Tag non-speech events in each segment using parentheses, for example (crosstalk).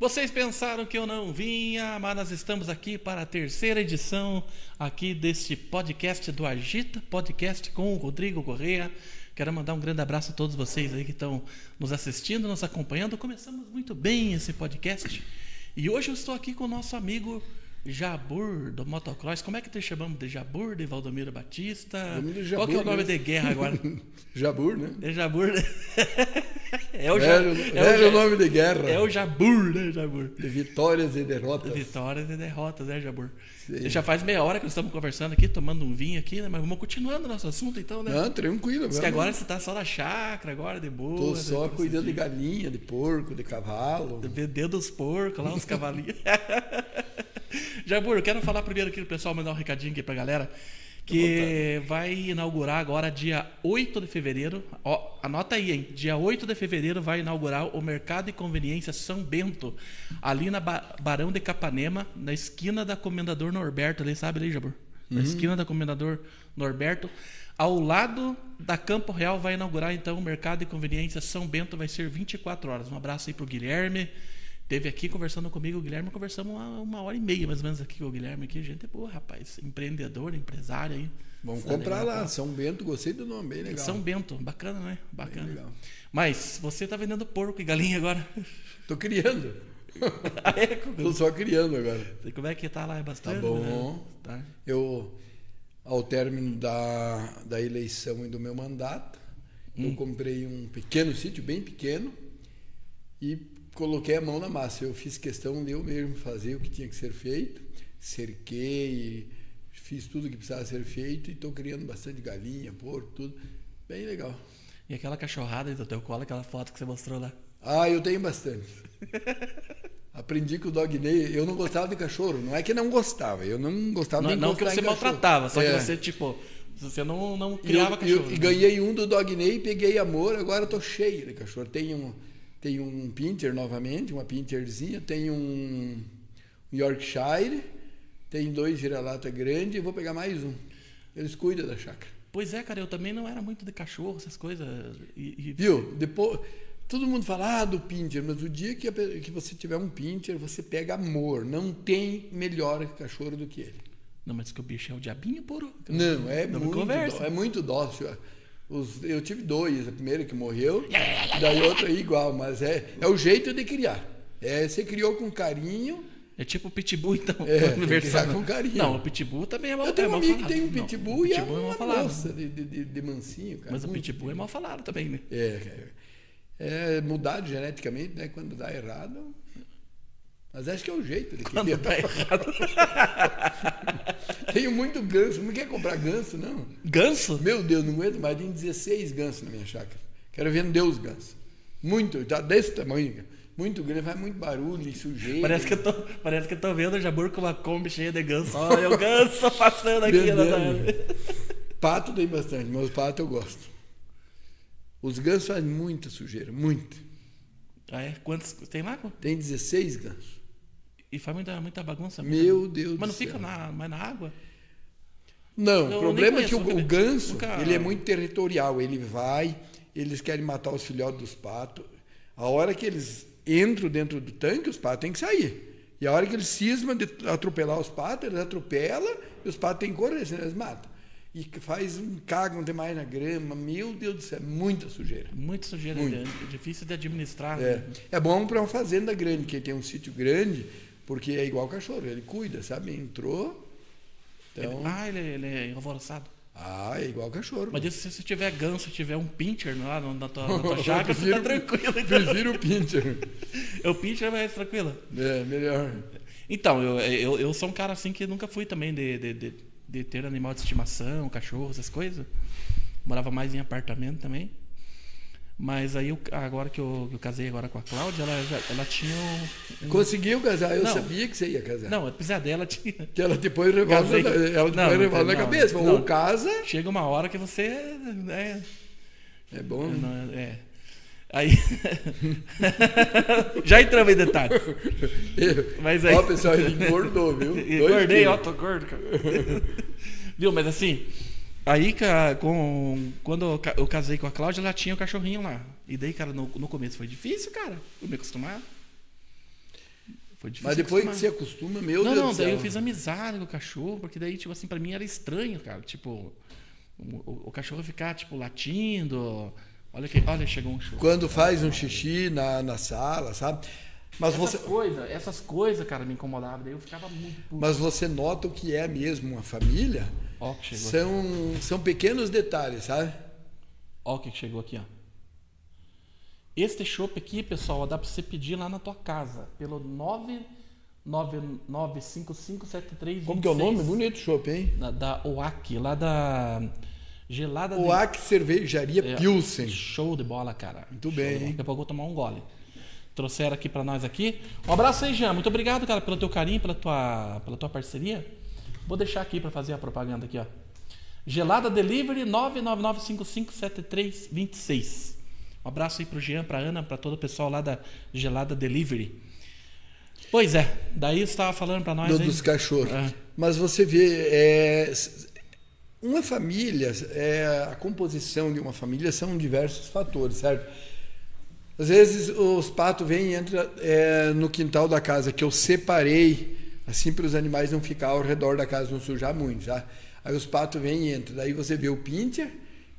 Vocês pensaram que eu não vinha, mas nós estamos aqui para a terceira edição aqui desse podcast do Agita, podcast com o Rodrigo Correia. Quero mandar um grande abraço a todos vocês aí que estão nos assistindo, nos acompanhando. Começamos muito bem esse podcast. E hoje eu estou aqui com o nosso amigo Jabur do motocross. Como é que te chamamos de Jabur, de Valdomiro Batista? de Jabur, Qual que é o nome né? de guerra agora? (laughs) Jabur, né? É Jabur. né? (laughs) é o, Velho, Ja- é o velho Ja- nome de guerra. É o Jabur, né, Jabur? De vitórias e derrotas. Vitórias e derrotas, né, Jabur? Sim. Já faz meia hora que nós estamos conversando aqui, tomando um vinho aqui, né? Mas vamos continuando o nosso assunto então, né? Não, tranquilo. Diz que agora você tá só na chácara, agora de boa. Tô né, só cuidando de galinha, de porco, de cavalo. Vendendo os porcos lá, os (laughs) cavalinhos. (laughs) Jabur, eu quero falar primeiro aqui pro pessoal, mandar um recadinho aqui pra galera. Que vai inaugurar agora, dia 8 de fevereiro. Ó, anota aí, hein? Dia 8 de fevereiro vai inaugurar o Mercado e Conveniência São Bento, ali na Ba- Barão de Capanema, na esquina da Comendador Norberto, ali, sabe ali, Jabur? Na esquina da Comendador Norberto. Ao lado da Campo Real vai inaugurar então o Mercado e Conveniência São Bento, vai ser 24 horas. Um abraço aí pro Guilherme. Teve aqui conversando comigo, o Guilherme, conversamos uma, uma hora e meia mais ou menos aqui com o Guilherme aqui. Gente é boa, rapaz. Empreendedor, empresário aí. Vamos é comprar legal, lá. tá? São Bento, gostei do nome, bem legal. São Bento, bacana, né? Bacana. Mas você tá vendendo porco e galinha agora. Tô criando. (laughs) Ah, é? Tô só criando agora. Como é que tá lá? É bastante? Tá bom. né? Tá. Eu, ao término da, da eleição e do meu mandato, Hum. eu comprei um pequeno sítio, bem pequeno, e coloquei a mão na massa. Eu fiz questão de eu mesmo fazer o que tinha que ser feito, cerquei, fiz tudo que precisava ser feito e estou criando bastante galinha, porco, tudo. Bem legal. E aquela cachorrada do teu colo, aquela foto que você mostrou lá. Ah, eu tenho bastante. (laughs) Aprendi com o Dogney. Eu não gostava de cachorro. Não é que não gostava. Eu não gostava Não, de não que você maltratava, só É. que você, tipo, você não, não E eu- criava eu- cachorro. E né? ganhei um do Dogney, peguei amor, agora tô cheio de cachorro. Tem um, tem um Pinter novamente, uma Pinterzinha, tem um Yorkshire, tem dois vira-lata grande e vou pegar mais um. Eles cuidam da chácara. Pois é, cara, eu também não era muito de cachorro, essas coisas. E, e- Viu? Depois, todo mundo fala ah, do Pinter, mas o dia que, que você tiver um Pinter, você pega amor. Não tem melhor cachorro do que ele. Não, mas que o bicho é o diabinho puro. Não, é Não muito, é muito dócil. Os- eu tive dois, a primeira que morreu, daí outra aí igual, mas é, é o jeito de criar. É, você criou com carinho. É tipo o pitbull, então. É, (laughs) versão- criar com carinho. Não, o pitbull também é mal Eu tenho é um mal amigo que falado. tem um Não, pitbull o e é pitbull é mal uma falado. moça de, de, de- mansinho, cara. Mas o pitbull é mal falado também, né? É, é, é mudado geneticamente, né? Quando dá errado. Mas acho que é o jeito de Quando tá (laughs) errado. (laughs) Tenho muito ganso. Não quer comprar ganso, não? Ganso? Meu Deus, não aguento mais. Tem 16 gansos na minha chácara. Quero vender os gansos. Muito, tá desse tamanho. Muito grande, faz muito barulho e sujeira. Parece que, eu tô, parece que eu tô vendo o Jabur com uma Kombi cheia de ganso. Olha o ganso passando aqui. Né? Pato tem bastante, mas os patos eu gosto. Os gansos fazem muita sujeira, muita. Ah, é? Quantos tem lá? Tem 16 gansos. E faz muita, muita bagunça. Meu Deus Mas não fica céu. na, mais na água? Não, Eu o problema é que o, o ganso, nunca- ele é muito territorial. Ele vai, eles querem matar os filhotes dos patos. A hora que eles entram dentro do tanque, os patos têm que sair. E a hora que eles cismam de atropelar os patos, eles atropelam e os patos têm que correr, senão eles matam. E que faz um cagam demais na grama. Meu Deus do céu, é muita sujeira. Muito sujeira. Muito. É é difícil de administrar. É, né? é bom para uma fazenda grande, quem tem um sítio grande, porque é igual cachorro, ele cuida, sabe? Entrou. Então, Ele- ah, ele, ele é alvoroçado. ah, é igual cachorro. Mas se você tiver ganso, tiver um pincher lá na tua, na (laughs) tua chácara, você tá Prefiro- tranquilo. Então. Prefiro o pincher. (laughs) O pincher é mais tranquilo. É, melhor. Então, eu, eu, eu sou um cara assim que nunca fui também de, de, de, de ter animal de estimação, cachorro, essas coisas. Morava mais em apartamento também. Mas aí, eu- agora que eu, que eu casei agora com a Cláudia, ela, já- ela tinha um... Conseguiu casar, eu Não. sabia que você ia casar. Não, apesar dela, tinha... Que ela depois revolta, Casei ela depois Não, revolta na cabeça. não. Ou casa, Chega uma hora que você... É, é bom. não, é. Aí... (laughs) já entramos em detalhes. (laughs) Mas aí- Ó, pessoal, ele engordou, viu? (laughs) Engordei, ó, tô gordo, cara. Viu, mas assim, aí com, quando eu ca- eu casei com a Cláudia, ela tinha o cachorrinho lá. E daí, cara, no, no começo foi difícil, cara, eu me acostumar. Foi difícil Mas depois que acostumar. você acostuma, meu não, Deus não, do daí céu. eu fiz amizade com o cachorro, porque daí, tipo assim, pra mim era estranho, cara. Tipo, o, o- cachorro ficar, tipo, latindo. Olha, que, olha, chegou um show. Quando faz um xixi na, na sala, sabe? Mas Essas você, coisas, essas coisas, cara, me incomodavam. Daí eu ficava muito puto. mas você nota o que é mesmo uma família? Ó, que chegou. São, são pequenos detalhes, sabe? Ó, o que chegou aqui, ó. Este chopp aqui, pessoal, ó, dá pra você pedir lá na tua casa. Pelo 999557326. Como que é o nome? Bonito chopp, hein? Da, da OAC, lá da Gelada O AC Cervejaria É, Pilsen. Show de bola, cara. Muito Show bem, de hein? Daqui a pouco eu vou tomar um gole. Trouxeram aqui pra nós aqui. Um abraço aí, Jean. Muito obrigado, cara, pelo teu carinho, pela tua, pela tua parceria. Vou deixar aqui pra fazer a propaganda aqui, ó. Gelada Delivery 999557326. Um abraço aí pro Jean, pra Ana, pra todo o pessoal lá da Gelada Delivery. Pois é, daí você estava falando pra nós do- aí. dos cachorros. É. Mas você vê, é, uma família, é, a composição de uma família são diversos fatores, certo? Às vezes os patos vêm e entram é, no quintal da casa que eu separei, assim para os animais não ficar ao redor da casa, não sujar muito, tá? Aí os patos vêm e entram. Daí você vê o Pinter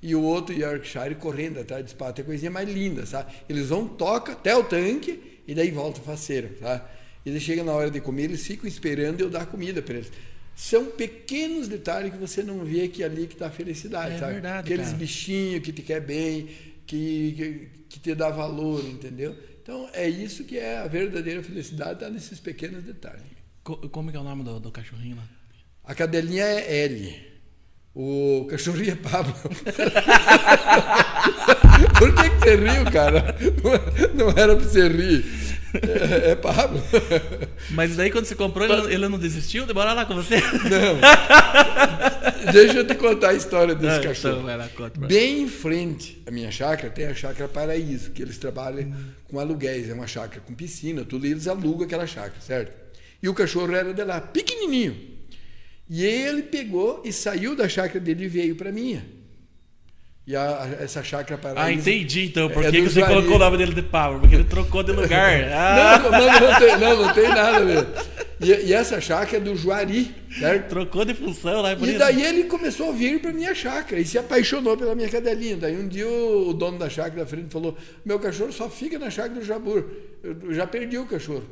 e o outro Yorkshire correndo atrás dos patos. É a coisinha mais linda, sabe? Eles vão, tocam até o tanque e daí voltam faceiro, tá? Eles chegam na hora de comer, eles ficam esperando eu dar comida para eles. São pequenos detalhes que você não vê que ali que está a felicidade, É sabe? verdade, Aqueles cara. bichinhos que te quer bem, que, que, que te dá valor, entendeu? Então é isso que é a verdadeira felicidade, está nesses pequenos detalhes. Co- Como que é o nome do, do cachorrinho lá? A cadelinha é L. O cachorrinho é Pablo. (laughs) Por que, que você riu, cara? Não, não era pra você rir. É, é Pablo. Mas daí quando você comprou, ele, ele não desistiu de morar lá com você? Não. Deixa eu te contar a história desse Ah, cachorro. então vai lá, conta Bem em frente à minha chácara tem a chácara Paraíso, que eles trabalham com aluguéis. É uma chácara com piscina, tudo, e eles alugam aquela chácara, certo? E o cachorro era de lá, pequenininho. E ele pegou e saiu da chácara dele e veio para minha. E a- a- essa chácara Paraíso... Ah, entendi então. Por É que, que você Juari. colocou o nome dele de Power? Porque ele trocou de lugar. (laughs) Ah, Não, não, não, tem, não, não tem nada ver. E, e essa chácara é do Juari, certo? trocou de função lá. é por E daí ele começou a vir para minha chácara e se apaixonou pela minha cadelinha. Daí um dia o, o dono da chácara da frente falou: Meu cachorro só fica na chácara do Jabur. Eu já perdi o cachorro.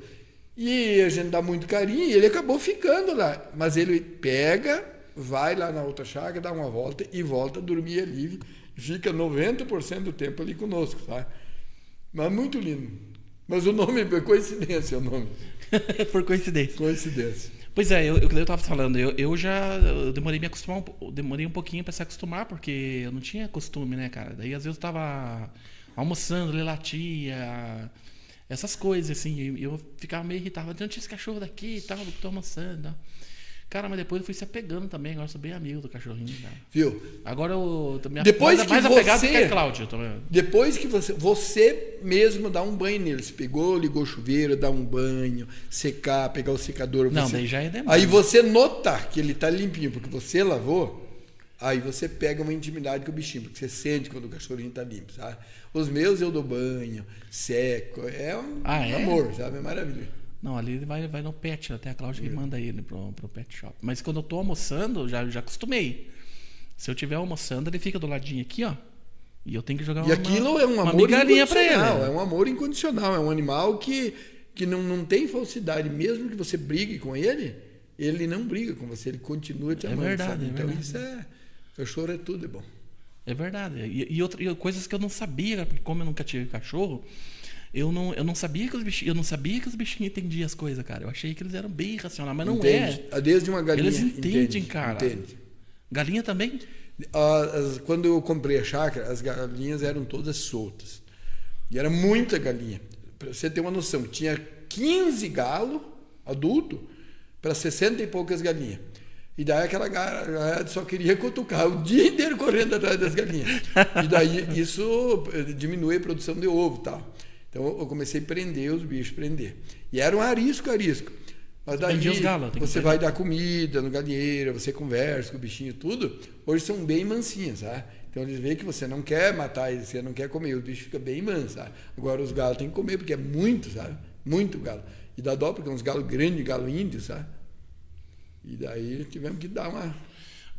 E a gente dá muito carinho e ele acabou ficando lá. Mas ele pega, vai lá na outra chácara, dá uma volta e volta a dormir ali. Fica 90% do tempo ali conosco, tá? Mas muito lindo. Mas o nome é coincidência, o nome. (laughs) por coincidência. Coincidência. Pois é, eu, eu, eu tava falando, eu, eu já eu demorei me acostumar, um, demorei um pouquinho pra se acostumar, porque eu não tinha costume, né, cara? Daí às vezes eu tava almoçando, ele latia, essas coisas, assim, e eu ficava meio irritado, onde tinha esse cachorro daqui e tal, que eu tô almoçando e tal. Cara, mas depois eu fui se apegando também, agora eu sou bem amigo do cachorrinho, cara. Viu? Agora eu me Depois que mais apegado você- que a Cláudia. Depois que você, você mesmo dá um banho nele, você pegou, ligou o chuveiro, dá um banho, secar, pegar o secador. Não, você- daí já é demais. Aí você notar que ele tá limpinho, porque você lavou, aí você pega uma intimidade com o bichinho, porque você sente quando o cachorrinho tá limpo, sabe? Os meus eu dou banho, seco, é um Ah, é? amor, sabe? É maravilha. Não, ali ele vai, vai no pet, até a Cláudia que manda ele pro, pro pet shop. Mas quando eu tô almoçando, já, já acostumei. Se eu estiver almoçando, ele fica do ladinho aqui, ó. E eu tenho que jogar E uma, aquilo é um amor migalhinha pra ele. incondicional, é um amor incondicional, é um animal que, que não, não tem falsidade, mesmo que você brigue com ele, ele não briga com você, ele continua te É amando, verdade, sabe? é Então verdade. isso é, cachorro é tudo, é bom. É verdade. E, e, outra, e coisas que eu não sabia, porque como eu nunca tive cachorro, eu não, eu não sabia que os bichinhos, eu não sabia que os bichinhos entendiam as coisas, cara. Eu achei que eles eram bem racionais, mas não Entende? é. Desde uma galinha. Eles entendem, entende, cara. Entende. Galinha também? As- as- quando eu comprei a chácara, as galinhas eram todas soltas. E era muita galinha. Para você ter uma noção, tinha 15 galos adulto para 60 e poucas galinhas. E daí aquela galera só queria cutucar o dia inteiro correndo atrás das galinhas. E daí isso eh, diminui a produção de ovo tal. Então eu comecei a prender os bichos, prender. E era um arisco, arisco. Mas daí que você vai dar comida no galinheiro, você conversa com o bichinho tudo. Hoje são bem mansinhas, sabe? Então eles veem que você não quer matar eles, você não quer comer, o bicho fica bem manso, sabe? Agora os galos têm que comer porque é muito, sabe? Muito galo. E dá dó, porque é uns galos grandes, galo índio, sabe? E daí tivemos que dar uma.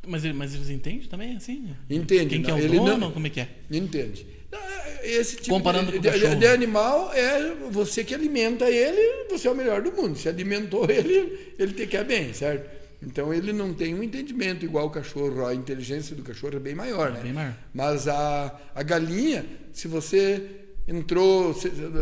Mas, mas eles entendem também, assim? Entende, Quem que é não, o dono? não- Como é que é? Entende? Não, Esse tipo Comparando de, com o de- de animal é você que alimenta ele, você é o melhor do mundo. Se alimentou (laughs) ele, ele te quer bem, certo? Então ele não tem um entendimento igual o cachorro, a inteligência do cachorro é bem maior, né? bem maior. Mas a, a galinha, se você entrou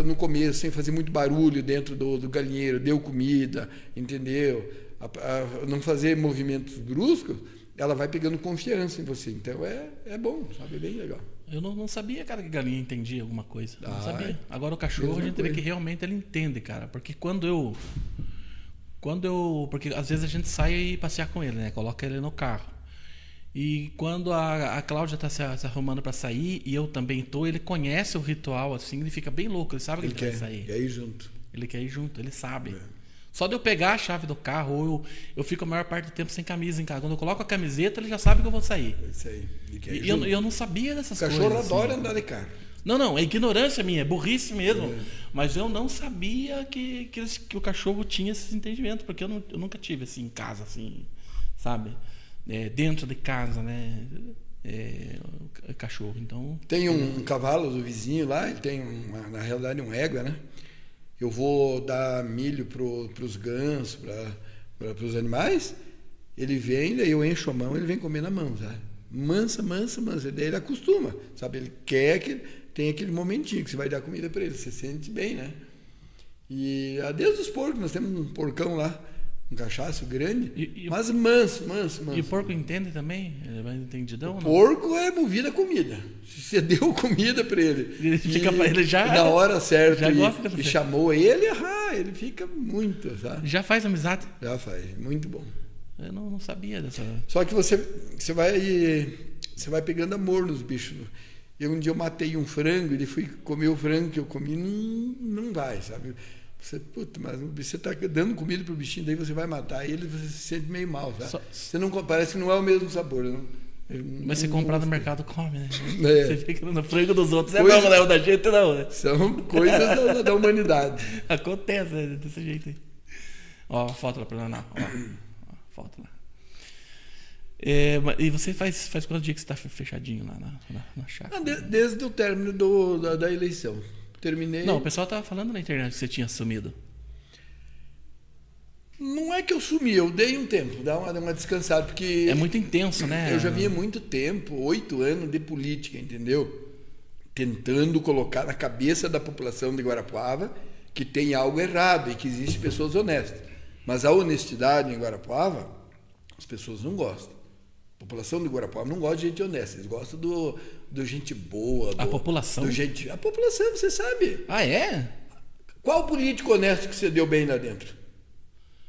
no começo sem fazer muito barulho dentro do, do galinheiro, deu comida, entendeu? A- a- não fazer movimentos bruscos, ela vai pegando confiança em você. Então é, é bom, sabe? É bem legal. Eu não, não sabia, cara, que galinha entendia alguma coisa. Ah, não sabia. é. Agora o cachorro a gente vê coisa. que realmente ele entende, cara. Porque quando eu. Quando eu. Porque às vezes a gente sai e passear com ele, né? Coloca ele no carro. E quando a, a Cláudia tá se, se arrumando para sair e eu também tô, ele conhece o ritual, assim, ele fica bem louco, ele sabe que Ele ele, quer, sair. quer ir junto. Ele quer ir junto, ele sabe. É. Só de eu pegar a chave do carro, ou eu, eu fico a maior parte do tempo sem camisa em casa. Quando eu coloco a camiseta, ele já sabe que eu vou sair. É isso aí. Quer ir E eu, eu não sabia dessas o cachorro coisas. adora assim. andar de carro. Não, não, é ignorância minha, é burrice mesmo. Mas eu não sabia que, que, que o cachorro tinha esse entendimento, porque eu, não- eu nunca tive assim em casa, assim, sabe? É, dentro de casa, né? É, cachorro. Então, Tem um, cavalo do vizinho lá, ele tem, uma, na realidade, um égua, né? Eu vou dar milho para os gansos, para os animais, ele vem, daí eu encho a mão, ele vem comer na mão, sabe? Mansa, mansa, mansa. Daí ele acostuma, sabe? Ele quer que tem aquele momentinho que você vai dar comida para ele, você sente bem, né? E a Deus dos porcos, nós temos um porcão lá, um cachaço grande, E- e o- mas manso, manso, manso. e o porco entende também? Vai entendidão não? Porco é movido a comida. Se você (laughs) deu comida para ele, Ele fica pra ele já- na hora certa já e, gosta e chamou ele, ah, ele fica muito, sabe? Já faz amizade? Já faz, muito bom. Eu não, não sabia dessa. Só que você, você vai você vai pegando amor nos bichos. Eu um dia eu matei um frango, ele foi comer o frango que eu comi, não, não vai, sabe? Você, puta, mas você está dando comida pro bichinho, daí você vai matar ele, você se sente meio mal? Só- Você não parece que não é o mesmo sabor, não. Eu Mas se não comprar no mercado, come, né? É. Você fica no frango dos outros. É Coisa- bom, né? O da gente não, né? São coisas da, da humanidade. (laughs) Acontece né? desse jeito aí. Ó, foto lá pra lá, não. Ó, ó, foto lá. É, e você faz, faz quantos dias que você tá fechadinho lá na, na, na chácara? Ah, de- Desde o término do- da, da eleição. Terminei. Não, o pessoal tava falando na internet que você tinha sumido. Não é que eu sumi, eu dei um tempo, dá uma, uma descansada, porque É muito intenso, né? eu já vinha muito tempo, oito anos de política, entendeu? Tentando colocar na cabeça da população de Guarapuava que tem algo errado e que existem pessoas honestas. Mas a honestidade em Guarapuava, as pessoas não gostam. A população de Guarapuava não gosta de gente honesta, eles gostam do, do gente boa. A do- população? Do gente, a população, você sabe. Ah, é? Qual político honesto que você deu bem lá dentro?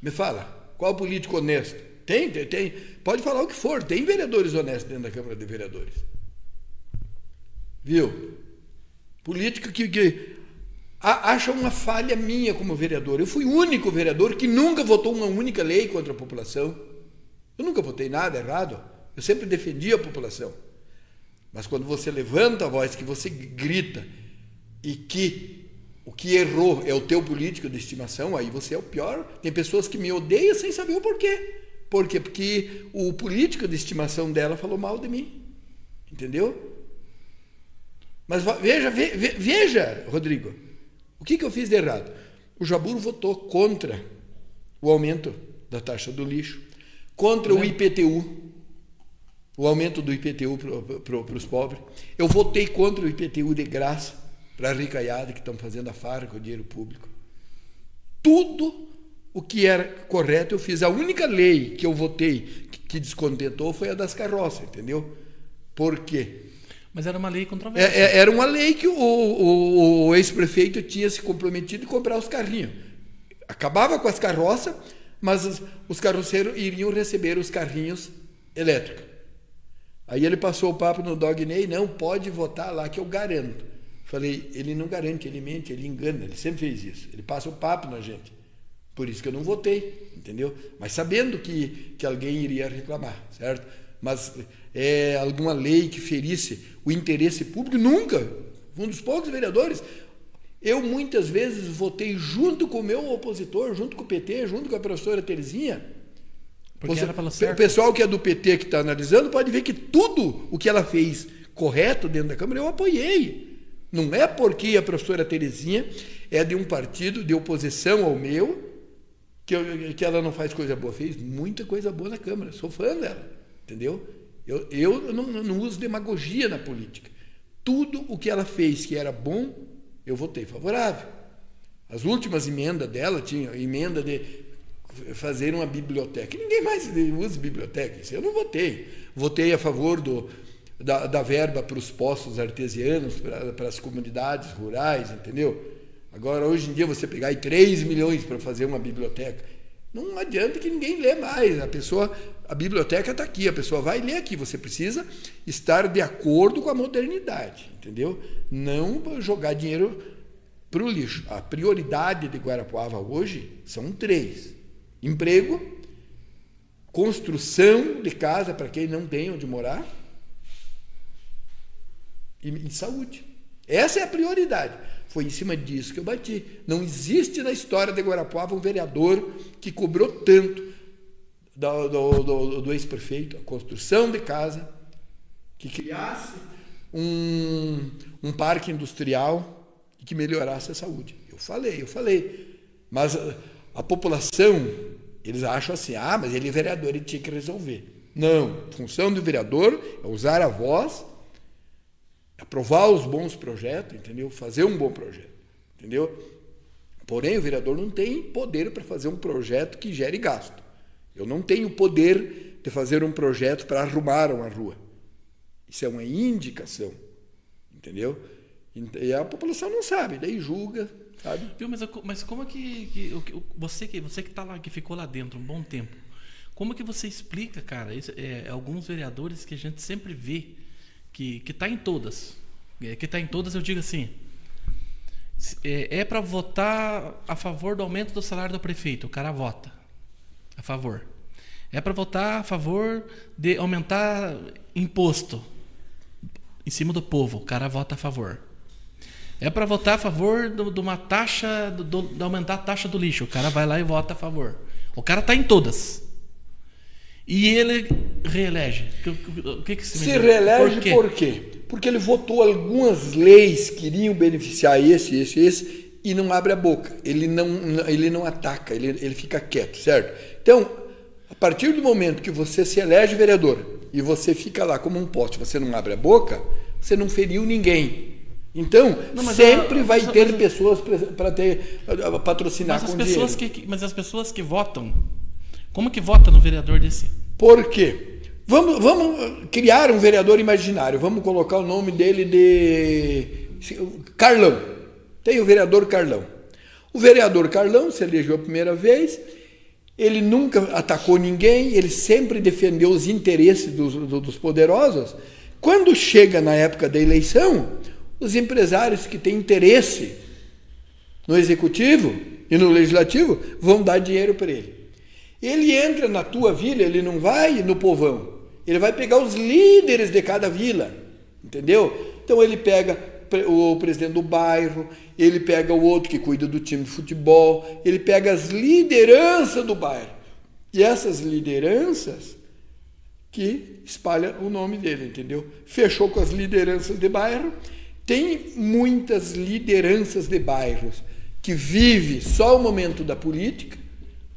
Me fala. Qual político honesto? Tem, tem, tem. Pode falar o que for. Tem vereadores honestos dentro da Câmara de Vereadores. Viu? Político que, que a- acha uma falha minha como vereador. Eu fui o único vereador que nunca votou uma única lei contra a população. Eu nunca votei nada errado. Eu sempre defendi a população. Mas quando você levanta a voz, que você grita e que o que errou é o teu político de estimação, aí você é o pior. Tem pessoas que me odeiam sem saber o porquê. Por quê? Porque o político de estimação dela falou mal de mim. Entendeu? Mas veja, ve- ve- veja, Rodrigo, o que, que eu fiz de errado? O Jabur votou contra o aumento da taxa do lixo, contra o IPTU, o aumento do IPTU para os pobres. Eu votei contra o IPTU de graça para a ricaiada que estão fazendo a farra com o dinheiro público. Tudo o que era correto eu fiz. A única lei que eu votei que, descontentou foi a das carroças, entendeu? Por quê? Mas era uma lei É, controversa. é, era uma lei que o, o- o ex-prefeito tinha se comprometido em comprar os carrinhos. Acabava com as carroças, mas os, os carroceiros iriam receber os carrinhos elétricos. Aí ele passou o papo no Dogney, não, pode votar lá que eu garanto. Falei, ele não garante, ele mente, ele engana, ele sempre fez isso. Ele passa o papo na gente. Por isso que eu não votei, entendeu? Mas sabendo que, que alguém iria reclamar, certo? Mas é, alguma lei que ferisse o interesse público, nunca. Um dos poucos vereadores. Eu muitas vezes votei junto com o meu opositor, junto com o PT, junto com a professora Terezinha. Você- o pessoal que é do PT que está analisando pode ver que tudo o que ela fez correto dentro da Câmara eu apoiei. Não é porque a professora Terezinha é de um partido de oposição ao meu que, eu- que ela não faz coisa boa. Fez muita coisa boa na Câmara. Sou fã dela. Entendeu? Eu, eu não, não uso demagogia na política. Tudo o que ela fez que era bom, eu votei favorável. As últimas emendas dela tinha emenda de fazer uma biblioteca. Ninguém mais usa biblioteca. Isso eu não votei. Votei a favor do, da, da verba para os postos artesianos, para, para as comunidades rurais, entendeu? Agora, hoje em dia, você pegar aí 3 milhões para fazer uma biblioteca, não adianta que ninguém lê mais. A pessoa, a biblioteca está aqui, a pessoa vai ler aqui. Você precisa estar de acordo com a modernidade, entendeu? Não jogar dinheiro para o lixo. A prioridade de Guarapuava hoje são três: emprego, construção de casa para quem não tem onde morar e, e saúde. Essa é a prioridade. Foi em cima disso que eu bati. Não existe na história de Guarapuava um vereador que cobrou tanto do, do, do, do ex-prefeito a construção de casa, que criasse um, um parque industrial e que melhorasse a saúde. Eu falei, eu falei. Mas a, população, eles acham assim, ah, mas ele é vereador, ele tinha que resolver. Não, função do vereador é usar a voz, aprovar os bons projetos, entendeu? Fazer um bom projeto, entendeu? Porém, o vereador não tem poder para fazer um projeto que gere gasto. Eu não tenho poder de fazer um projeto para arrumar uma rua. Isso é uma indicação, entendeu? E a população não sabe, daí julga, sabe? Viu, mas, mas como é que, que- o- você que você que tá lá, que ficou lá dentro um bom tempo, como é que você explica, cara, isso, é, alguns vereadores que a gente sempre vê que que tá em todas, é, que tá em todas, eu digo assim, é, é para votar a favor do aumento do salário do prefeito, o cara vota a favor. É para votar a favor de aumentar imposto em cima do povo, o cara vota a favor. É para votar a favor de uma taxa, do- de aumentar a taxa do lixo. O cara vai lá e vota a favor. O cara tá em todas. E ele reelege. O que, o que, que se, Se reelege Por quê? por quê? Porque ele votou algumas leis que iriam beneficiar esse, esse, esse, e não abre a boca. Ele não, ele não ataca, ele, ele fica quieto, certo? Então, a partir do momento que você se elege vereador e você fica lá como um poste, você não abre a boca, você não feriu ninguém. Então, Não, mas sempre vai mas- ter mas- pessoas para ter a- patrocinar Mas as, com pessoas dinheiro. que, mas as pessoas que votam, como que vota no vereador desse? Por quê? Vamos, vamos criar um vereador imaginário. Vamos colocar o nome dele de Carlão. Tem o vereador Carlão. O vereador Carlão se elegeu a primeira vez. Ele nunca atacou ninguém. Ele sempre defendeu os interesses dos, do- dos poderosos. Quando chega na época da eleição, os empresários que têm interesse no executivo e no legislativo vão dar dinheiro para ele. Ele entra na tua vila, ele não vai no povão. Ele vai pegar os líderes de cada vila, entendeu? Então ele pega o presidente do bairro, ele pega o outro que cuida do time de futebol, ele pega as lideranças do bairro. E essas lideranças que espalha o nome dele, entendeu? Fechou com as lideranças de bairro. Tem muitas lideranças de bairros que vive só o momento da política,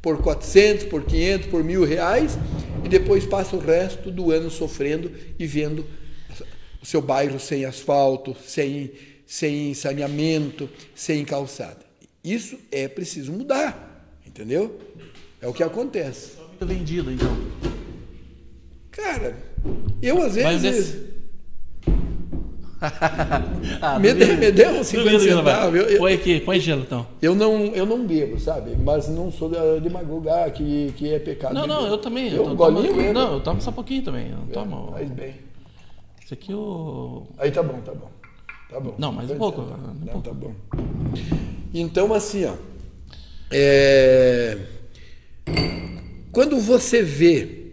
por 400, por 500, por mil reais, e depois passa o resto do ano sofrendo e vendo o seu bairro sem asfalto, sem, sem saneamento, sem calçada. Isso é preciso mudar, entendeu? É o que acontece. Muito vendido, então. Cara, eu às vezes. Ah, (laughs) Me, duvido. me deu uns 50 Duvido que não vai. centavos. Põe aqui, põe gelo então. eu não, eu não bebo, sabe? Mas não sou da- demagogar que, que é pecado. Não, não, eu também. Eu, Eu, um tomo, golinho bebo. não, eu tomo só um pouquinho também. Eu não tomo. Faz bem. Isso aqui o. Aí tá bom, tá bom. Tá bom. Não, mais um 50 pouco, centavos. um Não, pouco. tá bom. Então, assim, ó. é, Quando você vê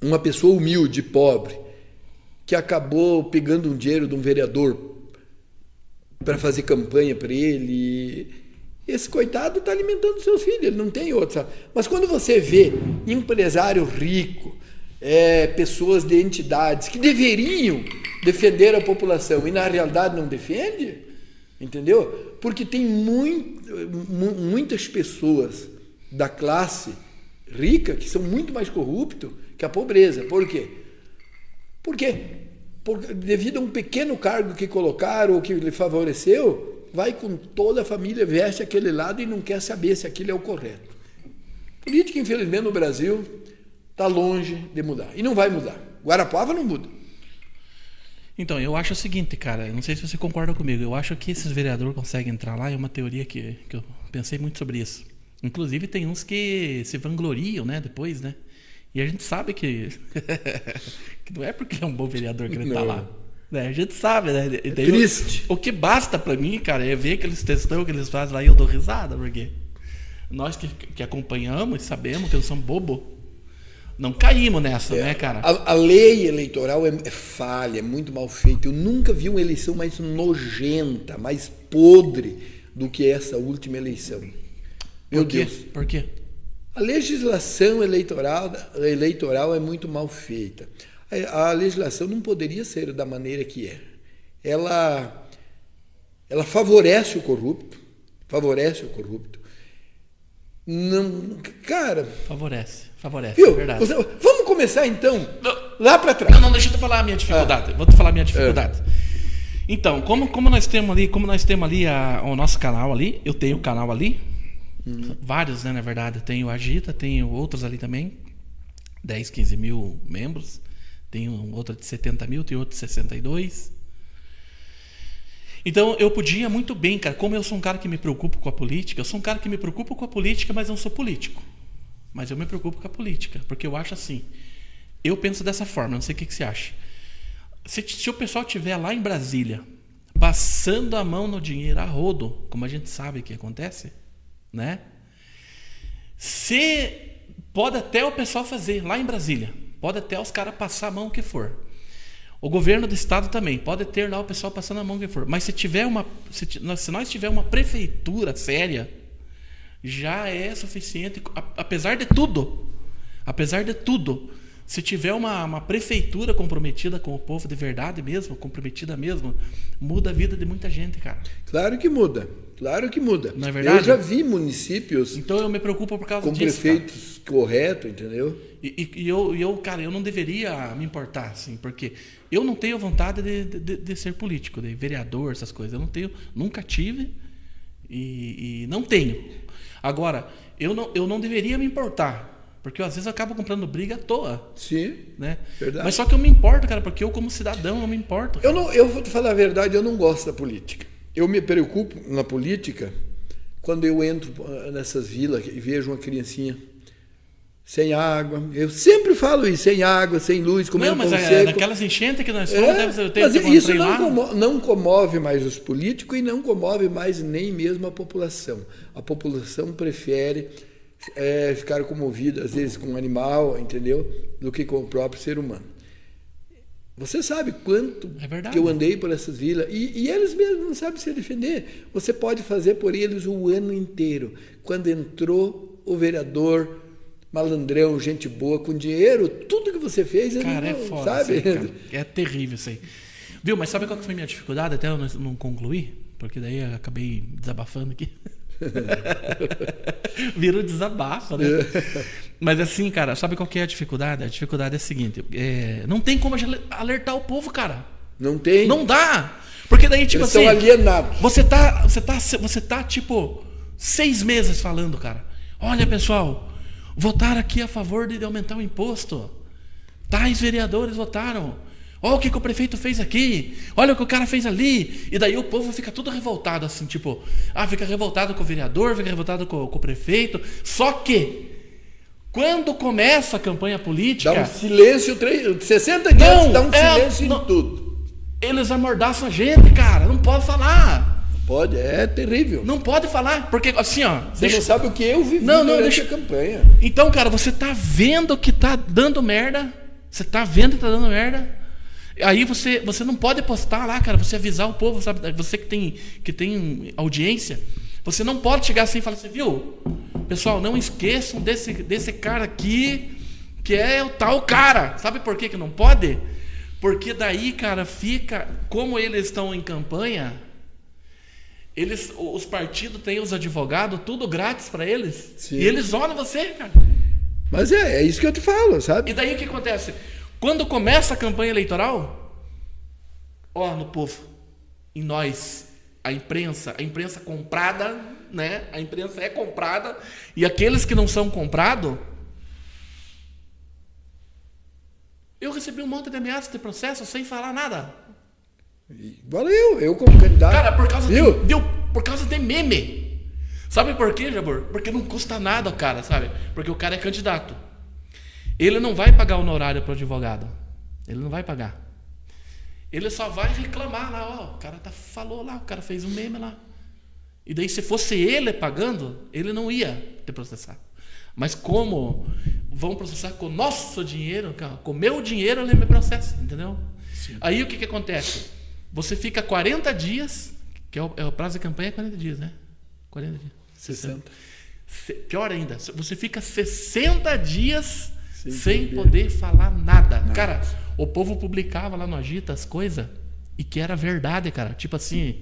uma pessoa humilde, pobre, que acabou pegando um dinheiro de um vereador para fazer campanha para ele. Esse coitado está alimentando seus filhos, ele não tem outro. Sabe? Mas quando você vê empresário rico, é, pessoas de entidades que deveriam defender a população e na realidade não defende, entendeu? Porque tem muito, muitas pessoas da classe rica que são muito mais corruptos que a pobreza. Por quê? Por devido a um pequeno cargo que colocaram ou que lhe favoreceu, vai com toda a família, veste aquele lado e não quer saber se aquilo é o correto. Política, infelizmente, no Brasil está longe de mudar. E não vai mudar. Guarapuava não muda. Então, eu acho o seguinte, cara, não sei se você concorda comigo, eu acho que esses vereadores conseguem entrar lá, é uma teoria que, que eu pensei muito sobre isso. Inclusive, tem uns que se vangloriam, né, depois, né? E a gente sabe que, (laughs) que não é porque é um bom vereador que ele está lá. Né? A gente sabe, né? É triste. O, o, que basta para mim, cara, é ver aqueles textão que eles fazem lá e eu dou risada, porque nós que, que acompanhamos e sabemos que eles são bobo, não caímos nessa, é, né, cara? A, a lei eleitoral é, é, falha, é muito mal feita. Eu nunca vi uma eleição mais nojenta, mais podre do que essa última eleição. Meu Por Deus. Por quê? A legislação eleitoral, eleitoral é muito mal feita. A, a legislação não poderia ser da maneira que é. Ela, ela favorece o corrupto, favorece o corrupto. Não, cara. Favorece. Favorece, Viu? é verdade. Você, vamos começar então lá para trás. Não, não, deixa eu te falar a minha dificuldade. Ah. Vou te falar a minha dificuldade. É. Então, como, como nós temos ali, como nós temos ali a, o nosso canal ali, eu tenho o canal ali, hum. vários, né, na verdade. Tenho o Agita, tenho outros ali também, 10, 15 mil membros. Tenho outro de 70 mil, tenho outro de 62. Então eu podia muito bem, cara, como eu sou um cara que me preocupo com a política, eu sou um cara que me preocupa com a política, mas não sou político. Mas eu me preocupo com a política, porque eu acho assim. Eu penso dessa forma, não sei o que, que você acha. Se, se o pessoal estiver lá em Brasília, passando a mão no dinheiro a rodo, como a gente sabe que acontece, né? Se pode até o pessoal fazer lá em Brasília, pode até os caras passar a mão que for. O governo do estado também pode ter lá o pessoal passando a mão que for. Mas se tiver uma, se, se nós tiver uma prefeitura séria, já é suficiente, apesar de tudo. Apesar de tudo, se tiver uma, uma prefeitura comprometida com o povo de verdade mesmo, comprometida mesmo, muda a vida de muita gente, cara. Claro que muda. Claro que muda. Não é verdade? Eu já vi municípios. Então eu me preocupo por causa com disso. Com prefeitos correto, entendeu? E, e, e, eu, eu, cara, eu não deveria me importar, assim, porque eu não tenho vontade de, de, de ser político, de vereador, essas coisas. Eu não tenho, nunca tive e, e não tenho. Agora, eu não, eu não deveria me importar. Porque eu, às vezes eu acabo comprando briga à toa. Sim. Né? Verdade. Mas só que eu me importo, cara, porque eu, como cidadão, eu me importo. Eu, não, eu vou te falar a verdade, eu não gosto da política. Eu me preocupo na política quando eu entro nessas vilas e vejo uma criancinha sem água. Eu sempre falo isso, sem água, sem luz, comendo não, mas pão é, seco. naquelas enchentes que nós fomos, é, deve ter, mas isso não comove, não comove, mais os políticos e não comove mais nem mesmo a população. A população prefere é, ficar comovida, às vezes, com um animal, entendeu? Do que com o próprio ser humano. Você sabe quanto é que eu andei por essas vilas e, e, eles mesmos não sabem se defender. Você pode fazer por eles o ano inteiro. Quando entrou o vereador malandrão, gente boa, com dinheiro, tudo que você fez, cara, não, é foda, sabe? Aí, (laughs) é terrível isso aí. Viu? Mas sabe qual foi a minha dificuldade até eu não concluir? Porque daí eu acabei desabafando aqui. (laughs) (laughs) Vira desabafo, né? Mas assim, cara, sabe qual que é a dificuldade? A dificuldade é a seguinte: é, não tem como alertar o povo, cara. Não tem. Não dá. Porque daí, tipo Eles assim. alienados. Você tá, você tá, você tá, tipo, seis meses falando, cara. Olha, pessoal, votaram aqui a favor de aumentar o imposto. Tais vereadores votaram. Olha o que, que, o prefeito fez aqui. Olha o que o cara fez ali. E daí o povo fica tudo revoltado, assim, tipo, ah, fica revoltado com o vereador, fica revoltado com, com o prefeito. Só que, quando começa a campanha política. Dá um silêncio, 60 dias, não, dá um é, silêncio não, em tudo. Eles amordaçam a gente, cara. Não pode falar. Pode, é terrível. Não pode falar, porque assim, ó. Você deixa... não sabe o que eu vivi não, não, durante deixa... a campanha. Então, cara, você tá vendo que tá dando merda. Você tá vendo que tá dando merda. Aí você, você não pode postar lá, cara, você avisar o povo, sabe? Você que tem, que tem audiência, você não pode chegar assim e falar assim, viu? Pessoal, não esqueçam desse, desse cara aqui, que é o tal cara. Sabe por que, que não pode? Porque daí, cara, fica. Como eles estão em campanha, eles, os partidos têm os advogados, tudo grátis para eles. Sim. E eles olham você, cara. Mas é, é isso que eu te falo, sabe? E daí o que acontece? Quando começa a campanha eleitoral, ó, no povo, em nós, a imprensa, a imprensa comprada, né? A imprensa é comprada e aqueles que não são comprados Eu recebi um monte de ameaças de processo sem falar nada. Valeu, eu como candidato. Cara, por causa, Viu? De, deu, por causa de meme. Sabe por quê, Jabor? Porque não custa nada o cara, sabe? Porque o cara é candidato. Ele não vai pagar honorário para o advogado. Ele não vai pagar. Ele só vai reclamar lá, ó, o cara tá, falou lá, o cara fez um meme lá. E daí, se fosse ele pagando, ele não ia te processar. Mas como vão processar com o nosso dinheiro, com o meu dinheiro, ele me processa, entendeu? Sim. Aí o que, que acontece? Você fica 40 dias, que é o, é o, prazo de campanha é 40 dias, né? 40 dias. 60. 60. Pior ainda, você fica 60 dias sem, sem poder falar nada. nada. Cara, o povo publicava lá no Agita as coisas e que era verdade, cara. Tipo assim,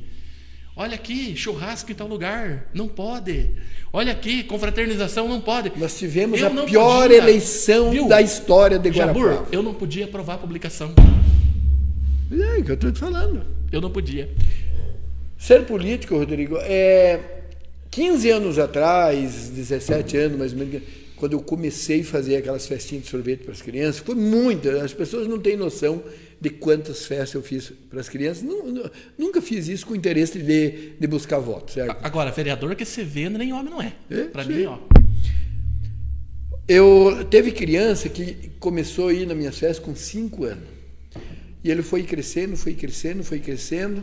Olha aqui, churrasco em tal lugar. Não pode. Olha aqui, confraternização não pode. Nós tivemos eu a pior podia. eleição Viu? da história de Guarapuava. Jabur, eu não podia aprovar a publicação. É, que eu estou te falando. Eu não podia. Ser político, Rodrigo, é 15 anos atrás, 17 anos mais ou menos, quando eu comecei a fazer aquelas festinhas de sorvete para as crianças, foi muita. As pessoas não têm noção de quantas festas eu fiz para as crianças. Nunca fiz isso com interesse de, de buscar votos, certo? Agora, vereador que você vê, nem homem não é. é para mim, ó. Eu teve criança que começou a ir nas minhas festas com 5 anos. E ele foi crescendo, foi crescendo, foi crescendo.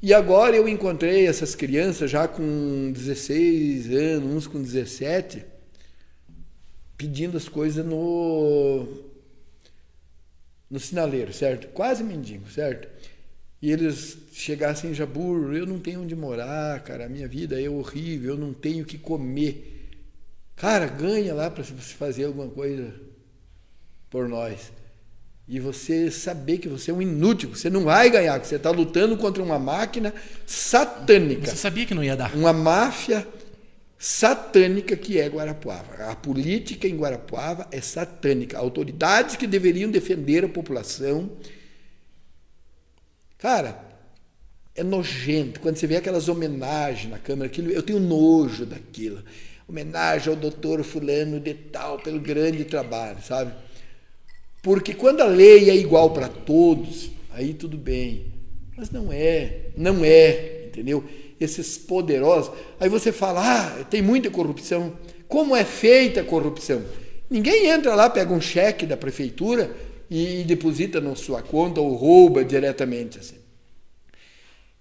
E agora eu encontrei essas crianças já com 16 anos, uns com 17, pedindo as coisas no no sinaleiro, certo? Quase mendigo, certo? E eles chegassem em Jabur, eu não tenho onde morar, cara, a minha vida é horrível, eu não tenho o que comer. Cara, ganha lá para você fazer alguma coisa por nós. E você saber que você é um inútil, você não vai ganhar, que você está lutando contra uma máquina satânica. Você sabia que não ia dar. Uma máfia satânica que é Guarapuava. A política em Guarapuava é satânica. Autoridades que deveriam defender a população. Cara, é nojento. Quando você vê aquelas homenagens na Câmara, aquilo, eu tenho nojo daquilo. Homenagem ao doutor fulano de tal, pelo grande trabalho, sabe? Porque quando a lei é igual para todos, aí tudo bem. Mas não é, não é, entendeu? Esses poderosos. Aí você fala, ah, tem muita corrupção. Como é feita a corrupção? Ninguém entra lá, pega um cheque da prefeitura e deposita na sua conta ou rouba diretamente. Assim.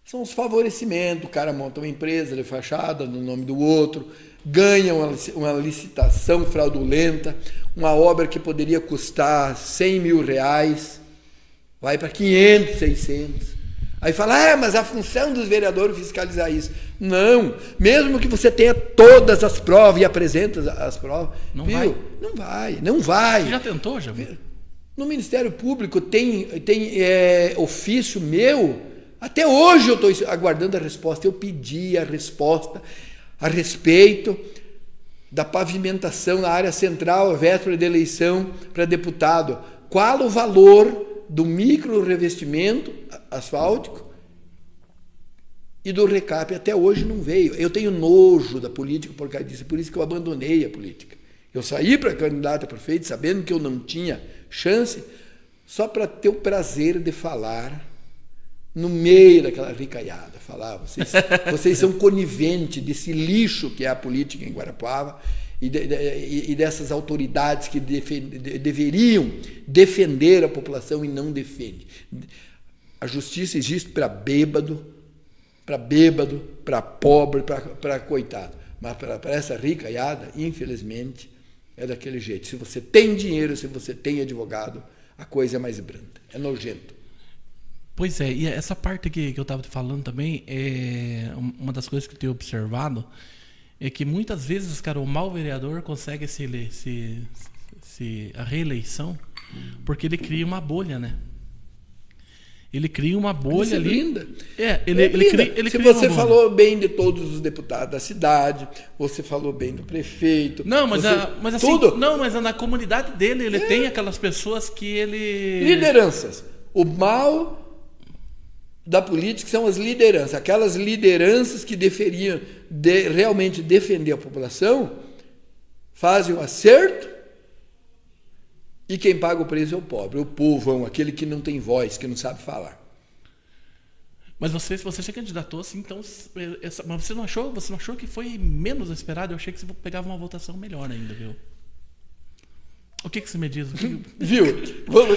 São os favorecimentos. O cara monta uma empresa de fachada no nome do outro, ganha uma, uma licitação fraudulenta, uma obra que poderia custar 100 mil reais, vai para 500, 600. Aí fala, ah, mas a função dos vereadores é fiscalizar isso. Não, mesmo que você tenha todas as provas e apresente as provas, não viu? vai. Não vai, não vai. Você já tentou, já? No Ministério Público tem, tem é, ofício meu, até hoje eu estou aguardando a resposta. Eu pedi a resposta a respeito da pavimentação na área central, véspera de eleição para deputado. Qual o valor do micro revestimento asfáltico e do recap. Até hoje não veio. Eu tenho nojo da política por causa disso, por isso que eu abandonei a política. Eu saí para candidato a prefeito sabendo que eu não tinha chance, só para ter o prazer de falar no meio daquela ricaiada. Falar, vocês, vocês são coniventes desse lixo que é a política em Guarapuava e, de, e dessas autoridades que deveriam defender a população e não defendem. A justiça existe para bêbado, para bêbado, para pobre, para coitado. Mas para essa ricaiada, infelizmente, é daquele jeito. Se você tem dinheiro, se você tem advogado, a coisa é mais branda. É nojento. Pois é, e essa parte que, que eu estava te falando também, é uma das coisas que eu tenho observado é que muitas vezes, cara, o mau vereador consegue se, se, se a reeleição porque ele cria uma bolha, né? Ele cria uma bolha ali. Linda. É, ele, é ele cria, ele Se cria você falou bem de todos os deputados da cidade, você falou bem do prefeito. Não, mas, você, a, mas assim, tudo. não, mas na comunidade dele ele é. tem aquelas pessoas que ele lideranças. O mal da política são as lideranças, aquelas lideranças que deveriam de, realmente defender a população, fazem o acerto e quem paga o preço é o pobre, o povão, aquele que não tem voz, que não sabe falar. Mas você, você se candidatou assim, então. Essa, mas você não achou? Você não achou que foi menos esperado? Eu achei que você pegava uma votação melhor ainda, viu? O que, que você me diz? Que... (laughs) Viu?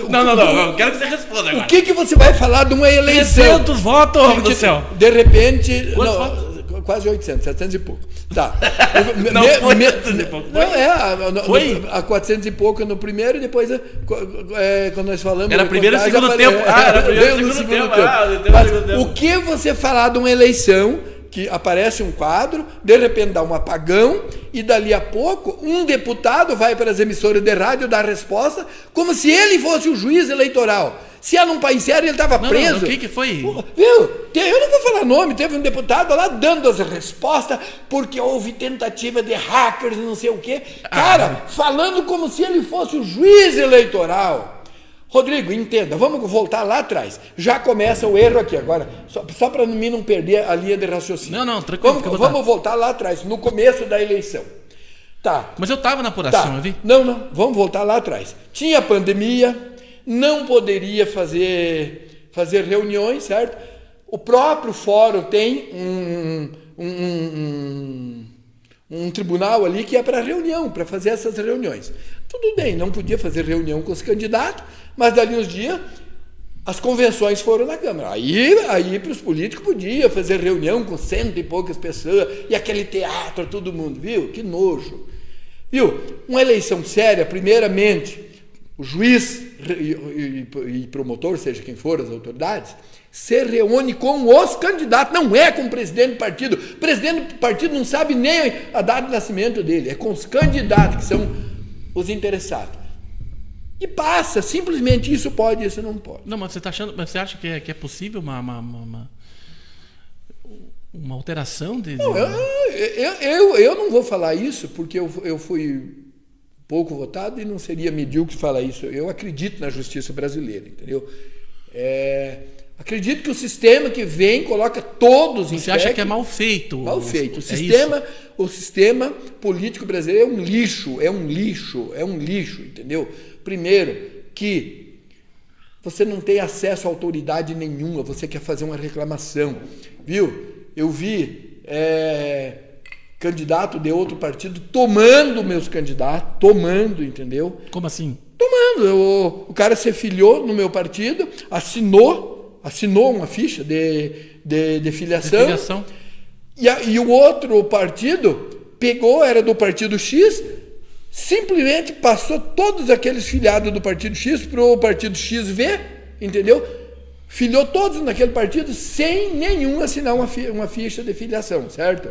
não, não, não, eu quero que você responda agora. O que, que você vai falar de uma eleição? 300 votos, homem do céu. De repente. Quantos não, votos? Quase 800, 700 e pouco. Tá. (laughs) não, me, foi me, 700 e pouco. Não, é, no, Foi? no- a 400 e pouco no primeiro e depois, é, quando nós falamos... Era primeiro e segundo tempo. Ah, era primeiro e segundo tempo. tempo. Ah, tempo. o que você falar de uma eleição que aparece um quadro, de repente dá um apagão e dali a pouco um deputado vai para as emissoras de rádio dar resposta como se ele fosse o juiz eleitoral. Se era num país sério, ele estava preso. não, o que, que foi? Viu? Eu não vou falar nome, teve um deputado lá dando as respostas porque houve tentativa de hackers, não sei o quê. Cara, falando como se ele fosse o juiz eleitoral. Rodrigo, entenda, vamos voltar lá atrás. Já começa o erro aqui agora, só, só para mim não perder a linha de raciocínio. Não, não, tranquilo, Vamos, vamos voltar lá atrás, no começo da eleição. Tá, Mas eu tava na apuração, Tá. eu vi. Não, não, vamos voltar lá atrás. Tinha pandemia, não poderia fazer, fazer reuniões, certo? O próprio fórum tem um, um, um, um tribunal ali que é para reunião, para fazer essas reuniões. Tudo bem, não podia fazer reunião com os candidatos, mas dali uns dias as convenções foram na Câmara. Aí, aí para os políticos podia fazer reunião com cento e poucas pessoas e aquele teatro, todo mundo, viu? Que nojo. Viu? Uma eleição séria, primeiramente, o juiz e, promotor, seja quem for, as autoridades, se reúne com os candidatos, não é com o presidente do partido. O presidente do partido não sabe nem a data de nascimento dele, é com os candidatos, que são os interessados. E passa, simplesmente isso pode, isso não pode. Não, mas você tá achando. Mas você acha que é, que é possível uma, uma, uma, uma- alteração de. Não, eu, eu, eu, eu não vou falar isso porque eu, eu fui pouco votado e não seria medíocre falar isso. Eu acredito na justiça brasileira, entendeu? É, acredito que o sistema que vem coloca todos em Você acha que é mal feito? Mal feito. O É sistema, isso? o sistema político brasileiro é um lixo, é um lixo, é um lixo, entendeu? Primeiro, que você não tem acesso a autoridade nenhuma, você quer fazer uma reclamação, viu? Eu vi é, candidato de outro partido tomando meus candidatos, tomando, entendeu? Como assim? Tomando. O, o cara se filiou no meu partido, assinou, assinou uma ficha de, de, de filiação. Filiação? E, a- e o outro partido pegou, era do partido X, simplesmente passou todos aqueles filiados do partido X para o partido XV, entendeu? Filiou todos naquele partido sem nenhum assinar uma, uma ficha de filiação, certo?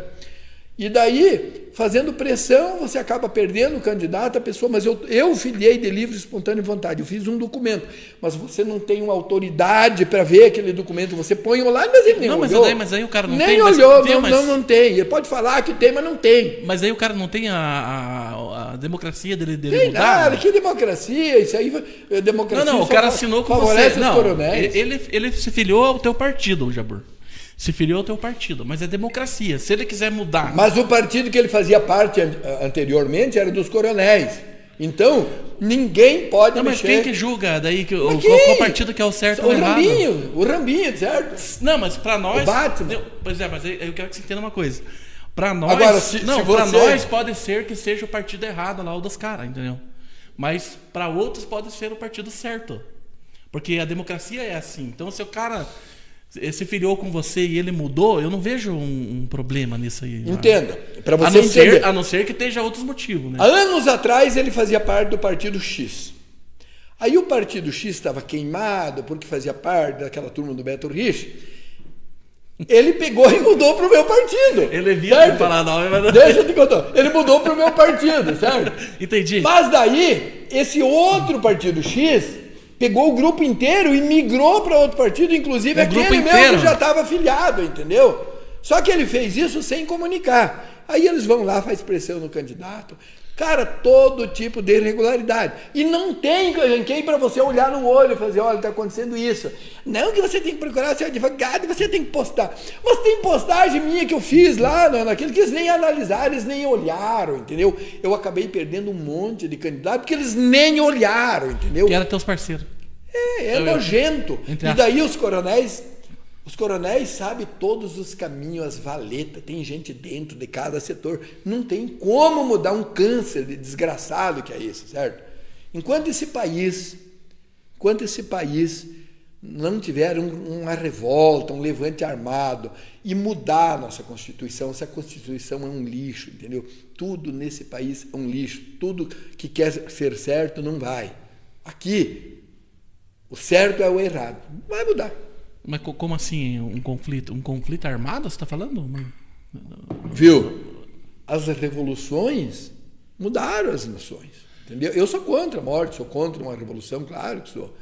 E daí, fazendo pressão, você acaba perdendo o candidato, a pessoa, mas eu, eu filiei de livre e espontânea vontade, eu fiz um documento, mas você não tem uma autoridade para ver aquele documento, você põe lá, mas ele nem Não, mas olhou. daí- mas aí o cara não nem tem, mas- olhou, viu, não, mas- não, não tem. Ele pode falar que tem, mas não tem. Mas aí o cara não tem a, a, a democracia dele, dele Tem mudar? nada, que democracia, isso aí é democracia. Não, não, o cara assinou com você. Não, coronéis. ele, ele se filiou ao teu partido, Jabur. Se filiou ao teu partido, mas é democracia. Se ele quiser mudar. Mas o partido que ele fazia parte an- anteriormente era dos coronéis. Então, ninguém pode Não, mas mexer. quem que julga daí que, o, qual, partido que é o certo O ou o errado? Rambinho, o Rambinho, certo? Não, mas pra nós. O Batman. Eu- Pois é, mas eu quero que você entenda uma coisa. Pra nós. Agora, se- não, se você- nós pode ser que seja o partido errado lá, o dos caras, entendeu? Mas pra outros pode ser o partido certo. Porque a democracia é assim. Então, se o cara se filiou com você e ele mudou, eu não vejo um, um problema nisso aí. Entenda. Para A você não, entender. ser, a não ser que esteja outros motivos, né? Há anos atrás ele fazia parte do partido X. Aí o partido X estava queimado porque fazia parte daquela turma do Beto Rich. Ele pegou e mudou para o meu partido. Ele viu certo? falar nome, mas... Deixa eu te contar. Ele mudou para o meu partido, certo? (laughs) Entendi. Mas daí, esse outro partido X pegou o grupo inteiro e migrou para outro partido, inclusive O aquele grupo mesmo que já estava afiliado, entendeu? Só que ele fez isso sem comunicar. Aí eles vão lá, faz pressão no candidato. Cara, todo tipo de irregularidade. E não tem quem para você olhar no olho e fazer, olha, está acontecendo isso. Não que você tem que procurar seu advogado, você tem que postar. Mas tem postagem minha que eu fiz lá na- naquele que eles nem analisaram, eles nem olharam, entendeu? Eu acabei perdendo um monte de candidato porque eles nem olharam, entendeu? Que era teus parceiros. É, é Eu- eu- nojento. Entre E aspas. daí os coronéis, os coronéis sabem todos os caminhos, as valetas, tem gente dentro de cada setor. Não tem como mudar um câncer de desgraçado que é esse, certo? Enquanto esse país, enquanto esse país não tiver um- uma revolta, um levante armado e mudar a nossa Constituição, essa Constituição é um lixo, entendeu? Tudo nesse país é um lixo. Tudo que quer ser certo não vai. Aqui, o certo é o errado. Vai mudar. Mas co- como assim? Um conflito? Um conflito armado, você está falando? Viu? As revoluções mudaram as nações. Entendeu? Eu sou contra a morte, sou contra uma revolução, claro que sou.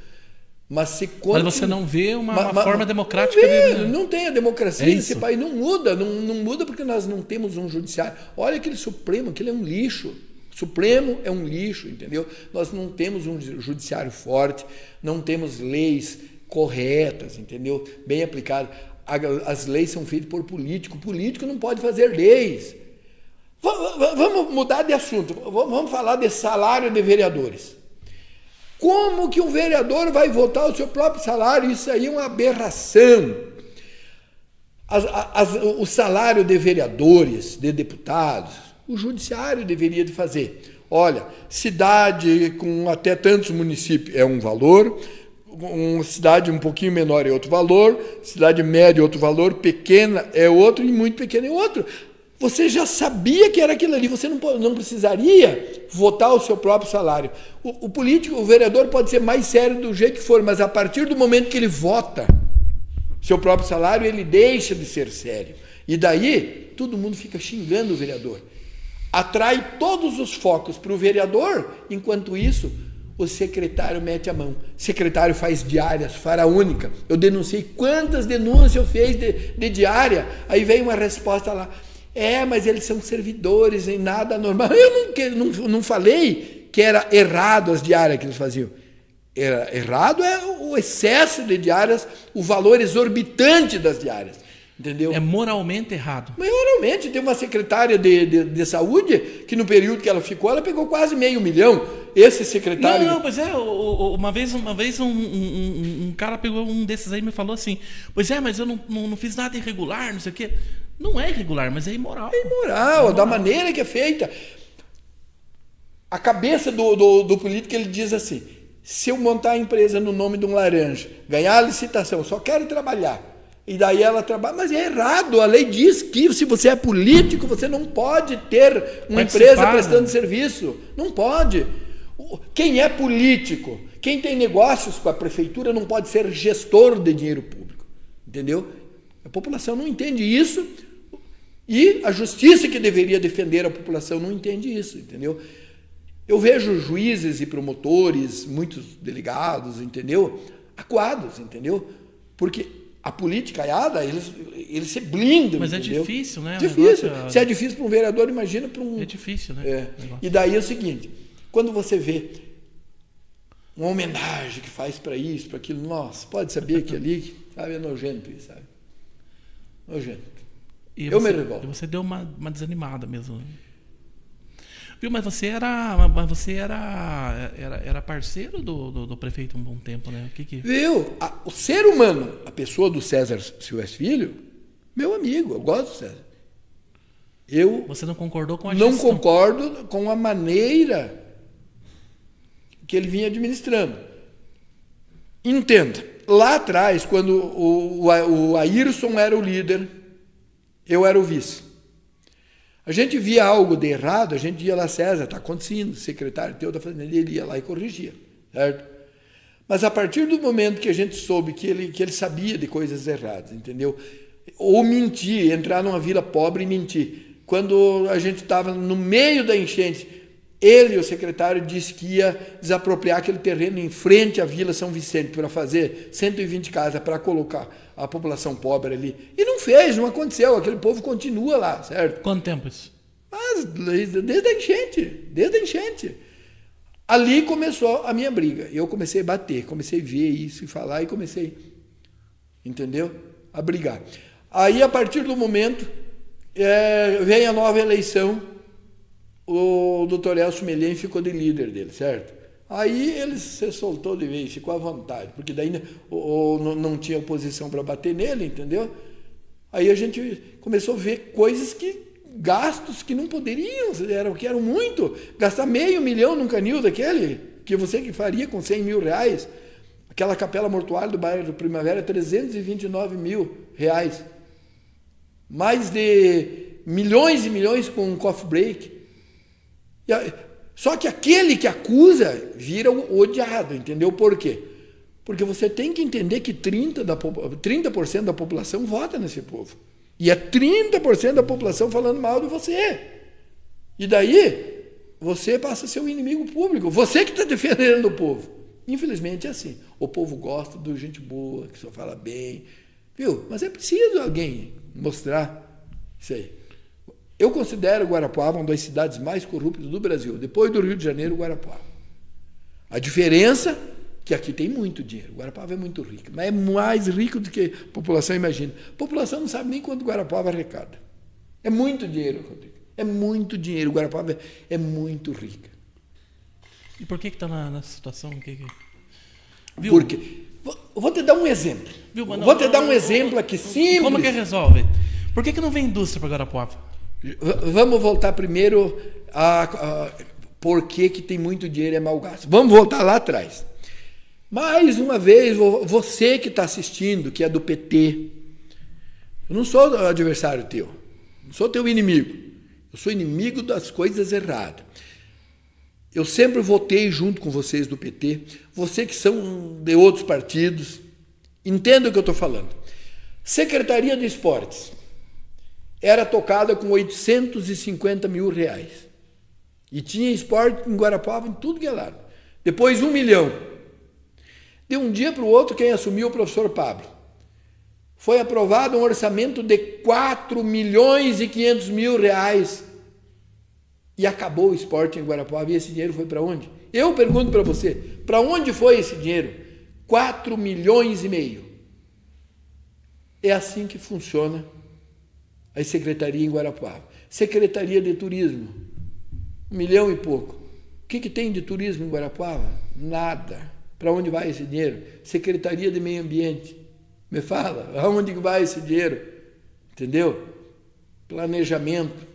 Mas se Mas você não vê uma, Ma- uma ma- forma democrática não, vê, de. não tem a democracia É nesse país, não muda, não, não muda porque nós não temos um judiciário. Olha aquele Supremo, aquele é um lixo. Supremo é um lixo, entendeu? Nós não temos um judiciário forte, não temos leis corretas, entendeu? Bem aplicado. A- As leis são feitas por político. O político não pode fazer leis. Va- va- Vamos mudar de assunto. Va- Vamos falar de salário de vereadores. Como que um vereador vai votar o seu próprio salário? Isso aí é uma aberração. As- as- o salário de vereadores, de deputados, o judiciário deveria de fazer. Olha, cidade com até tantos municípios é um valor, uma cidade um pouquinho menor é outro valor, cidade média é outro valor, pequena é outro e muito pequena é outro. Você já sabia que era aquilo ali, você não, não precisaria votar o seu próprio salário. O, o político, o vereador pode ser mais sério do jeito que for, mas a partir do momento que ele vota seu próprio salário, ele deixa de ser sério. E daí, todo mundo fica xingando o vereador. Atrai todos os focos para o vereador, enquanto isso, o secretário mete a mão. O secretário faz diárias, faraônica. Eu denunciei quantas denúncias eu fiz de, de diária. Aí vem uma resposta lá. É, mas eles são servidores, em nada normal. Eu não, não, não falei que era errado as diárias que eles faziam. Era errado é o excesso de diárias, o valor exorbitante das diárias. Entendeu? É moralmente errado. Mas realmente tem uma secretária de, de, de saúde que no período que ela ficou, ela pegou quase meio milhão. Esse secretário. Não, não, pois é, uma vez, uma vez um, um- um- cara pegou um desses aí e me falou assim: Pois é, mas eu não, não, não fiz nada irregular, não sei o quê. Não é irregular, mas é imoral. moral, da maneira que é feita. A cabeça do, do, do político ele diz assim: se eu montar a empresa no nome de um laranja, ganhar a licitação, só quero trabalhar. E daí ela trabalha, mas é errado. A lei diz que se você é político, você não pode ter uma empresa né? prestando serviço. Não pode. Quem é político, quem tem negócios com a prefeitura, não pode ser gestor de dinheiro público. Entendeu? A população não entende isso. E a justiça que deveria defender a população não entende isso, entendeu? Eu vejo juízes e promotores, muitos delegados, entendeu? Acuados, entendeu? Porque a politicaiada, eles, eles se blindam. Mas é entendeu? difícil, né? Difícil. negócio- Se é difícil para um vereador, imagina para um. É difícil, né? É. E daí é o seguinte: quando você vê uma homenagem que faz para isso, para aquilo, nossa, pode saber que ali, sabe, é nojento isso, sabe? Nojento. E Eu você, me revolto. e você deu uma, uma desanimada mesmo. Viu, mas você era. Mas você era. Era, era parceiro do, do, do prefeito um bom tempo, né? O que que. Viu? A- o ser humano, a pessoa do César Silvestre Filho, meu amigo, eu gosto do César. Eu Você não concordou com a não gestão. concordo com a maneira que ele vinha administrando. Entenda, lá atrás, quando o, o, o Ayrson era o líder, eu era o vice. A gente via algo de errado, a gente ia lá, César, está acontecendo, secretário teu da Fazenda, ele ia lá e corrigia, certo? Mas a partir do momento que a gente soube que ele, que ele sabia de coisas erradas, entendeu? Ou mentir, entrar numa vila pobre e mentir. Quando a gente estava no meio da enchente, ele, o secretário, disse que ia desapropriar aquele terreno em frente à Vila São Vicente para fazer 120 casas para colocar a população pobre ali. E não fez, não aconteceu. Aquele povo continua lá, certo? Quanto tempo isso? Mas desde a enchente, desde a enchente. Ali começou a minha briga. Eu comecei a bater, comecei a ver isso e falar e comecei, entendeu? A brigar. Aí, a partir do momento, é, vem a nova eleição o doutor Elcio Melhem ficou de líder dele, certo? Aí ele se soltou de vez, ficou à vontade, porque daí o, o, não tinha oposição para bater nele, entendeu? Aí a gente começou a ver coisas que gastos que não poderiam, eram, que eram muito. Gastar meio milhão num canil daquele, que você que faria com 100 mil reais. Aquela capela mortuária do bairro do Primavera, 329 mil reais. Mais de milhões e milhões com um coffee break. Só que aquele que acusa vira o odiado, entendeu por quê? Porque você tem que entender que 30%, da, 30 da população vota nesse povo. E é 30% da população falando mal de você. E daí, você passa a ser um inimigo público. Você que está defendendo o povo. Infelizmente é assim. O povo gosta de gente boa, que só fala bem. Viu? Mas é preciso alguém mostrar isso aí. Eu considero Guarapuava uma das cidades mais corruptas do Brasil. Depois do Rio de Janeiro, Guarapuava. A diferença é que aqui tem muito dinheiro. Guarapuava é muito rico, mas é mais rico do que a população imagina. A população não sabe nem quanto Guarapuava arrecada. É muito dinheiro, Rodrigo. É muito dinheiro. Guarapuava é muito rica. E por que está na, na, situação? Que, que... Viu? Porque. Vou te dar um exemplo. Viu, vou te dar um exemplo aqui simples. Como que resolve? Por que, que não vem indústria para Guarapuava? Vamos voltar primeiro a, a por que, que tem muito dinheiro é mal gasto. Vamos voltar lá atrás. Mais uma vez, você que está assistindo, que é do PT, eu não sou adversário teu, não sou teu inimigo. Eu sou inimigo das coisas erradas. Eu sempre votei junto com vocês do PT, você que são de outros partidos, entenda o que eu estou falando. Secretaria de Esportes era tocada com 850 mil reais. E tinha esporte em Guarapava em tudo que é lado. Depois um milhão. De um dia para o outro, quem assumiu o professor Pablo. Foi aprovado um orçamento de 4 milhões e 500 mil reais. E acabou o esporte em Guarapava. E esse dinheiro foi para onde? Eu pergunto para você, para onde foi esse dinheiro? 4 milhões e meio. É assim que funciona a secretaria em Guarapuava. Secretaria de Turismo, um milhão e pouco. O que, que tem de turismo em Guarapuava? Nada. Para onde vai esse dinheiro? Secretaria de Meio Ambiente. Me fala, (laughs) aonde vai esse dinheiro? Entendeu? Planejamento.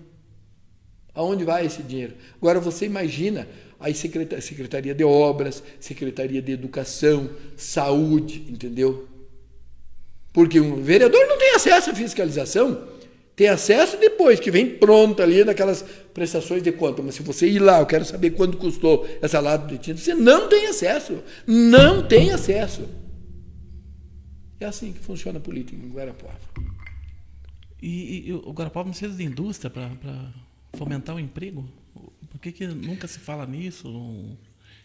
Aonde vai esse dinheiro? Agora você imagina a Secretaria de Obras, Secretaria de Educação, Saúde, entendeu? Porque um vereador não tem acesso à fiscalização. Tem acesso depois, que vem pronta ali naquelas prestações de conta. Mas se você ir lá, eu quero saber quanto custou essa lata de tinta, você não tem acesso. Não tem acesso. É assim que funciona a política em Guarapuava. E, e o Guarapuava não precisa de indústria para fomentar o emprego? Por que, que nunca se fala nisso?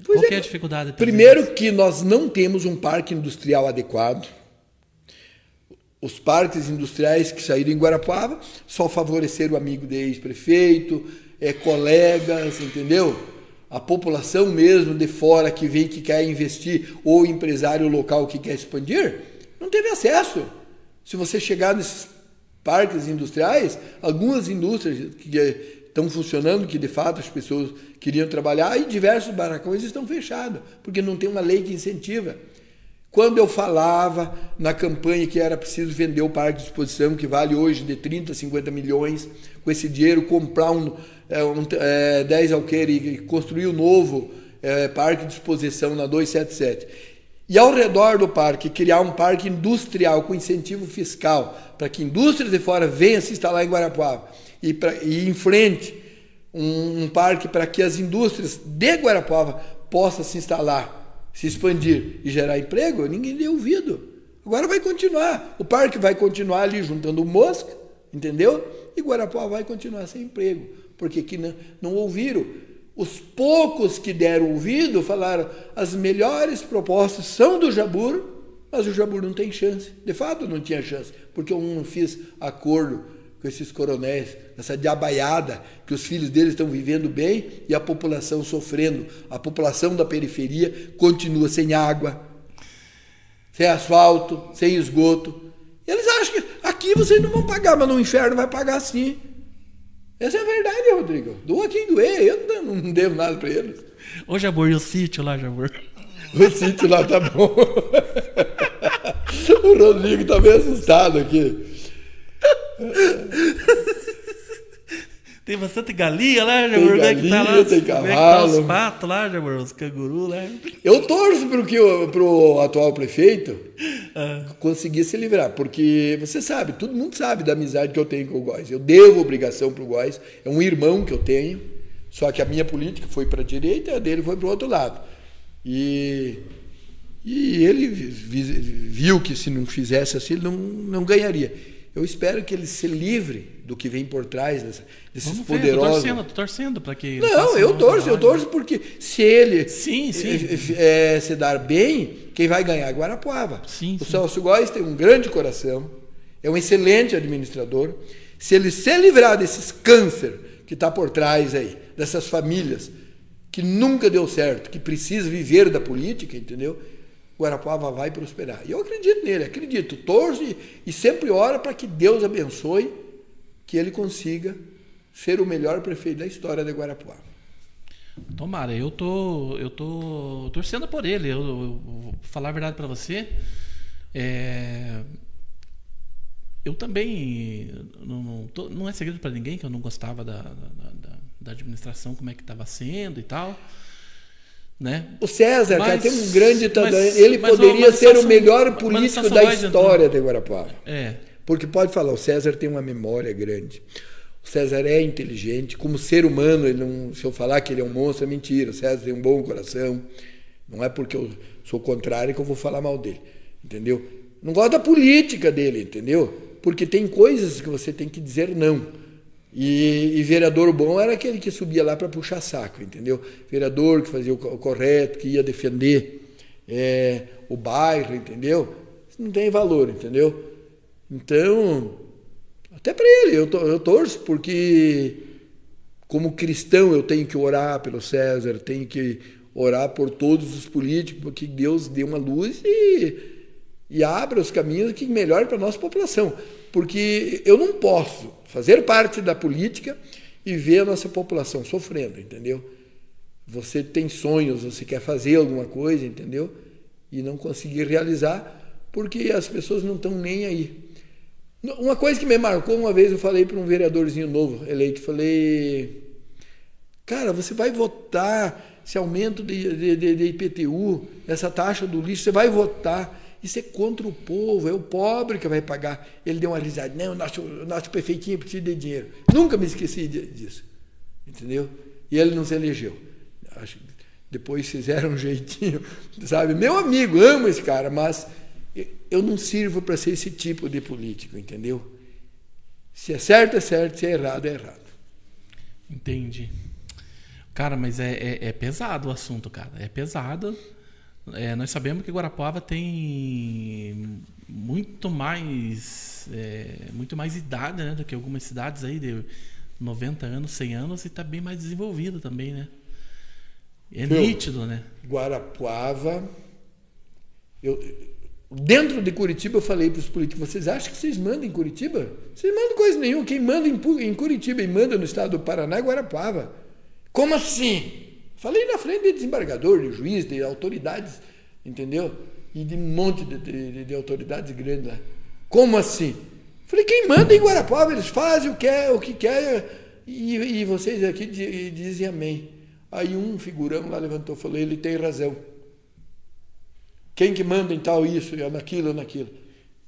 Pois Qual é, é a dificuldade? Primeiro que nós não temos um parque industrial adequado os parques industriais que saíram em Guarapuava só favoreceram o amigo de ex-prefeito, é, colegas, entendeu? A população mesmo de fora que vem que quer investir ou empresário local que quer expandir, não teve acesso. Se você chegar nesses parques industriais, algumas indústrias que estão funcionando, que de fato as pessoas queriam trabalhar, e diversos barracões estão fechados, porque não tem uma lei que incentiva. Quando eu falava na campanha que era preciso vender o parque de exposição, que vale hoje de 30, 50 milhões, com esse dinheiro comprar um, é, um é, 10 alqueire e construir o um novo é, parque de exposição na 277. E ao redor do parque, criar um parque industrial com incentivo fiscal, para que indústrias de fora venham se instalar em Guarapuava. E, pra, e em frente, um, um parque para que as indústrias de Guarapuava possam se instalar se expandir e gerar emprego, ninguém deu ouvido. Agora vai continuar. O parque vai continuar ali juntando mosca, entendeu? E Guarapuava vai continuar sem emprego, porque aqui não, não ouviram. Os poucos que deram ouvido falaram as melhores propostas são do Jabur, mas o Jabur não tem chance. De fato, não tinha chance, porque eu não fiz acordo com esses coronéis, essa diabaiada, que os filhos deles estão vivendo bem e a população sofrendo. A população da periferia continua sem água, sem asfalto, sem esgoto. E eles acham que aqui vocês não vão pagar, mas no inferno vai pagar sim. Essa é a verdade, Rodrigo. Doa quem doer, eu não devo nada para eles. Ô, Jabor, e o sítio lá, Jabor? O sítio lá tá bom. (laughs) o Rodrigo tá meio assustado aqui. (laughs) Tem bastante galinha lá, Tem Jamor. galinha, tá lá, tem é tá cavalo. os patos lá, Jamor? Os cangurus lá. Eu torço para que o pro atual prefeito Ah, conseguir se livrar, porque você sabe, todo mundo sabe da amizade que eu tenho com o Góis. Eu devo obrigação para o Góis, é um irmão que eu tenho, só que a minha política foi para a direita e a dele foi para o outro lado. E, e ele vi- viu que se não fizesse assim, ele não, não ganharia. Eu espero que ele se livre do que vem por trás dessa, desses vamos ver, tô poderosos. torcendo, tô torcendo pra que ele Não, eu torço, eu torço porque se ele Sim, sim. eh, eh, se dar bem, quem vai ganhar é Guarapuava. Sim, o sim. Celso Góes tem um grande coração, é um excelente administrador. Se ele se livrar desses câncer que está por trás aí, dessas famílias que nunca deu certo, que precisa viver da política, entendeu? Guarapuava vai prosperar. E eu acredito nele, acredito, torço e, sempre oro para que Deus abençoe, que ele consiga ser o melhor prefeito da história de Guarapuava. Tomara, eu tô, eu tô torcendo por ele. Eu, eu vou falar a verdade pra você. É, eu também não, não, tô- não é segredo pra ninguém que eu não gostava da, da, da- da administração, como é que estava sendo e tal, né? O César, cara, Mas- tem um grande talento. mas- Ele mas, poderia ser o melhor político da voz, história de Guarapuava. É, Porque pode falar, o César tem uma memória grande. O César é inteligente, como ser humano, ele não, se eu falar que ele é um monstro, é mentira. O César tem um bom coração. Não é porque eu sou contrário que eu vou falar mal dele, entendeu? Não gosto da política dele, entendeu? Porque tem coisas que você tem que dizer não. E, e vereador bom era aquele que subia lá para puxar saco, entendeu? Vereador que fazia o co- o correto, que ia defender é, o bairro, entendeu? Isso não tem valor, entendeu? Então, até para ele, eu, to- eu torço, porque como cristão eu tenho que orar pelo César, tenho que orar por todos os políticos, para que Deus dê uma luz e, e abra os caminhos que melhore para a nossa população. Porque eu não posso fazer parte da política e ver a nossa população sofrendo, entendeu? Você tem sonhos, você quer fazer alguma coisa, entendeu? E não conseguir realizar porque as pessoas não estão nem aí. Uma coisa que me marcou uma vez, eu falei para um vereadorzinho novo eleito, falei, cara, você vai votar esse aumento de, de, de, de IPTU, essa taxa do lixo, você vai votar. Isso é contra o povo, é o pobre que vai pagar. Ele deu uma risada, não, o nosso, o nosso prefeitinho precisa de dinheiro. Nunca me esqueci disso, entendeu? E ele não se elegeu. Acho que depois fizeram um jeitinho, (laughs) sabe? Meu amigo, amo esse cara, mas eu não sirvo para ser esse tipo de político, entendeu? Se é certo, é certo, se é errado, é errado. entendi. Cara, mas é, é, é pesado o assunto, cara. É pesado. É, nós sabemos que Guarapuava tem muito mais é, muito mais idade né, do que algumas cidades aí de 90 anos, 100 anos e está bem mais desenvolvida também, né? É Viu? nítido, né? Guarapuava. Eu, dentro de Curitiba, eu falei para os políticos: vocês acham que vocês mandam em Curitiba? Vocês mandam coisa nenhuma. Quem manda em, em Curitiba e manda no estado do Paraná é Guarapuava. Como assim? Falei na frente de desembargador, de juiz, de autoridades, entendeu? E de um monte de, de- de- de autoridades grandes lá. Como assim? Falei, quem manda em Guarapuava, eles fazem o que quer, o que quer, e, e vocês aqui di- dizem amém. Aí um figurão lá levantou e falou, ele tem razão. Quem que manda em tal isso, é naquilo, naquilo?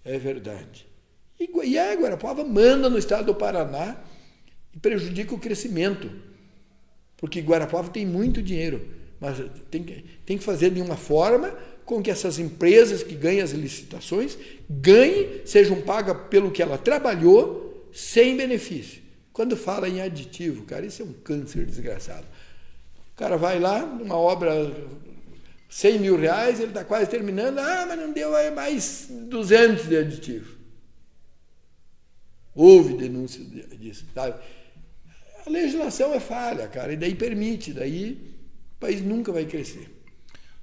É verdade. E, e a Guarapuava manda no estado do Paraná e prejudica o crescimento. Porque Guarapuava tem muito dinheiro, Mas tem que, tem que fazer de uma forma com que essas empresas que ganham as licitações ganhem, sejam pagas pelo que ela trabalhou, sem benefício. Quando fala em aditivo, cara, isso é um câncer desgraçado. O cara vai lá, numa obra 100 mil reais, ele está quase terminando, ah, mas não deu é mais 200 de aditivo. Houve denúncia disso. Sabe? A legislação é falha, cara, e daí permite, daí o país nunca vai crescer.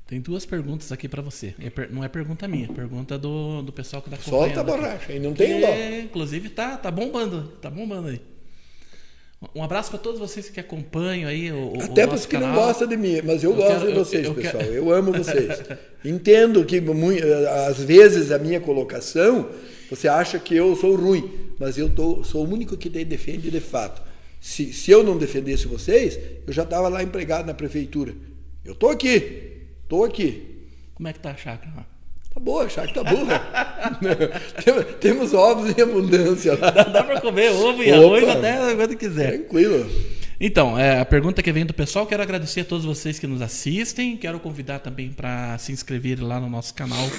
Tem duas perguntas aqui para você. É não é pergunta minha, é pergunta do, do pessoal que está acompanhando. Solta a borracha, aí não tem dó. Inclusive tá, tá bombando, tá bombando aí. Um abraço para todos vocês que acompanham aí o Até para os que não gostam de mim, mas eu, eu gosto quero, de vocês, eu, eu pessoal. Quero... Eu amo vocês. (laughs) Entendo que às vezes a minha colocação você acha que eu sou ruim, mas eu tô, sou o único que defende de fato. Se, se eu não defendesse vocês, eu já estava lá empregado na prefeitura. Eu tô aqui, tô aqui. Como é que tá a chácara? Tá boa, a chácara tá boa. (laughs) Temos ovos em abundância lá. Dá, dá para comer ovo e Opa, arroz até quando quiser. Tranquilo. Então, é, a pergunta que vem do pessoal, quero agradecer a todos vocês que nos assistem. Quero convidar também para se inscrever lá no nosso canal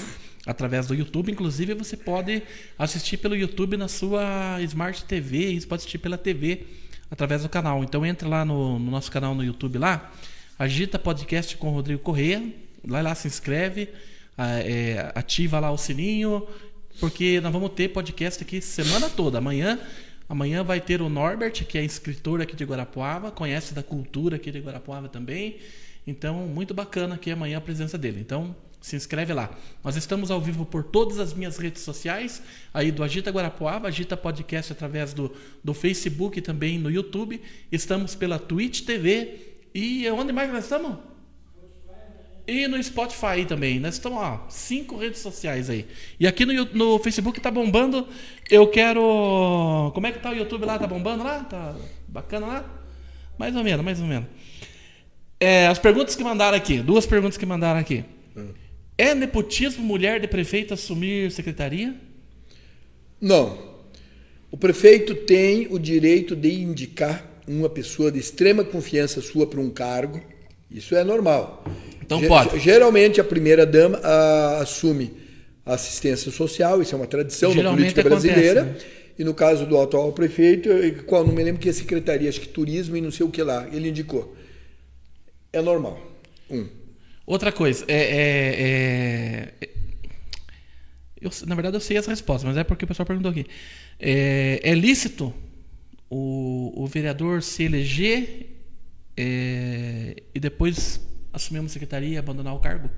através do YouTube. Inclusive, você pode assistir pelo YouTube na sua Smart TV. Isso pode assistir pela TV através do canal. Então entra lá no, no nosso canal no YouTube lá, agita podcast com Rodrigo Correia, vai lá, se inscreve, é, ativa lá o sininho, porque nós vamos ter podcast aqui semana toda. Amanhã, amanhã vai ter o Norbert, que é escritor aqui de Guarapuava, conhece da cultura aqui de Guarapuava também. Então, muito bacana aqui amanhã a presença dele. Então, se inscreve lá. Nós estamos ao vivo por todas as minhas redes sociais, aí do Agita Guarapuava, Agita Podcast através do, do Facebook e também no YouTube. Estamos pela Twitch TV e onde mais nós estamos? E no Spotify também. Nós estamos, ó, cinco redes sociais aí. E aqui no, no Facebook tá bombando. Eu quero. Como é que tá o YouTube lá? Tá bombando lá? Tá bacana lá? Mais ou menos, mais ou menos. É, as perguntas que mandaram aqui. Duas perguntas que mandaram aqui. É nepotismo mulher de prefeito assumir secretaria? Não. O prefeito tem o direito de indicar uma pessoa de extrema confiança sua para um cargo. Isso é normal. Então pode. Geralmente a primeira dama a, assume a assistência social, isso é uma tradição Geralmente na política brasileira. Acontece, né? E no caso do atual prefeito, qual não me lembro que é secretaria, acho que turismo e não sei o que lá, ele indicou. É normal. Um. Outra coisa, é, é, é, eu, na verdade eu sei essa resposta, mas é porque o pessoal perguntou aqui. É, é lícito o, o vereador se eleger é, e depois assumir uma secretaria e abandonar o cargo?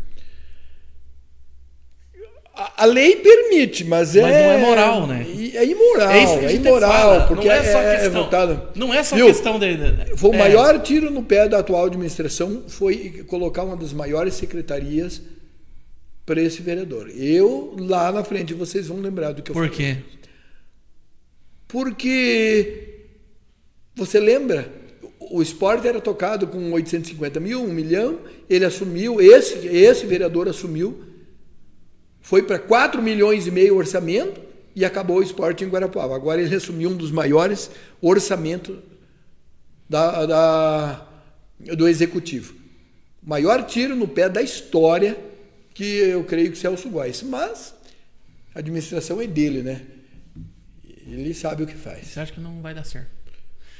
A, lei permite, mas, mas é. não é moral, né? É imoral. É, isso que é imoral, porque não é, só é, questão, é votado. Não é só Viu? questão de. Foi o é. maior tiro no pé da atual administração foi colocar uma das maiores secretarias para esse vereador. Eu, lá na frente, vocês vão lembrar do que eu Por falei. Por quê? Porque. Você lembra? O esporte era tocado com 850 mil, um milhão, ele assumiu, esse, esse vereador assumiu foi para 4 milhões e meio orçamento e acabou o esporte em Guarapuava. Agora ele assumiu um dos maiores orçamentos da, da, do executivo. Maior tiro no pé da história que eu creio que Celso Góes. Mas a administração é dele, né? Ele sabe o que faz. Você acha que não vai dar certo?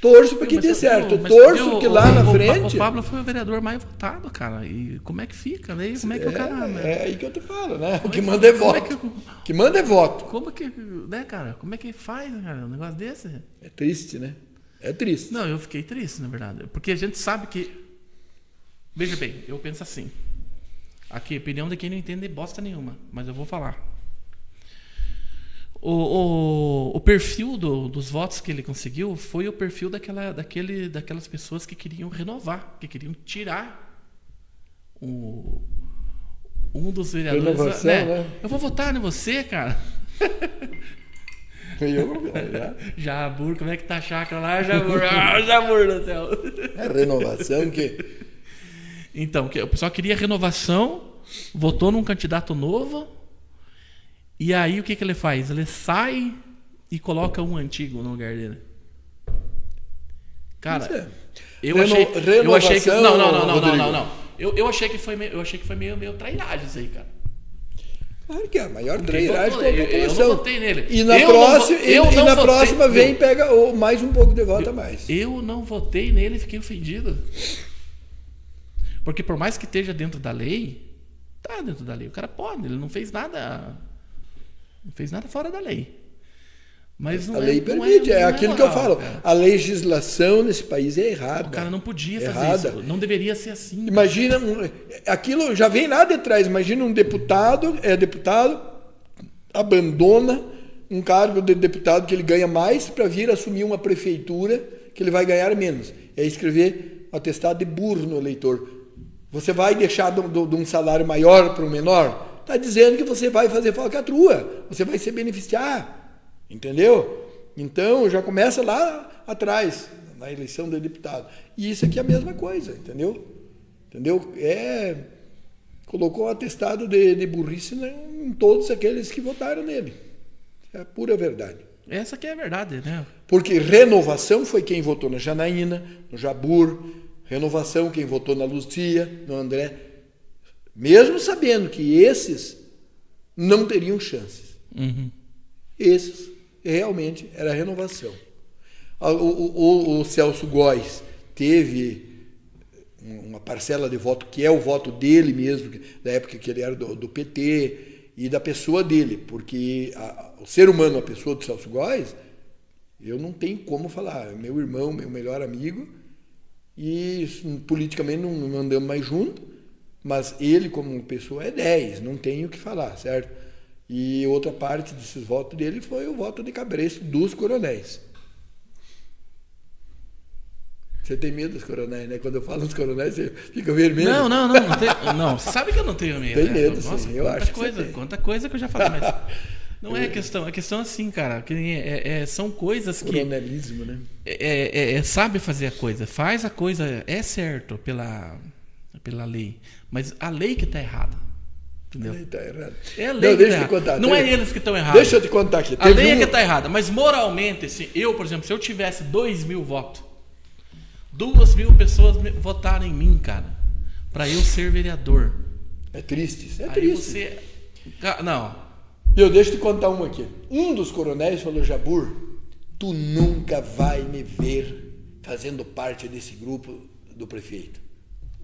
Torço para que dê certo. Mas, Torço que lá o, na frente. O Pablo foi o vereador mais votado, cara. E como é que fica? Né? Como é que é, o cara. Né? É aí que eu te falo, né? O que é manda é voto. É que, que, manda é voto. Como é que. Né, cara? Como é que faz, cara? Um negócio desse? É triste, né? É triste. Não, eu fiquei triste, na verdade. Porque a gente sabe que. Veja bem, eu penso assim. Aqui, opinião de quem não entende bosta nenhuma. Mas eu vou falar o, o, o perfil do, dos votos que ele conseguiu foi o perfil daquela, daquele, daquelas pessoas que queriam renovar, que queriam tirar o, um dos vereadores. Renovação, né? né? Eu vou votar em você, cara. Eu, já. Jabur, como é que tá a chácara lá? Jabur, ah, Jabur do céu. É renovação que. Então, o pessoal queria renovação, votou num candidato novo e aí o que, que ele faz? Ele sai e coloca um antigo no lugar dele. Cara, eu, Reno, achei, eu achei que. Não, não, não, não, não, não, não. eu, eu achei que foi meio, eu achei que foi meio, meio trairagem isso aí, cara. Claro que é a maior trairagem com a eu- eu não população. votei nele. E na Eu não próxima, e- eu e não na votei- próxima vem e eu- pega o- mais um pouco de voto a mais. Eu não votei nele e fiquei ofendido. Porque por mais que esteja dentro da lei, tá dentro da lei. O cara pode, ele não fez nada. Não fez nada fora da lei. Mas A é- lei não permite, é, não aquilo que moral, eu falo. cara. A legislação nesse país é errada. O cara não podia fazer Errada. isso. Não deveria ser assim. Imagina, um- aquilo já vem lá de trás. Imagina um deputado, é deputado, abandona um cargo de deputado que ele ganha mais para vir assumir uma prefeitura que ele vai ganhar menos. É escrever um atestado de burro no eleitor. Você vai deixar de um- de um salário maior para um menor? Está dizendo que você vai fazer falcatrua, você vai se beneficiar. Entendeu? Então já começa lá atrás, na eleição do deputado. E isso aqui é a mesma coisa, entendeu? Entendeu? É. Colocou um atestado de, de burrice em todos aqueles que votaram nele. É a pura verdade. Essa que é a verdade, né? Porque renovação foi quem votou na Janaína, no Jabur, renovação quem votou na Lucia, no André. Mesmo sabendo que esses não teriam chances. Uhum. Esses realmente era a renovação. O, o- o- Celso Góes teve uma parcela de voto que é o voto dele mesmo, da época que ele era do, do PT e da pessoa dele, porque a- o ser humano, a pessoa do Celso Góes, eu não tenho como falar, é meu irmão, meu melhor amigo, e politicamente não, não andamos mais juntos, mas ele como pessoa é 10, não tenho o que falar, certo? E outra parte desses votos dele foi o voto de cabresto dos coronéis. Você tem medo dos coronéis, né? Quando eu falo dos coronéis, você fica vermelho. Não, não, não. Não, tem- não, você sabe que eu não tenho medo. Tem né? medo, Nossa, sim, eu acho que coisa, tem. quanta coisa que eu já falei, mas (laughs) não é a questão. A questão é assim, cara. Que nem é- é- são coisas que Coronelismo, né? é, é- é- sabe fazer a coisa, faz a coisa, é certo pela, pela lei, mas a lei que está errada. Entendeu? Ele tá errado. É a Não, lei que deixa tá te contar. Não é Deixa- eles que estão errados. Deixa eu te contar aqui. A lei é um- que está errada, mas moralmente, assim, eu, por exemplo, se eu tivesse dois mil votos, duas mil pessoas votaram em mim, cara, para eu ser vereador. É triste, isso é Aí triste. você. Não. Eu deixo te contar uma aqui. Um dos coronéis falou, Jabur, tu nunca vai me ver fazendo parte desse grupo do prefeito,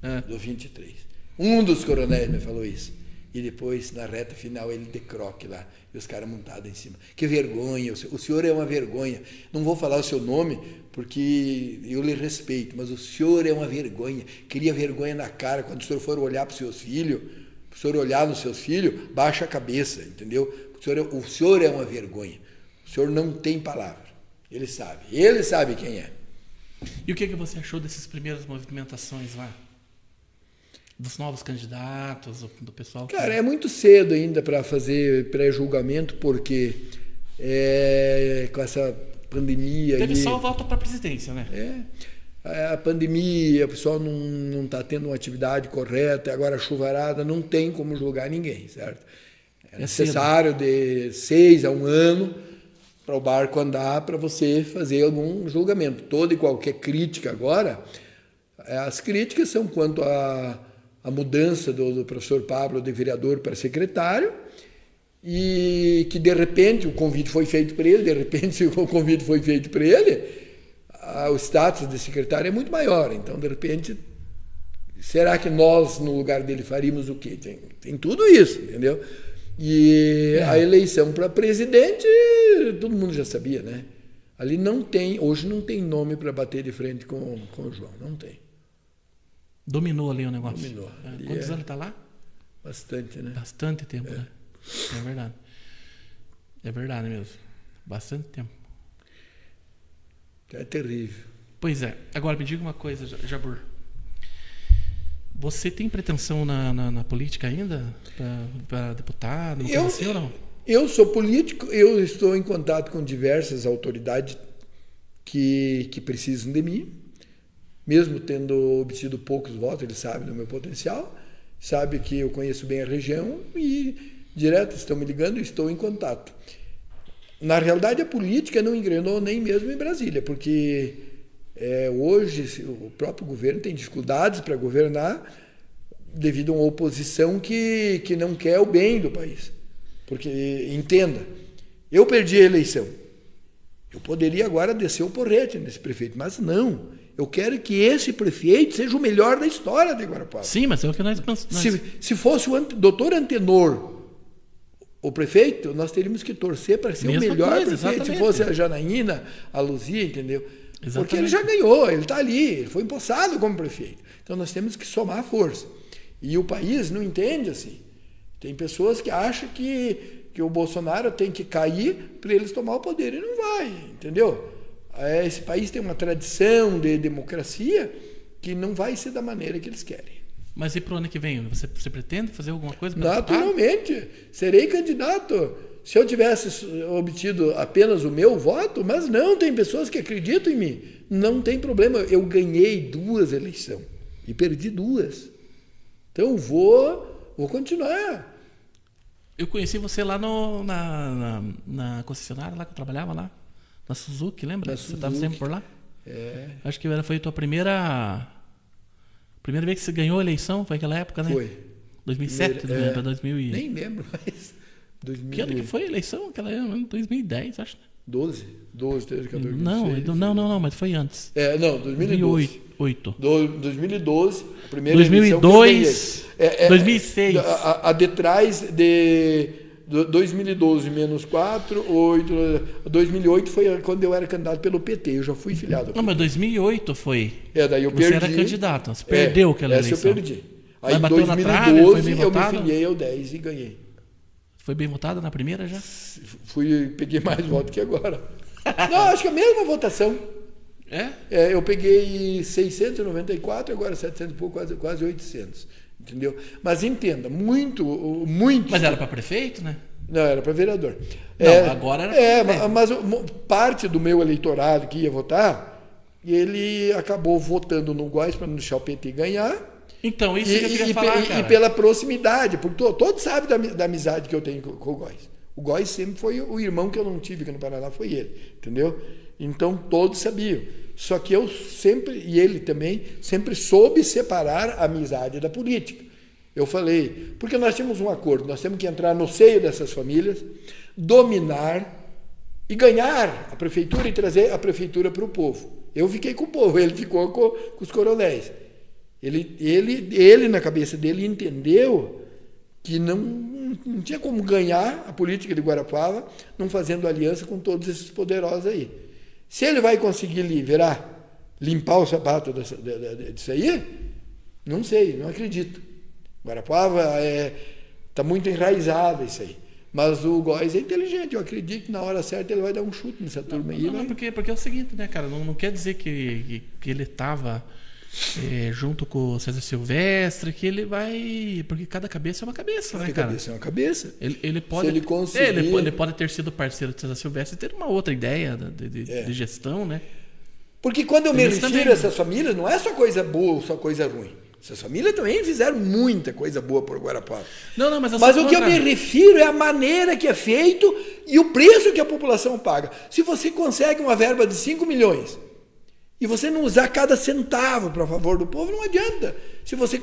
É. do 23. Um dos coronéis me falou isso. E depois, na reta final, ele de croque lá. E os caras montados em cima. Que vergonha, o senhor- é uma vergonha. Não vou falar o seu nome, porque eu lhe respeito, mas o senhor é uma vergonha. Cria vergonha na cara quando o senhor for olhar para os seus filhos, o senhor olhar nos seus filhos, baixa a cabeça, entendeu? O senhor, é, o senhor é uma vergonha. O senhor não tem palavra. Ele sabe. Ele sabe quem é. E o que, que você achou dessas primeiras movimentações lá? Dos novos candidatos, do, pessoal? que- Cara, é muito cedo ainda para fazer pré-julgamento, porque é, com essa pandemia. Teve só voto para a presidência, né? É, a pandemia, o pessoal não está tendo uma atividade correta, agora a chuvarada, não tem como julgar ninguém, certo? É, É necessário de seis a um ano para o barco andar para você fazer algum julgamento. Toda e qualquer crítica agora, as críticas são quanto à à mudança do, do professor Pablo de vereador para secretário e que de repente o convite foi feito para ele, de repente (laughs) o convite foi feito para ele, ah, o status de secretário é muito maior. Então, de repente, será que nós, no lugar dele, faríamos o quê? Tem, tem tudo isso, entendeu? E É. a eleição para presidente, todo mundo já sabia, né? Ali não tem, hoje não tem nome para bater de frente com, com o João, não tem. Dominou ali o negócio. Dominou. É, Quantos é- anos está lá? Bastante, né? Bastante tempo, né? É verdade. É verdade mesmo. Bastante tempo. É terrível. Pois é. Agora me diga uma coisa, Ja- Jabur. Você tem pretensão na, na, na política ainda? Para deputado? Eu- assim ou não? Eu sou político, eu estou em contato com diversas autoridades que, que precisam de mim, mesmo tendo obtido poucos votos, eles sabem do meu potencial, sabem que eu conheço bem a região e direto estão me ligando e estou em contato. Na realidade, a política não engrenou nem mesmo em Brasília, porque é, hoje o próprio governo tem dificuldades para governar devido a uma oposição que, que não quer o bem do país. Porque, entenda, eu perdi a eleição. Eu poderia agora descer o porrete nesse prefeito, mas não. Eu quero que esse prefeito seja o melhor da história de Guarapava. Sim, mas é o que nós pensamos. Se, se fosse o ante, doutor Antenor, o prefeito, nós teríamos que torcer para ser Mesma o melhor coisa, prefeito. Exatamente. Se fosse a Janaína, a Luzia, entendeu? Exatamente. Porque ele já ganhou, ele está ali, ele foi empossado como prefeito. Então nós temos que somar força. E o país não entende assim. Tem pessoas que acham que, que o Bolsonaro tem que cair para eles tomar o poder. E não vai, entendeu? É, esse país tem uma tradição de democracia que não vai ser da maneira que eles querem. Mas e para o ano que vem? Você, você pretende fazer alguma coisa? Naturalmente. Serei candidato. Se eu tivesse obtido apenas o meu voto, mas não, tem pessoas que acreditam em mim. Não tem problema. Eu ganhei duas eleições e perdi duas. Então vou, vou continuar. Eu conheci você lá no, na, na, na, concessionária lá que eu trabalhava lá, na Suzuki, lembra? Na você estava sempre por lá? É. Acho que foi a tua primeira primeira vez que você ganhou a eleição, foi aquela época, né? Foi. 2007, Primeira? É, 2000 e... Nem lembro mais. (laughs) 2000... Que ano que foi a eleição? Aquela ano, 2010, acho. 12, 12, 13, 14, 15, não, 16, não, não, não, mas foi antes. É, não, 2012. 2008. Do, 2012, a primeira 2002, é, é, 2006. A, a de trás de 2012 menos 4, 8, 2008 foi quando eu era candidato pelo PT, eu já fui filiado. Não, mas 2008 foi. É, daí eu você perdi. Você era candidato, você perdeu é, aquela essa eleição. eu perdi. Aí em 2012 trave, eu me filiei ao 10 e ganhei. Foi bem votado na primeira já? Fui, peguei mais votos que agora. (laughs) Não, acho que a mesma votação. É? é? Eu peguei 694, agora 700 e pouco, quase, quase 800. Entendeu? Mas entenda, muito, muito. Mas era para prefeito, né? Não, era para vereador. Não, é, agora era É, mas, mas parte do meu eleitorado que ia votar, ele acabou votando no Góis para não deixar o PT ganhar. Então, isso e, que eu queria e, falar, e. E pela proximidade, porque todos sabem da, da amizade que eu tenho com, com o Góis. O Góis sempre foi o irmão que eu não tive aqui no Paraná, foi ele, entendeu? Então todos sabiam. Só que eu sempre, e ele também, sempre soube separar a amizade da política. Eu falei, porque nós temos um acordo, nós temos que entrar no seio dessas famílias, dominar e ganhar a prefeitura e trazer a prefeitura para o povo. Eu fiquei com o povo, ele ficou com, com os coronéis. Ele, ele, ele, na cabeça dele, entendeu que não, não tinha como ganhar a política de Guarapava não fazendo aliança com todos esses poderosos aí. Se ele vai conseguir virar, limpar o sapato dessa, disso aí, não sei, não acredito. Guarapava está é, tá muito enraizada isso aí. Mas o Góis é inteligente, eu acredito que na hora certa ele vai dar um chute nessa turma não, aí. Não, não, porque, porque é o seguinte, né, cara? Não, não quer dizer que, que, que ele estava é, junto com o César Silvestre, que ele vai. Porque cada cabeça é uma cabeça, cada né, cara? Cada cabeça é uma cabeça. Ele, ele pode. Se ele, conseguir... ele, ele, pode ter sido parceiro do César Silvestre e ter uma outra ideia de, de, é. de gestão, né? Porque quando eu me refiro também. a essas famílias, não é só coisa boa ou só coisa ruim. Essas famílias também fizeram muita coisa boa por Guarapava. Não, não, mas, mas o que eu me refiro é a maneira que é feito e o preço que a população paga. Se você consegue uma verba de 5 milhões e você não usar cada centavo para favor do povo, não adianta. Se você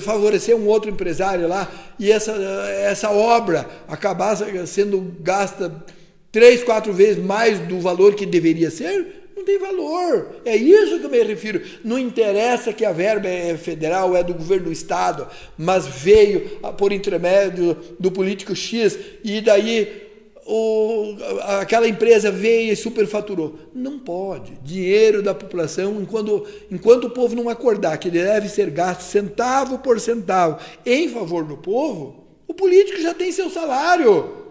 favorecer um outro empresário lá e essa, essa obra acabar sendo gasta três, quatro vezes mais do valor que deveria ser, não tem valor. É isso que eu me refiro. Não interessa que a verba é federal, é do governo do estado, mas veio por intermédio do político X e daí o, aquela empresa veio e superfaturou. Não pode. Dinheiro da população, enquanto, enquanto o povo não acordar que ele deve ser gasto centavo por centavo em favor do povo, o político já tem seu salário.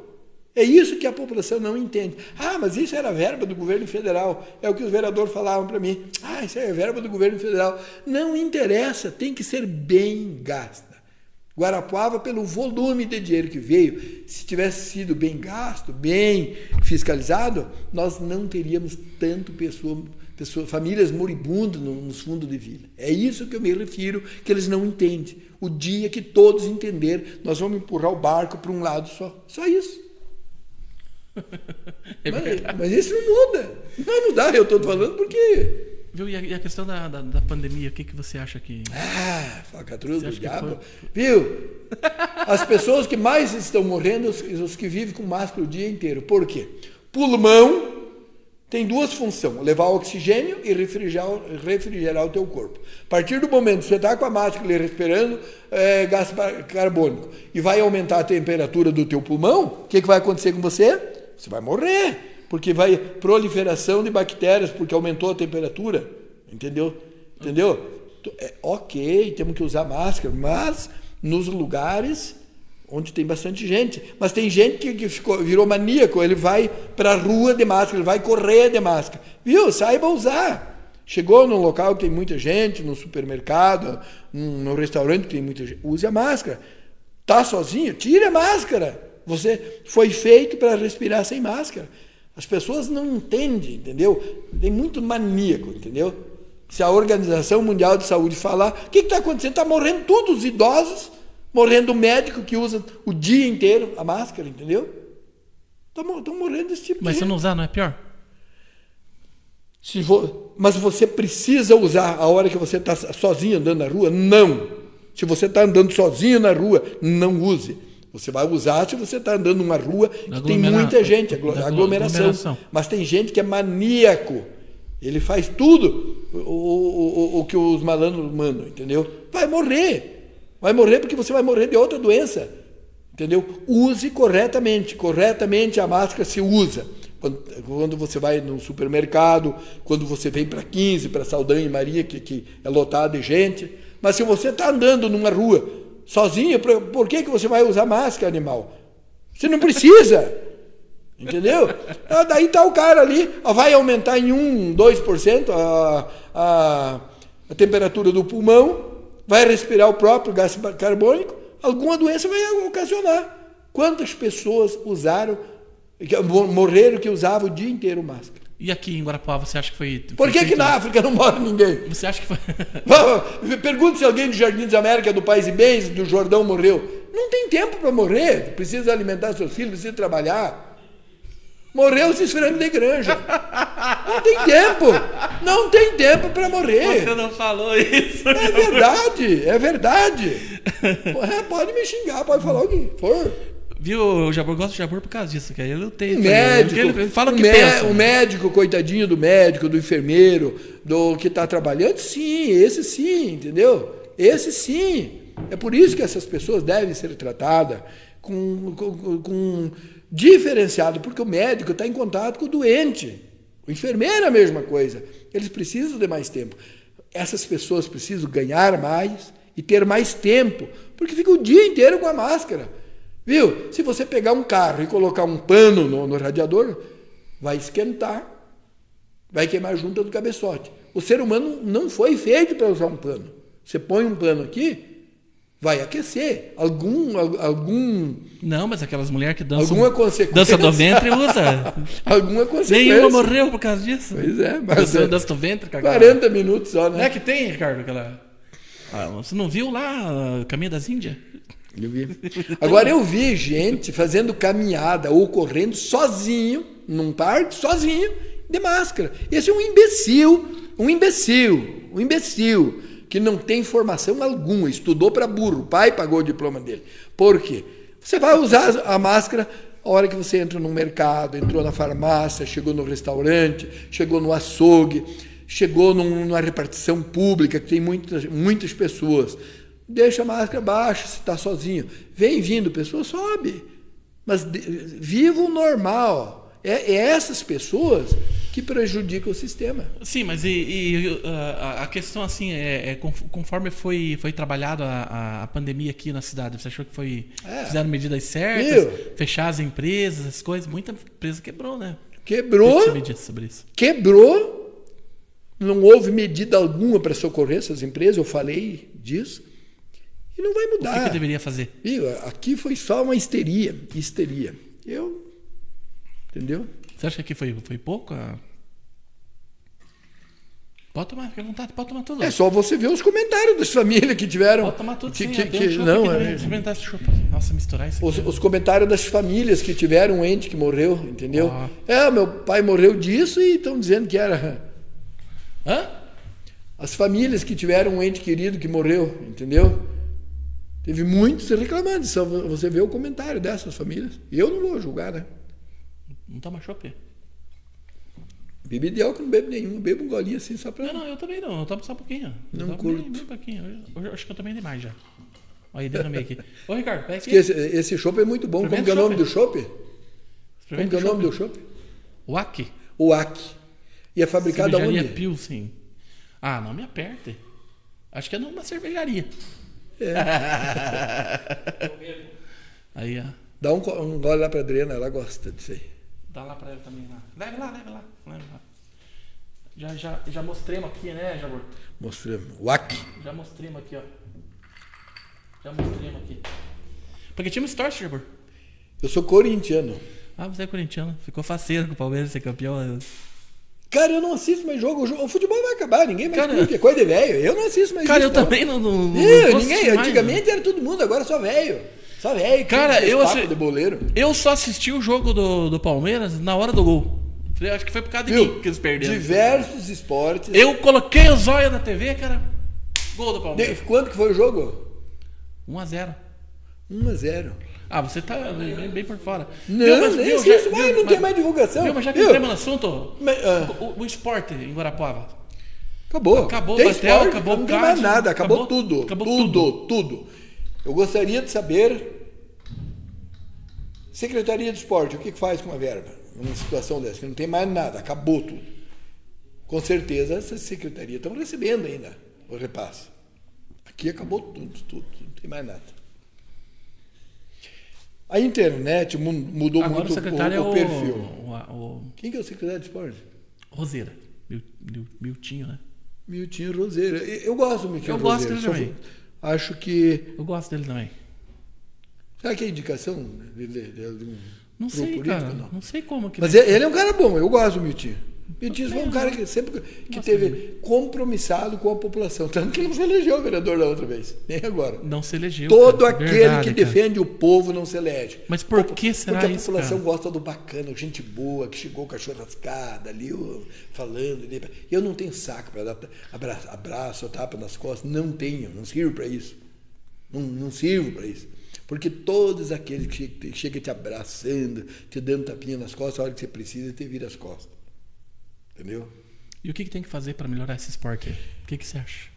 É isso que a população não entende. Ah, mas isso era verba do governo federal. É o que os vereadores falavam para mim. Ah, isso é verba do governo federal. Não interessa, tem que ser bem gasta. Guarapuava, pelo volume de dinheiro que veio, se tivesse sido bem gasto, bem fiscalizado, nós não teríamos tanto pessoa, pessoa, famílias moribundas nos fundos de vila. É isso que eu me refiro, que eles não entendem. O dia que todos entenderem, nós vamos empurrar o barco para um lado só. Só isso. (laughs) É mas, mas, isso não muda. Não vai mudar, eu estou falando porque Viu? E a, e a questão da, da, da pandemia, o que, que você acha que. Ah, falcatrua do diabo. Viu? As pessoas que mais estão morrendo, os, os que vivem com máscara o dia inteiro. Por quê? Pulmão tem duas funções: levar oxigênio e refrigerar, refrigerar o teu corpo. A partir do momento que você está com a máscara ali respirando é, gás carbônico e vai aumentar a temperatura do teu pulmão, o que, que vai acontecer com você? Você vai morrer. Porque vai proliferação de bactérias, porque aumentou a temperatura. Entendeu? Entendeu? É, ok, temos que usar máscara, mas nos lugares onde tem bastante gente. Mas tem gente que, que ficou, virou maníaco, ele vai para a rua de máscara, ele vai correr de máscara. Viu? Saiba usar. Chegou num local que tem muita gente, no supermercado, num, num restaurante que tem muita gente, use a máscara. Tá sozinho? Tire a máscara. Você foi feito para respirar sem máscara. As pessoas não entendem, entendeu? Tem muito maníaco, entendeu? Se a Organização Mundial de Saúde falar, o que está acontecendo? Está morrendo todos os idosos, morrendo o médico que usa o dia inteiro a máscara, entendeu? Estão morrendo desse tipo Mas de se gente. não usar, não é pior? Vo- Mas você precisa usar a hora que você está sozinho andando na rua? Não. Se você está andando sozinho na rua, não use. Você vai usar se você está andando numa rua que tem muita gente, aglomeração. aglomeração. Mas tem gente que é maníaco. Ele faz tudo o, o, o, o que os malandros mandam, entendeu? Vai morrer. Vai morrer porque você vai morrer de outra doença. Entendeu? Use corretamente. Corretamente a máscara se usa. Quando, quando você vai no supermercado, quando você vem para 15, para Saldanha e Maria, que, que é lotado de gente. Mas se você está andando numa rua sozinho, por, que, que você vai usar máscara, animal? Você não precisa. (laughs) Entendeu? Ah, daí tá o cara ali, ó, vai aumentar em 1, 2% a, a, a temperatura do pulmão, vai respirar o próprio gás carbônico, alguma doença vai ocasionar. Quantas pessoas usaram, morreram que usavam o dia inteiro máscara? E aqui em Guarapuá, você acha que foi. Por foi que, que na África não mora ninguém? Você acha que foi. (laughs) Pergunte se alguém do Jardim da América, do Pais e Bens, do Jordão morreu. Não tem tempo para morrer. Precisa alimentar seus filhos, precisa trabalhar. Morreu se esfregando de granja. Não tem tempo. Não tem tempo para morrer. Você não falou isso. É verdade, é verdade. É, pode me xingar, pode falar o que for. Viu, o Jabor gosta de Jabor por causa disso, cara. Ele não tem. O médico, Ele fala o que pensa. o médico, coitadinho do médico, do enfermeiro, do que está trabalhando, sim, esse sim, entendeu? Esse sim. É por isso que essas pessoas devem ser tratadas com, com, com diferenciado, porque o médico está em contato com o doente. O enfermeiro é a mesma coisa. Eles precisam de mais tempo. Essas pessoas precisam ganhar mais e ter mais tempo, porque fica o dia inteiro com a máscara. Viu? Se você pegar um carro e colocar um pano no, no radiador, vai esquentar, vai queimar a junta do cabeçote. O ser humano não foi feito para usar um pano. Você põe um pano aqui, vai aquecer. Algum, al- algum, Não, mas aquelas mulheres que dançam. alguma consequência. Dança do ventre usa. (laughs) alguma consequência. Nenhuma morreu por causa disso. Pois é, mas Dança, é dança do ventre, cara. 40 minutos só, Não é né? que tem, Ricardo, aquela. Ah, você não viu lá Caminho das Índias? Vi. Agora eu vi gente fazendo caminhada ou correndo sozinho, num parque, sozinho, de máscara. Esse é um imbecil, um imbecil, um imbecil, que não tem formação alguma, estudou para burro, o pai pagou o diploma dele. Por quê? Você vai usar a máscara a hora que você entra no mercado, entrou na farmácia, chegou no restaurante, chegou no açougue, chegou num- numa repartição pública que tem muitas, muitas pessoas. Deixa a máscara baixa se está sozinho. Vem vindo, pessoa sobe. Mas de- viva o normal. É, é essas pessoas que prejudicam o sistema. Sim, mas e, e, ah, a- questão assim é, é conf- conforme foi foi trabalhado a, a- pandemia aqui na cidade, você achou que foi É. fizeram medidas certas, Viu? fechar as empresas, as coisas, muita empresa quebrou, né? Quebrou, quebrou. Não houve medida alguma para socorrer essas empresas, eu falei disso. E não vai O que, mudar. que deveria fazer? Viu? Aqui foi só uma histeria. Histeria. Eu. Entendeu? Você acha que foi, foi pouco? ah? Pode tomar, fica à vontade, pode tomar tudo. É só você ver os comentários das famílias que tiveram. Pode tomar tudo que, sim. que- que- um não, aqui é- experimentar esse chopp. Nossa, misturar isso os, aqui. os comentários das famílias que tiveram um ente que morreu, entendeu? Ah. É, meu pai morreu disso e estão dizendo que era. Hã? As famílias que tiveram um ente querido que morreu, entendeu? Teve muitos reclamando. Só você vê o comentário dessas famílias. Eu não vou julgar, né? Não toma chopp? Bebida de álcool não bebo nenhum. Bebo um golinho assim só pra. Não, não, eu também não. Eu tomo só um pouquinho. Eu Não tomo curto. Bem, bem pouquinho. Eu, eu acho que eu tomei demais já. Olha aí, derramei aqui. Ô, Ricardo, pega aqui. Esse, esse chopp é muito bom. Como que é o nome do chopp? Como que é o nome do chopp? O AC. E é fabricado Cervejaria aonde? Pilsen. Ah, não me aperte. Acho que é numa cervejaria. (laughs) aí, ó. Dá um, um gole lá pra Adriana, ela gosta disso aí. Dá lá pra ela também lá. Leve lá, leve lá. Leve lá. Já, já, já mostremos aqui, né, Jabor? Mostramos. O AC. Já mostremos aqui, ó. Já mostremos aqui. Porque time torce, Jabor? Eu sou corintiano. Ah, você é corintiano. Ficou faceiro com o Palmeiras ser campeão. Cara, eu não assisto mais jogo. O futebol vai acabar, ninguém mais Cara, curte. É coisa de velho. Eu não assisto mais Cara, eu isso, não. também não. não, não Ih, tô ninguém. mais, Antigamente era todo mundo, agora só velho. Só velho. Cara, eu de. Eu só assisti o jogo do, do Palmeiras na hora do gol. Acho que foi por causa de mim que eles perderam. Diversos esportes. Eu coloquei o zóio na TV, cara. Gol do De- Palmeiras. Quanto que foi o jogo? 1x0. 1 a 0 Ah, você tá bem, bem por fora. Não, Viu, mas- nem viu, já- mais, viu, não mas- tem mais divulgação. Viu, mas já que entramos no assunto, Mas, ah, o, o esporte em Guarapuava. acabou. Acabou o tem Batel, esporte, acabou o não tem mais nada, acabou, acabou- tudo. acabou tudo, tudo. Eu gostaria de saber. Secretaria de Esporte, o que faz com a verba? Numa situação dessa, que não tem mais nada, acabou tudo. Com certeza essas secretarias estão recebendo ainda o repasse. Aqui acabou tudo, tudo, tudo, não tem mais nada. A internet mu- mudou Agora muito o secretário o, o é o, perfil. o, o Quem que é o secretário de esporte? Roseira. Mil- Mil- Miltinho, né? Miltinho Roseira. Eu gosto do Miltinho Eu gosto Roseira. dele só também. Acho que. Eu gosto dele também. Será que é indicação dele, dele, dele, de um Não sei, político? cara. Não. Não sei como que. Mas ele ele é um cara bom, eu gosto do Miltinho. Miltinho foi um cara que sempre que teve compromissado com a população. Tanto que ele não se elegeu vereador da outra vez, nem agora. Não se elegeu. Todo cara. aquele Verdade, que cara. defende o povo não se elege. Mas por que será Porque a isso, população cara? gosta do bacana, gente boa, que chegou com a churrascada ali, falando. Eu não tenho saco para dar abraço, abraço, tapa nas costas. Não tenho, não sirvo para isso. Não, não sirvo para isso. Porque todos aqueles que chegam chega te abraçando, te dando tapinha nas costas, a hora que você precisa, te vira as costas. Entendeu? E o que, que tem que fazer para melhorar esse esporte? O que, que você acha?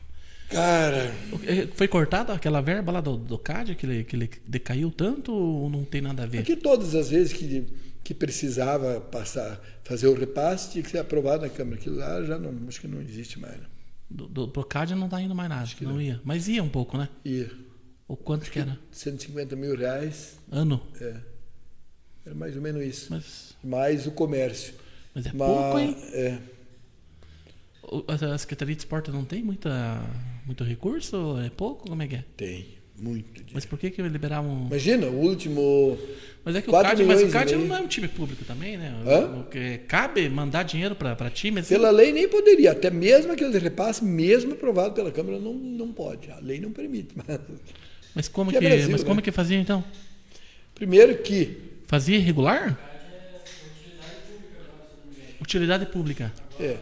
Cara, eh, Foi cortada aquela verba lá do, do CAD, que ele, que ele decaiu tanto ou não tem nada a ver? aqui todas as vezes que, que precisava passar, fazer o repasse, tinha que ser aprovado na Câmara. Aquilo lá já não, acho que não existe mais. Né? Do, do, CAD não tá indo mais nada, não, ia. Mas ia um pouco, né? E O quanto que era? 150 mil reais, Ano. é, era mais ou menos isso. Mas, Mais o comércio. Mas é Mas, pouco, hein? É, A Secretaria de Esporte não tem muita, muito recurso? É pouco? Como é que é? tem, muito dinheiro. Mas por que que liberavam... Imagina, o último. Mas é que o CAD, mas o CAD não é um time público também, né? Hã? Cabe mandar dinheiro para time assim? Pela lei nem poderia, até mesmo aquele repasse, mesmo aprovado pela Câmara, não, não pode. A lei não permite. Mas, Mas como Que é Brasil, mas né? como que fazia então? primeiro que Fazia irregular? Utilidade pública. é,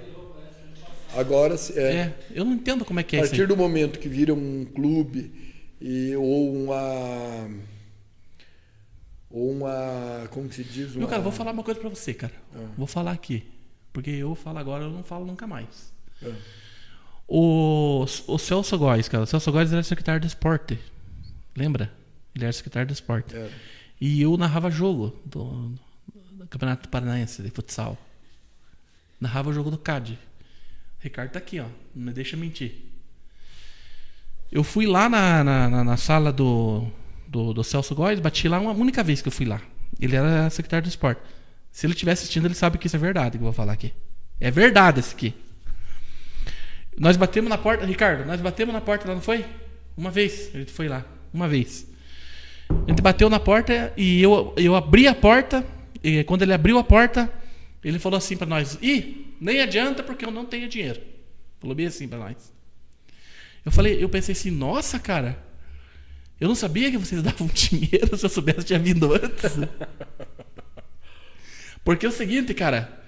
agora é, É, eu não entendo como é que a é isso. partir aí. do momento que vira um clube e, ou uma ou uma como que se diz uma, Meu cara, vou falar uma coisa pra você, cara. Ah. Vou falar aqui. Porque eu falo agora, eu não falo nunca mais. É. O, o Celso Góes, cara. O Celso Góes era secretário de esporte. Lembra? Ele era secretário de esporte. É. E eu narrava jogo do, do Campeonato Paranaense de futsal. Narrava o jogo do CAD. Ricardo tá aqui, ó. Não me deixa mentir. Eu fui lá na, na, na- sala do, do, do Celso Góes, bati lá uma única vez que eu fui lá. Ele era secretário de esporte. Se ele estiver assistindo, ele sabe que isso é verdade que eu vou falar aqui. É verdade isso aqui. Nós batemos na porta, Ricardo, nós batemos na porta lá, não foi? Uma vez, gente foi lá, uma vez. A gente bateu na porta e eu, eu abri a porta, e quando ele abriu a porta, ele falou assim pra nós: Ih, nem adianta porque eu não tenho dinheiro. Falou bem assim pra nós. Eu falei, eu pensei assim, nossa, cara, eu não sabia que vocês (laughs) davam dinheiro, se eu soubesse, eu tinha vindo antes. (laughs) Porque é o seguinte, cara,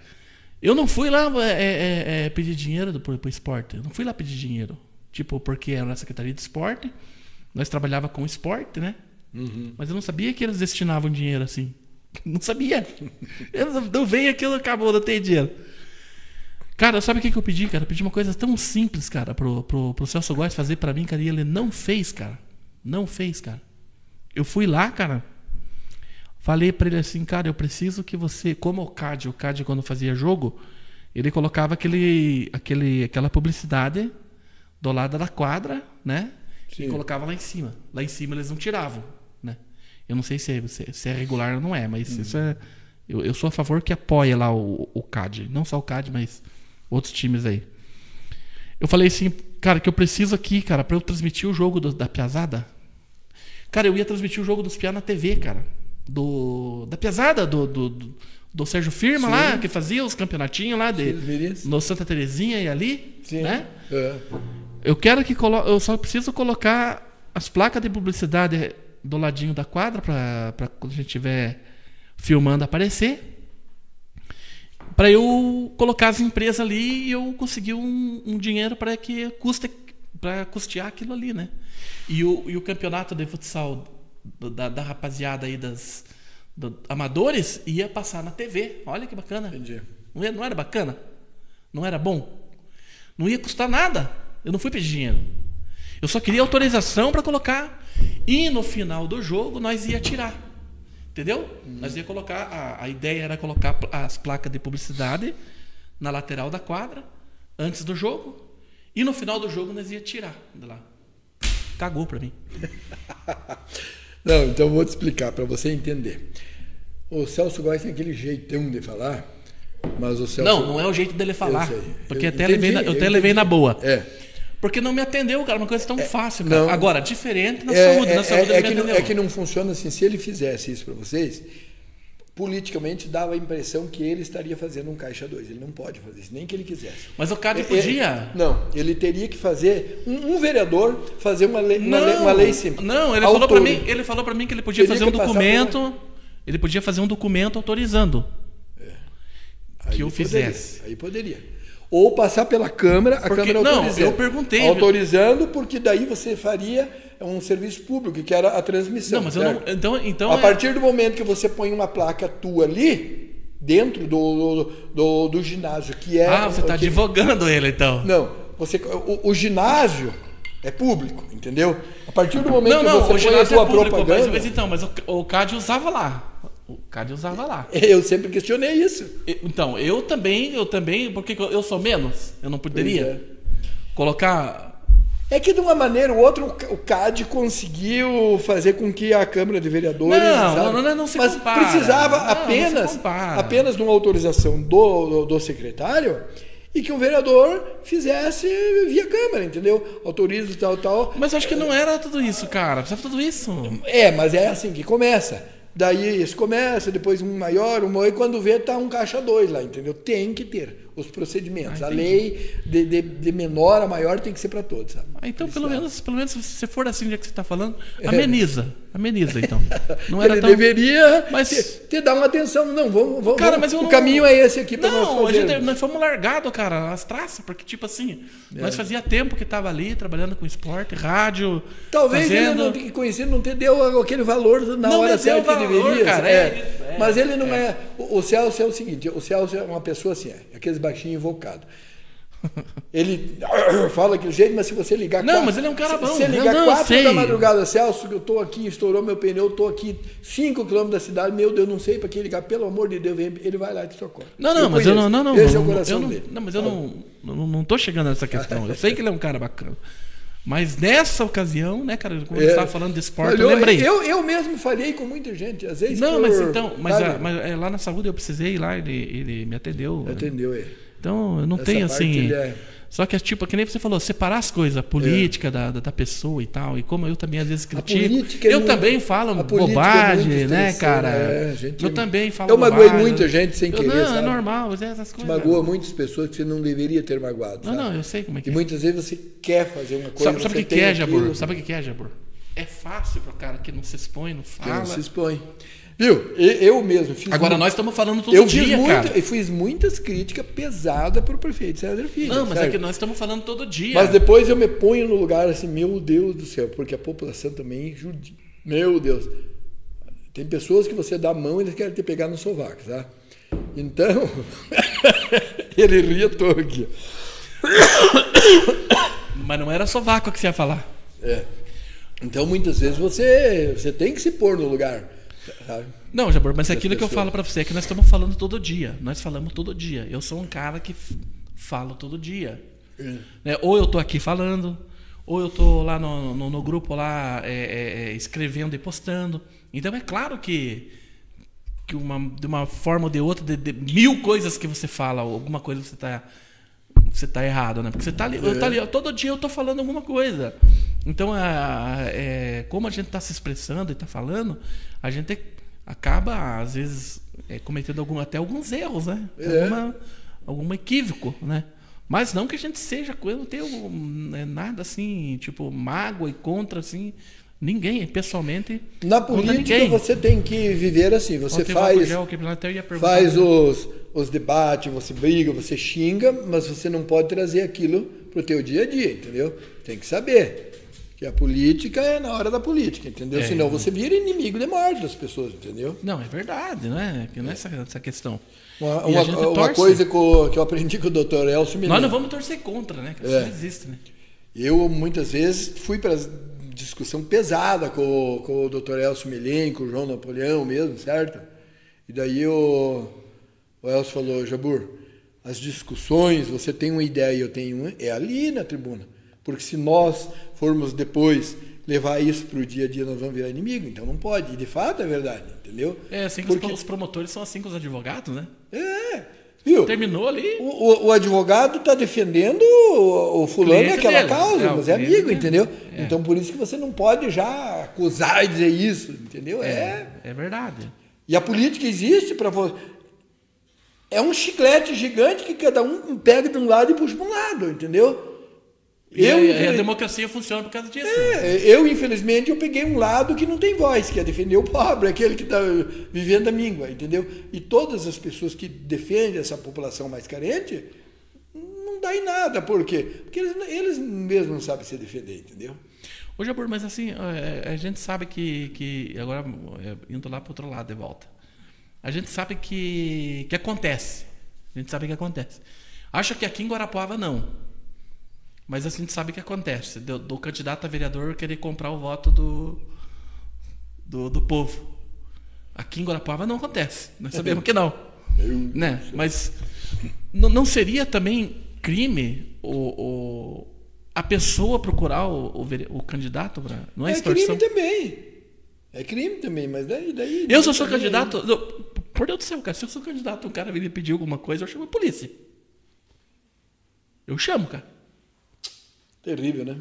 Eu não fui lá é, é, é, pedir dinheiro do, pro, pro esporte. Eu não fui lá pedir dinheiro. Tipo, porque era na Secretaria de Esporte. Nós trabalhava com esporte, né? Uhum. Mas eu não sabia que eles destinavam dinheiro assim. (laughs) Não sabia. Eu não, veio aquilo, acabou, não tem dinheiro. Cara, sabe o que, que eu pedi, cara? Eu pedi uma coisa tão simples, cara, pro, pro, pro Celso Góes fazer pra mim, cara, e ele não fez, cara. Não fez, cara. Eu fui lá, cara. Falei pra ele assim, cara, eu preciso que você, como o CAD, o CAD quando fazia jogo, ele colocava aquele, aquele, aquela publicidade do lado da quadra, né? E Sim. colocava lá em cima. Lá em cima eles não tiravam? Eu não sei se é, se, é regular ou não é, mas isso é. Eu, eu sou a favor que apoia lá o, o CAD. Não só o CAD, mas outros times aí. Eu falei assim, cara, que eu preciso aqui, cara, pra eu transmitir o jogo do- da Piazada. Cara, eu ia transmitir o jogo dos Piá na TV, cara. Do, da Piazada, do, do, do, do Sérgio Firma Sim. lá, que fazia os campeonatinhos lá de, Sim, no Santa Terezinha e ali, Sim. né? É. Eu quero que colo... eu só preciso colocar as placas de publicidade do ladinho da quadra para quando a gente estiver filmando aparecer. Para eu colocar as empresas ali e eu conseguir um, um dinheiro para que custe para custear aquilo ali, né? E o, e o campeonato de futsal da, da rapaziada aí das do- amadores ia passar na TV. Olha que bacana. Entendi. Não era, não era bacana? Não era bom? Não ia custar nada. Eu não fui pedir dinheiro. Eu só queria autorização para colocar. E no final do jogo nós ia tirar. Entendeu? Nós ia colocar. A, a ideia era colocar as placas de publicidade na lateral da quadra, antes do jogo. E no final do jogo nós ia tirar de lá. Cagou pra mim. (laughs) Não, então eu vou te explicar para você entender. O Celso Góes tem aquele jeitão de falar, mas o Celso. Não, não é o jeito dele falar. sei. Porque Eu até entendi, levei na, eu eu até levei na boa. É. Porque não me atendeu, cara. Uma coisa tão fácil, cara. não. Agora, diferente na É, saúde. é, na saúde é, é ele que não, é que não funciona assim. Se ele fizesse isso para vocês, politicamente dava a impressão que ele estaria fazendo um caixa 2. Ele não pode fazer isso, nem que ele quisesse. Mas o cara É, podia. é, não, ele teria que fazer um, um vereador fazer uma lei, uma lei, uma lei simples. Não, ele falou para mim, ele falou para mim que ele podia Teria fazer um documento, ele podia fazer um documento autorizando. Aí que eu poderia, fizesse. Aí poderia. Ou passar pela Câmara, a Porque- Câmara não, autorizando. eu perguntei. Autorizando, porque daí você faria um serviço público, que era a transmissão. Não, mas eu não, certo? então, então a é- partir do momento que você põe uma placa tua ali, dentro do, do, do, do ginásio, que é. Ah, você está que- advogando ele então. Não, você, o, o ginásio é público, entendeu? A partir do momento Não, que não, você o põe a ginásio tua é público, mas, propaganda. mas então, mas o, o CAD usava lá. O CAD usava lá. (laughs) Eu sempre questionei isso. Então, eu também, eu também, porque eu sou menos, eu não poderia é. colocar É que de uma maneira ou outra o Ca- o CAD conseguiu fazer com que a Câmara de Vereadores. Não, sabe? não, não, não se Mas compara. precisava Não, não apenas, compara. apenas de uma autorização do, do, do secretário e que o vereador fizesse via Câmara, entendeu? Autoriza tal, tal. Mas eu acho que não era tudo isso, cara. Precisava tudo isso. É, mas é assim que começa. Daí isso começa, depois um maior, um maior, e quando vê, tá um caixa dois lá, entendeu? Tem que ter os procedimentos. Ah, a lei de, de, de menor a maior tem que ser para todos, sabe? Ah, então, pelo menos, pelo menos, se você for assim, já que você está falando, ameniza. Ameniza, então. (laughs) Não era Ele tão... deveria Mas- te, te dar uma atenção. Não, vamos, vamos Cara, mas o não- caminho é esse aqui para nós Não, a gente, nós fomos largados, cara, as traças, porque, tipo assim, É. nós fazia tempo que tava ali, trabalhando com esporte, rádio, Talvez fazendo... ele não tenha conhecido, não te deu aquele valor na Não hora certa que deveria. cara, é. é é, Mas ele não é. O, o Celso é o seguinte: o Celso é uma pessoa assim, é, aqueles baixinhos invocados. Ele (laughs) fala aquele jeito, mas se você ligar Não, quatro- mas ele é um cara bom. Se você ligar Não, não, quatro sei. da madrugada, Celso, eu tô aqui, estourou meu pneu, eu tô aqui 5 quilômetros da cidade, meu Deus, não sei para quem ligar, pelo amor de Deus, ele vai lá e te socorre. Não, não, mas eu não, conheço. não, não. Esse é não, o coração eu não, dele. não, mas eu não, não, não tô chegando nessa questão. Eu sei que ele é um cara bacana. Mas nessa ocasião, né, cara, quando É. você estava falando de esporte, Falhou, eu lembrei. Eu, eu mesmo falhei com muita gente, às vezes. Não, por- mas então, mas, a- mas, é, lá na saúde eu precisei ir lá, ele, ele me atendeu. né? Atendeu ele. Então, eu não Essa tenho assim. é- Só que é tipo, que nem você falou, separar as coisas, a política da, da, da pessoa e tal. E como eu também às vezes critico. é eu muito- também falo é bobagem, muito né, cara? é, gente- eu também falo Eu magoei bobagem. muita gente sem Eu- querer, Não, sabe? é normal, é essas Te coisas. magoa muitas pessoas que você não deveria ter magoado. Não, sabe? não, eu sei como é que E é. muitas vezes você quer fazer uma coisa. Sabe, sabe o que, que é. Jabur? Sabe o que, é, Jabur? é fácil pro cara que não se expõe, não Que fala. não se expõe. Viu? Eu mesmo fiz. Agora mu- nós estamos falando todo eu dia, fiz, muita, cara. eu fiz muitas críticas pesadas pro prefeito César Filho. Não, mas é que nós estamos falando todo dia. Mas depois eu me ponho no lugar assim, meu Deus do céu, porque a população também judia. Meu Deus. Tem pessoas que você dá a mão e eles querem te pegar no sovaco, tá? Então, (laughs) ele ria todo aqui. Mas não era só vácuo que você ia falar. É. Então, muitas vezes você, você tem que se pôr no lugar, sabe? Não, Jabor, mas é aquilo que eu falo pra você é que nós estamos falando todo dia. Nós falamos todo dia. Eu sou um cara que falo todo dia. Né? Ou eu tô aqui falando, ou eu tô lá no, no, no grupo lá é, é, é, escrevendo e postando. Então é claro que, que uma, de uma forma ou de outra, de, de mil coisas que você fala, ou alguma coisa você tá, você tá errado, né? Porque você tá ali, eu tá ali, todo dia eu tô falando alguma coisa. Então, a, é, como a gente tá se expressando e tá falando, a gente acaba, às vezes, é, cometendo algum, até alguns erros, né? É. Alguma, algum equívoco, né? Mas não que a gente seja, eu não tenho né, nada assim, tipo, mágoa e contra, assim, ninguém, pessoalmente. Na política você tem que viver assim, você Ontem o faz, Gel, faz né? os, os debates, você briga, você xinga, mas você não pode trazer aquilo pro teu dia a dia, entendeu? Tem que saber que a política é na hora da política, entendeu? É. Senão você vira inimigo de morte das pessoas, entendeu? Não, é verdade, né? Que não é essa, essa questão. Uma, uma- uma coisa que eu, que eu aprendi com o Dr. Elcio Nós Milano. não vamos torcer contra, né? Isso É. não existe, né? Eu, muitas vezes, fui para discussão pesada com, o- com o Dr. Elcio Milen, com o João Napoleão mesmo, certo? E daí o, o Elcio falou, Jabur, as discussões, você tem uma ideia e eu tenho uma, é ali na tribuna. Porque se nós formos depois levar isso para o dia a dia, nós vamos virar inimigo. Então não pode. E de fato é verdade, entendeu? É assim que Porque- os promotores são assim com os advogados, né? É, viu? Terminou ali. O, o- o advogado está defendendo o, o fulano naquela dele. causa, É, mas é amigo, dele. entendeu? É. Então por isso que você não pode já acusar e dizer isso, entendeu? É. É verdade. E a política existe para você. É um chiclete gigante que cada um pega de um lado e puxa para um lado, entendeu? Eu, a, e a democracia funciona por causa disso. é, eu, infelizmente, eu peguei um lado que não tem voz, que é defender o pobre, (laughs) aquele que está vivendo a míngua, entendeu? E todas as pessoas que defendem essa população mais carente, não dá em nada. Por quê? Porque eles, eles mesmos não sabem se defender, entendeu? Ô, Jabur, mas assim, é, a gente sabe que, que agora é, indo lá para outro lado de volta, a gente sabe que, que acontece. A gente sabe que acontece. Acho que aqui em Guarapuava não. Mas a gente sabe que acontece. Do, do candidato a vereador querer comprar o voto do, do, do povo. Aqui em Guarapuava não acontece. Nós sabemos que não. Né? Mas não, seria também crime o, o- a pessoa procurar o, o, o candidato? Pra, não é, É extorsão? crime também. É crime também, mas daí. daí Eu, sou daí- candidato. por Deus do céu, cara. Se eu sou candidato, um cara me pedir alguma coisa, eu chamo a polícia. Eu chamo, cara. Terrível, né?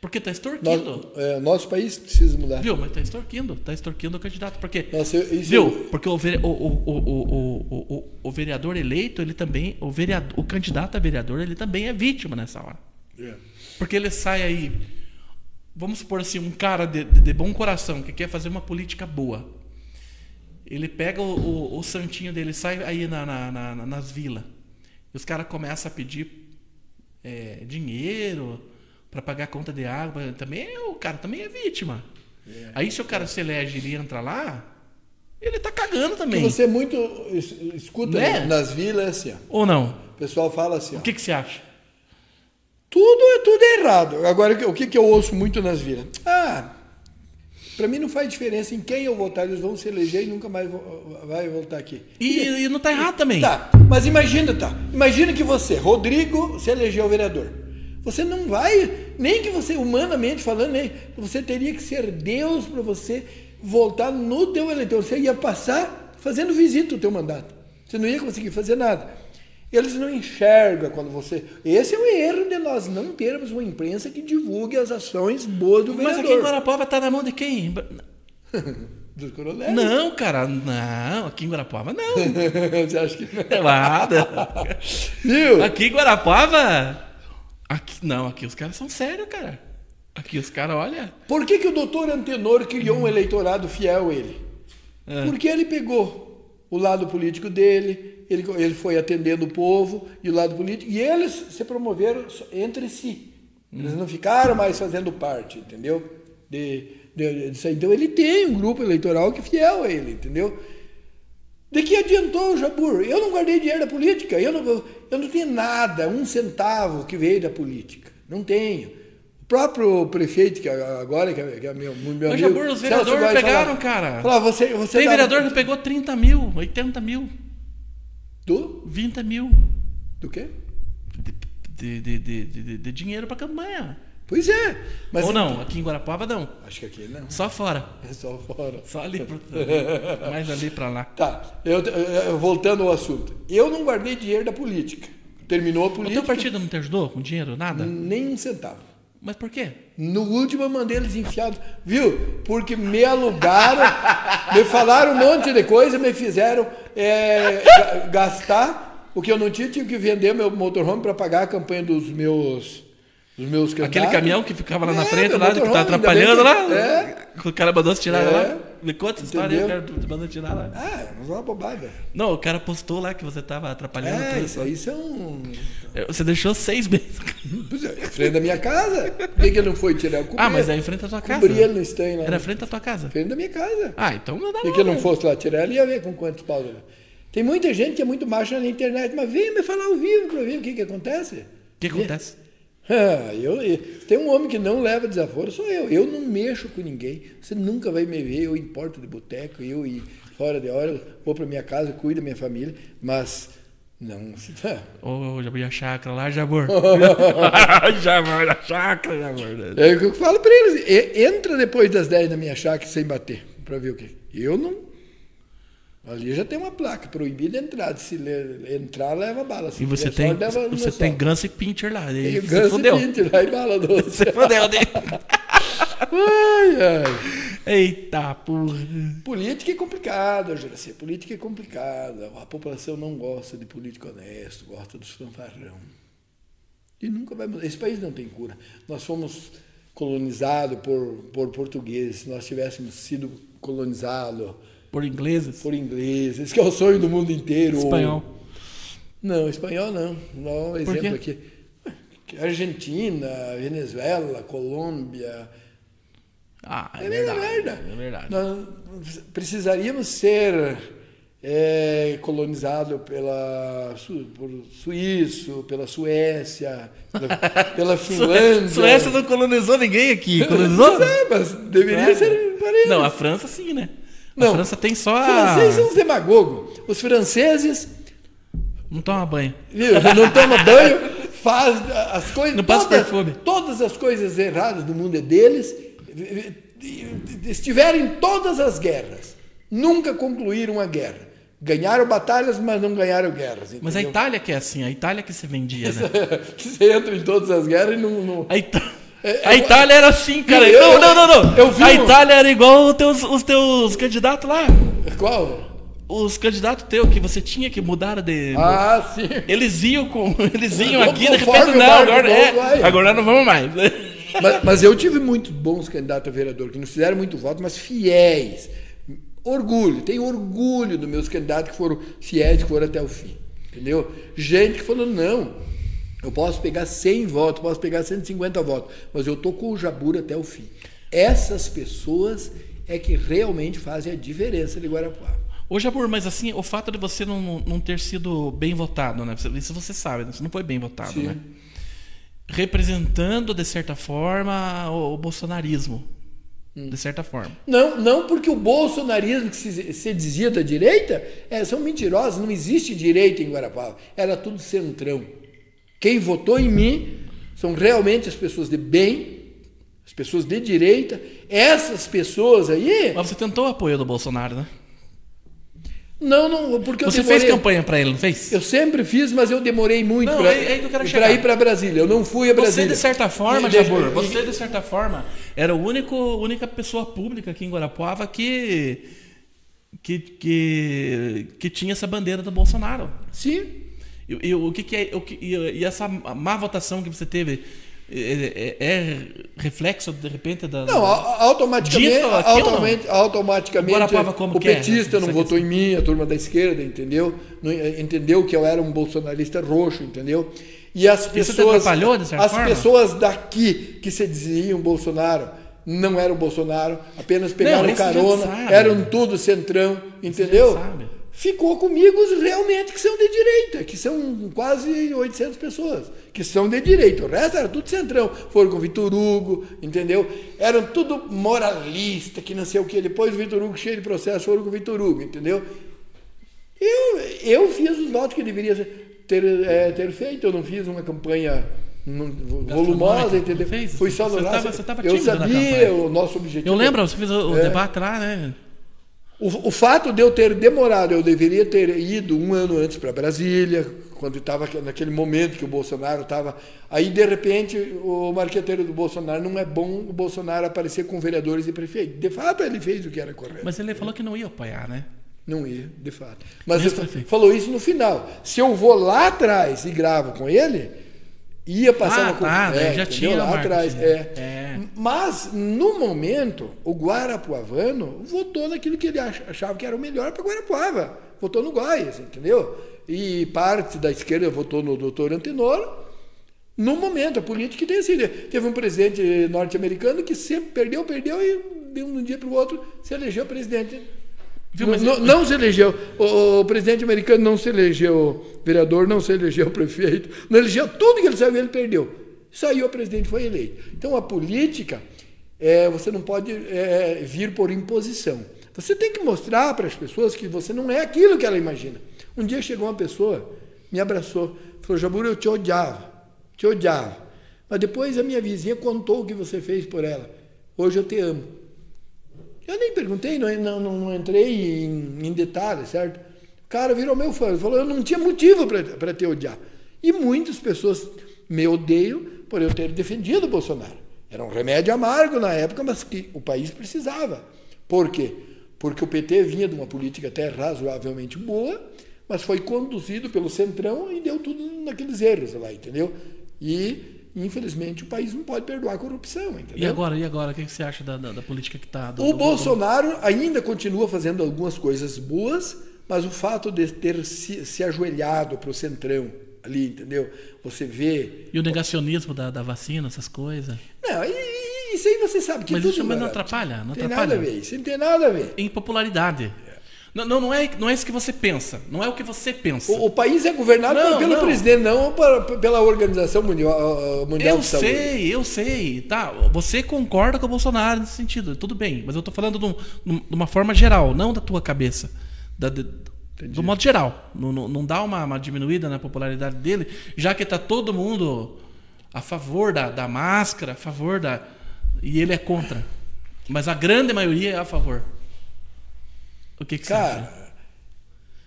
Porque tá extorquindo. Nosso, é, nosso país precisa mudar. Viu? Mas tá extorquindo. Tá extorquindo o candidato. Porque. Nossa, isso Viu? Porque o, o, o, o, vereador eleito, ele também. O, vereador, o candidato a vereador, ele também é vítima nessa hora. É. Porque ele sai aí. Vamos supor assim, um cara de, de- de bom coração que quer fazer uma política boa. Ele pega o, santinho dele, sai aí na- na- na- nas vilas. E os caras começam a pedir é, dinheiro para pagar a conta de água. Também é- o cara também é vítima. Aí se o cara se elege e entra lá, ele tá cagando Que também. você muito es- escuta Né? nas vilas assim, ó. Ou não? O pessoal fala assim, ó. O que, que você acha? Tudo é tudo é errado. Agora, o que, que eu ouço muito nas vilas? Ah, para mim não faz diferença em quem eu votar, eles vão se eleger e nunca mais vai voltar aqui. E, e não tá errado também. Tá, mas imagina, tá. Imagina que você, Rodrigo, se elegeu vereador. Você não vai, nem que você, humanamente falando, nem, você teria que ser Deus para você voltar no teu eleitor. Você ia passar fazendo visita o teu mandato. Você não ia conseguir fazer nada. Eles não enxergam quando você. Esse é o erro de nós não termos uma imprensa que divulgue as ações boas do Mas vereador. aqui em Guarapuava tá na mão de quem? (laughs) Dos coronéis. Não, cara, não. Aqui em Guarapuava, não. (laughs) você acha que não? É nada. Viu? Aqui em Guarapuava. Aqui, não, aqui os caras são sérios, cara. Aqui os caras, olha. Por que, que o doutor Antenor criou um eleitorado fiel a ele? É. Porque ele pegou o lado político dele, ele, ele foi atendendo o povo e o lado político, e eles se promoveram entre si. Eles não ficaram mais fazendo parte, entendeu? De, de, aí. Então ele tem um grupo eleitoral que é fiel a ele, entendeu? De que adiantou o Jabur? Eu não guardei dinheiro da política, eu não, eu não tenho nada, um centavo que veio da política. Não tenho. O próprio prefeito, que agora, que é, que é meu, meu Ô, amigo. Jabur, os vereadores pegaram, fala- cara. Fala, você, você Tem dá- vereador que pegou 30 mil, 80 mil, Do? 20 mil Do quê? de, de, de, de, de- dinheiro pra campanha. Pois é. Mas Ou não, aqui em Guarapuava não. Acho que aqui não. Só fora. É só fora. Só ali. Mais ali pra lá. Tá, eu, eu- voltando ao assunto. Eu não guardei dinheiro da política. Terminou a O política. teu partido não te ajudou com dinheiro? Nada? Nem um centavo. Mas por quê? No último eu mandei eles enfiados, viu? Porque me alugaram, me falaram um monte de coisa, me fizeram é, ga- gastar o que eu não tinha, tive que vender meu motorhome para pagar a campanha dos meus dos meus Aquele caminhão que ficava lá na É, frente, lá, que tá atrapalhando bem lá. que- É. O cara mandou se tirar É. lá. Me conta essa história aí, o cara mandou tirar lá. Ah, mas é uma bobagem. Não, o cara postou lá que você tava atrapalhando É, tudo. isso aí são. Você deixou seis meses. É, é frente da minha casa. Por que, que ele não foi tirar? Eu Ah, mas é em frente à tua casa. Cobri ele no estanho lá. Era frente à tua casa. Frente da minha casa. Ah, então não dá não, que ele não né? fosse lá tirar, ele ia ver com quantos pau. ele- Tem muita gente que é muito macho na internet, mas vem me falar ao vivo para ver o que, que acontece. O que acontece? Ah, eu, eu- tem um homem que não leva desaforo, sou eu. Eu não mexo com ninguém. Você nunca vai me ver, eu importo de boteco, eu e fora de hora, vou para minha casa, cuido da minha família, mas não. Ô, Jabur, e a chácara lá, Jabur. (laughs) (laughs) Jabur, a chácara, Jabur. É o que eu falo para eles. Entra depois das 10 na minha chácara sem bater, para ver o que. Eu não. Ali já tem uma placa proibida a entrada. Se entrar, leva bala. Se E você tem, no você tem. Ganso e Pincher lá. E Tem fodeu. e pinte lá e bala (laughs) doce. Você fodeu, né? Ai, ai. Eita, porra. Política é complicada, Juraci. Política é complicada. A população não gosta de político honesto, gosta dos fanfarrão. E nunca vai mudar. Esse país não tem cura. Nós fomos colonizados por, por portugueses. Se nós tivéssemos sido colonizados Por ingleses. por ingleses, que é o sonho do mundo inteiro. Espanhol. Não, espanhol não. Não, um exemplo aqui. Argentina, Venezuela, Colômbia. Ah, é, É verdade. merda. É verdade. Nós precisaríamos ser é, colonizado pela por suíço, pela Suécia, pela, (laughs) pela Finlândia. Suécia não colonizou ninguém aqui. Colonizou? Pois (laughs) é, mas deveria Suécia? ser parecido. Não, a França sim, né? A Não. França tem só Os a... franceses são uns demagogos. Os franceses Não toma banho. viu, não tomam banho, faz as coisas. Não passa todas, perfume. Todas as coisas erradas do mundo é deles. Estiveram em todas as guerras. Nunca concluíram a guerra. Ganharam batalhas, mas não ganharam guerras. Mas a entendeu? Itália que é assim, a Itália que se vendia, né? (laughs) Você entra em todas as guerras e não. não... A, É, a Itália era assim, cara. Eu- não, eu- não, não, não. eu vi a Itália era igual os teus, os teus candidatos lá. Qual? Os candidatos teus que você tinha que mudar de. Ah, sim. Eles iam com. (laughs) Eles iam aqui, de repente, não, agora, é, agora não vamos mais. Mas, mas eu tive muitos bons candidatos a vereador, que não fizeram muito voto, mas fiéis. Orgulho, tenho orgulho dos meus candidatos que foram fiéis, que foram até o fim. Entendeu? Gente que falou, não, eu posso pegar 100 votos, posso pegar 150 votos, mas eu tô com o Jabur até o fim. Essas pessoas é que realmente fazem a diferença de Guarapuava. Ô, Jabur, mas assim, o fato de você não, não ter sido bem votado, né? Isso você sabe, né? Você não foi bem votado, Sim. né? Representando, de certa forma, o, o bolsonarismo. Hum. De certa forma. Não, não porque o bolsonarismo que se, se dizia da direita é, são mentirosos, não existe direita em Guarapava. Era tudo centrão. Quem votou em mim são realmente as pessoas de bem, as pessoas de direita. Essas pessoas aí. Mas você tentou o apoio do Bolsonaro, né? Não, não, porque eu Você demorei. fez campanha pra ele, não fez? Eu sempre fiz, mas eu demorei muito para é- é eu ir para Brasília. Eu não fui a Você, Brasília. de certa forma, Jabur, e- você, de certa forma, era a único, única pessoa pública aqui em Guarapuava que, que, que, que tinha essa bandeira do Bolsonaro. Sim. O que, que é. O que, e, essa má votação que você teve é, é, é reflexo, de repente, da. Não, automaticamente, Disso ou não? automaticamente, automaticamente o é? petista não votou em mim, a turma da esquerda, entendeu? Não, eh, entendeu que eu era um bolsonarista roxo, entendeu? E as pessoas, as forma? pessoas daqui que se diziam Bolsonaro não eram Bolsonaro, apenas pegaram gente carona, eram tudo centrão, entendeu? sabe. Ficou comigo os realmente que são de direita, que são quase 800 pessoas, que são de direita. O resto era tudo centrão. Foram com o Vitor Hugo, entendeu? Eram tudo moralista, que não sei o que. Depois o Vitor Hugo, cheio de processo, foram com o Vitor Hugo, entendeu? Eu, eu fiz os votos que deveria ter, eh, ter feito. Eu não fiz uma campanha volumosa, entendeu? Fez? Fui só no Você lá. tava- você tava Eu tímido na sabia o nosso objetivo. Eu lembro, você fez o, o É. debate lá, né? O, o fato de eu ter demorado, eu deveria ter ido um ano antes para Brasília, quando estava naquele momento que o Bolsonaro estava. Aí, de repente, o marqueteiro do Bolsonaro não é bom o Bolsonaro aparecer com vereadores e prefeitos. De fato, ele fez o que era correto. Mas ele falou que não ia apoiar, né? Não ia, de fato. Mas ele prefeito. falou isso no final. Se eu vou lá atrás e gravo com ele, ia passar Ah, uma tá, daí já entendeu? tinha lá atrás. É. É. Mas, no momento, o Guarapuavano votou naquilo que ele ach- achava que era o melhor para Guarapuava. Votou no Góis, entendeu? E parte da esquerda votou no doutor Antenor. No momento, a política tem sido. Teve um presidente norte-americano que sempre perdeu, perdeu e de um dia para o outro se elegeu presidente. Viu, mas não, não se elegeu. O, o presidente americano não se elegeu vereador, não se elegeu (laughs) prefeito, não elegeu tudo que ele saiu, ele perdeu. Saiu, o presidente foi eleito. Então a política, é, você não pode é, vir por imposição. Você tem que mostrar para as pessoas que você não é aquilo que ela imagina. Um dia chegou uma pessoa, me abraçou, falou: Jabur, eu te odiava, te odiava. Mas depois a minha vizinha contou o que você fez por ela. Hoje eu te amo. Eu nem perguntei, não, não, não- entrei em, em detalhes, certo? O cara virou meu fã, falou, eu não tinha motivo para te odiar. E muitas pessoas me odeiam por eu ter defendido o Bolsonaro. Era um remédio amargo na época, mas que o país precisava. Por quê? Porque o PT vinha de uma política até razoavelmente boa, mas foi conduzido pelo Centrão e deu tudo naqueles erros lá, entendeu? E, infelizmente, o país não pode perdoar a corrupção, entendeu? E agora, e agora? O que você acha da, da, da política que tá? do- O do- Bolsonaro ainda continua fazendo algumas coisas boas, mas o fato de ter se, se ajoelhado para o centrão ali, entendeu? Você vê. E o negacionismo da, da vacina, essas coisas. Não, e- isso aí você sabe que Mas tudo isso mas não barato. atrapalha, não tem atrapalha. nada a ver, isso não tem nada a ver. Em popularidade. Não, não, não, é, não é isso que você pensa. Não é o que você pensa. O, o país é governado Não, pelo não. presidente, não pela Organização Mundial, Mundial Eu de Saúde. sei, eu sei, tá? Você concorda com o Bolsonaro nesse sentido, tudo bem. Mas eu tô falando de, um- de uma forma geral, não da tua cabeça. Da- de- do modo geral. Não, não, dá uma, uma diminuída na popularidade dele, já que tá todo mundo a favor da, da máscara, a favor da. E ele é contra. Mas a grande maioria é a favor. O que, que você acha? Cara,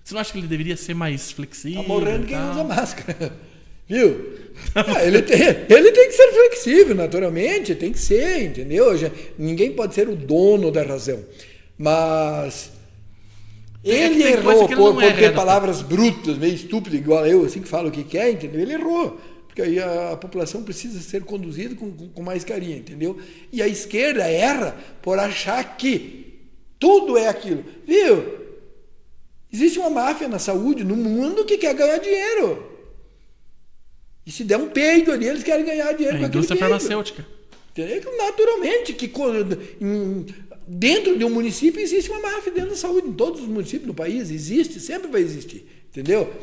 Você não acha que ele deveria ser mais flexível? tá morrendo quem usa máscara. (laughs) Viu? Ah, ele, tem, ele tem que ser flexível, naturalmente, tem que ser, entendeu? Já- ninguém pode ser o dono da razão. Mas É ele coisa errou por, por ter palavras brutas, meio estúpidas, igual eu, assim que fala o que quer, entendeu? Ele errou. Porque aí a, a população precisa ser conduzida com, com, com mais carinho, entendeu? E a esquerda erra por achar que tudo é aquilo. Viu? Existe uma máfia na saúde, no mundo, que quer ganhar dinheiro. E se der um peido ali, eles querem ganhar dinheiro A indústria farmacêutica. Naturalmente, que dentro de um município existe uma máfia dentro da saúde. Em todos os municípios do país existe, sempre vai existir. Entendeu?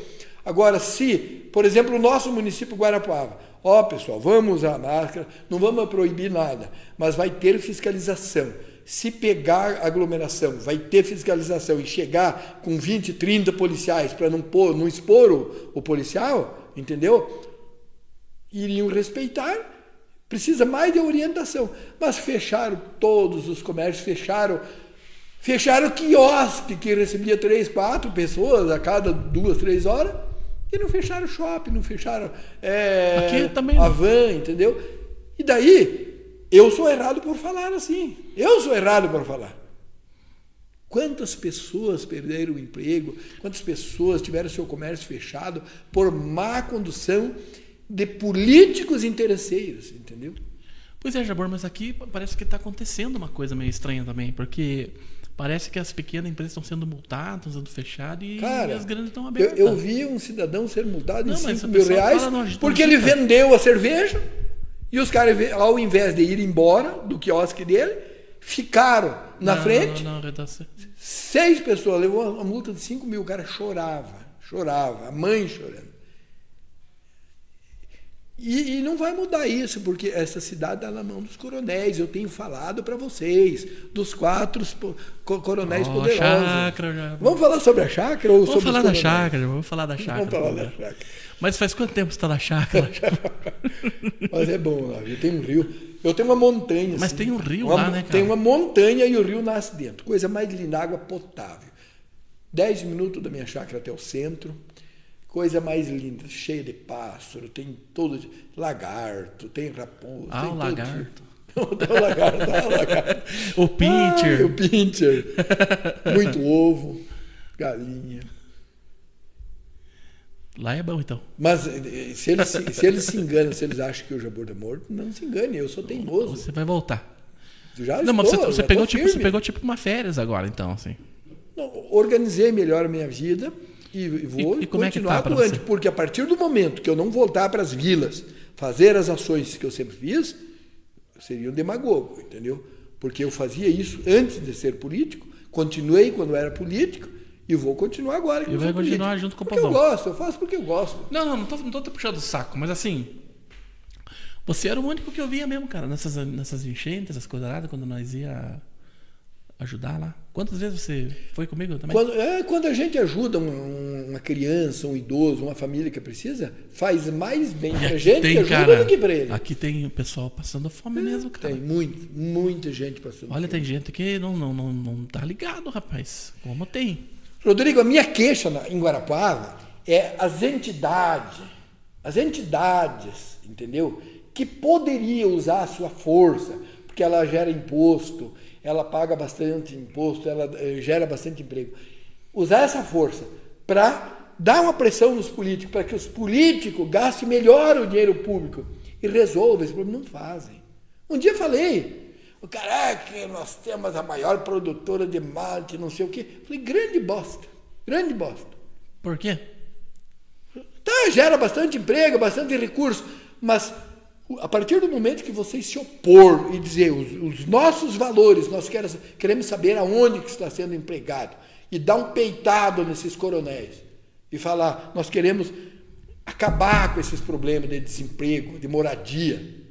Agora, se, por exemplo, o nosso município Guarapuava, ó pessoal, vamos usar máscara, não vamos proibir nada, mas vai ter fiscalização. Se pegar aglomeração, vai ter fiscalização e chegar com 20, 30 policiais para não, pôr, não expor o, o policial, entendeu? iriam respeitar. Precisa mais de orientação. Mas fecharam todos os comércios, fecharam. Fecharam o quiosque que recebia três, quatro pessoas a cada duas, três horas. E não fecharam o shopping, não fecharam é, Aqui também não. a van, entendeu? E daí, eu sou errado por falar assim. Eu sou errado por falar. Quantas pessoas perderam o emprego? Quantas pessoas tiveram seu comércio fechado por má condução de políticos interesseiros, entendeu? Pois é, Jabor, mas aqui parece que está acontecendo uma coisa meio estranha também, porque parece que as pequenas empresas estão sendo multadas, sendo fechadas e Cara, as grandes estão Eu, abertas. eu vi um cidadão ser multado Não, em mas 5 o mil reais no porque ele vendeu a cerveja e os caras, ao invés de ir embora do quiosque dele, ficaram na Não, frente. Não, não, redação. Seis pessoas, levou uma multa de 5 mil. O cara chorava, chorava, a mãe chorando. E, e não vai mudar isso, porque essa cidade está na mão dos coronéis. Eu tenho falado para vocês, dos quatro coronéis Ó, poderosos. chácara, já- Vamos falar sobre a chácara ou Vamos sobre falar da chácara, vamos falar da chácara. Vamos falar da chácara. Mas faz quanto tempo você está na chácara? (laughs) Mas é bom lá, viu? tem um rio. Eu tenho uma montanha. Mas assim, tem um rio uma- lá, né, cara? Tem uma montanha e o rio nasce dentro. Coisa mais linda, água potável. Dez minutos da minha chácara até o centro. Coisa mais linda, cheia de pássaro, tem todo lagarto, tem raposa. Ah, tem o lagarto. (laughs) tipo. o lagarto, ah, o lagarto. (laughs) O pincher. Ai, o pincher. (laughs) Muito ovo, galinha. Lá é bom, então. Mas eh, se eles, se, se eles se enganam, se eles acham que o Jabor é morto, não se engane, eu sou teimoso. Você vai voltar. Já não, mas você, estou, você pegou, estou tipo, você pegou tipo uma férias agora, então, assim. Não, organizei melhor a minha vida e, e vou E- e como é que continuar tá pra atuante, porque a partir do momento que eu não voltar para as vilas, fazer as ações que eu sempre fiz, eu seria um demagogo, entendeu? Porque eu fazia isso antes de ser político, continuei quando era político e vou continuar agora. E vai continuar político. junto com o porque eu gosto, eu faço porque eu gosto. Não, não, não tô, não tô te puxando o saco, mas assim. Você era o único que eu via mesmo, cara, nessas, nessas enchentes, essas coisas lá, quando nós ia ajudar lá. Quantas vezes você foi comigo também? Quando, é, quando a gente ajuda um- uma criança, um idoso, uma família que precisa, faz mais bem para aqui gente que tem, ajuda cara, do que para ele. Aqui tem o pessoal passando fome mesmo, cara. Tem muito, muita gente passando. Olha, tem gente que não, não, não, não tá ligado, rapaz. Como tem? Rodrigo, a minha queixa na- em Guarapuava é as entidades, as entidades, entendeu? Que poderiam usar a sua força, porque ela gera imposto, ela paga bastante imposto, ela eh, gera bastante emprego. Usar essa força para dar uma pressão nos políticos, para que os políticos gastem melhor o dinheiro público e resolvam esse problema. Não fazem. Um dia falei, o caraca, nós temos a maior produtora de mate, não sei o quê. Falei, grande bosta, grande bosta. Por quê? Tá, gera bastante emprego, bastante recurso, mas a partir do momento que vocês se opor e dizer os, os nossos valores, nós queremos, queremos saber aonde que está sendo empregado e dar um peitado nesses coronéis e falar, nós queremos acabar com esses problemas de desemprego, de moradia.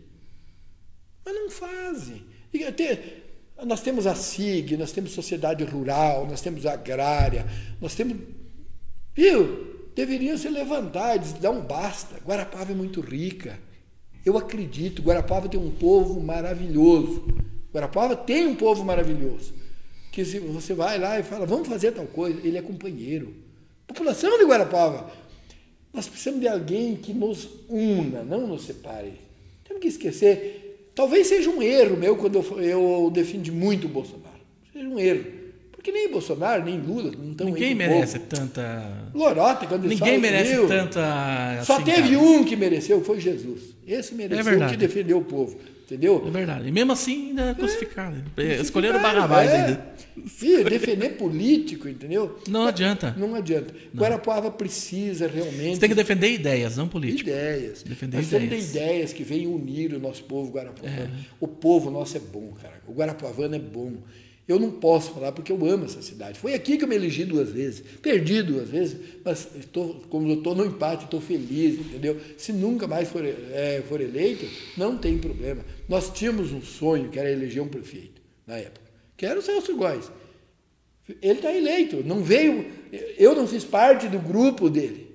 Mas não fazem. Até- nós temos a SIG, nós temos sociedade rural, nós temos agrária, nós temos. Viu? Deveriam se levantar e basta. Guarapava é muito rica. Eu acredito, Guarapava tem um povo maravilhoso. Guarapava tem um povo maravilhoso. Que se você vai lá e fala, vamos fazer tal coisa, ele é companheiro. População de Guarapava, nós precisamos de alguém que nos una, não nos separe. Temos que esquecer. Talvez seja um erro meu quando eu, eu defendi muito o Bolsonaro. Seja um erro. Porque nem Bolsonaro, nem Lula não estão Ninguém merece povo. tanta. Lorote, quando Ninguém só merece tanta. Só assim, teve cara. um que mereceu, foi Jesus. Esse mereceu verdade. que defendeu o povo. Entendeu? É verdade. E mesmo assim, ainda. É, Escolheram o Cara, Barrabás é. ainda. Ih, defender político, entendeu? Não adianta. Não adianta. Guarapuava precisa realmente Você tem que defender ideias, não política. ideias. Defender Nós temos ideias. ideias que vêm unir o nosso povo guarapuavano. O povo nosso é bom, cara. O guarapuavano é bom. Eu não posso falar porque eu amo essa cidade. Foi aqui que eu me elegi duas vezes. Perdi duas vezes, mas estou, como eu estou no empate, estou feliz, entendeu? Se nunca mais for, é, for eleito, não tem problema. Nós tínhamos um sonho, que era eleger um prefeito, na época, que era o Celso Góes. Ele está eleito, não veio. Eu não fiz parte do grupo dele,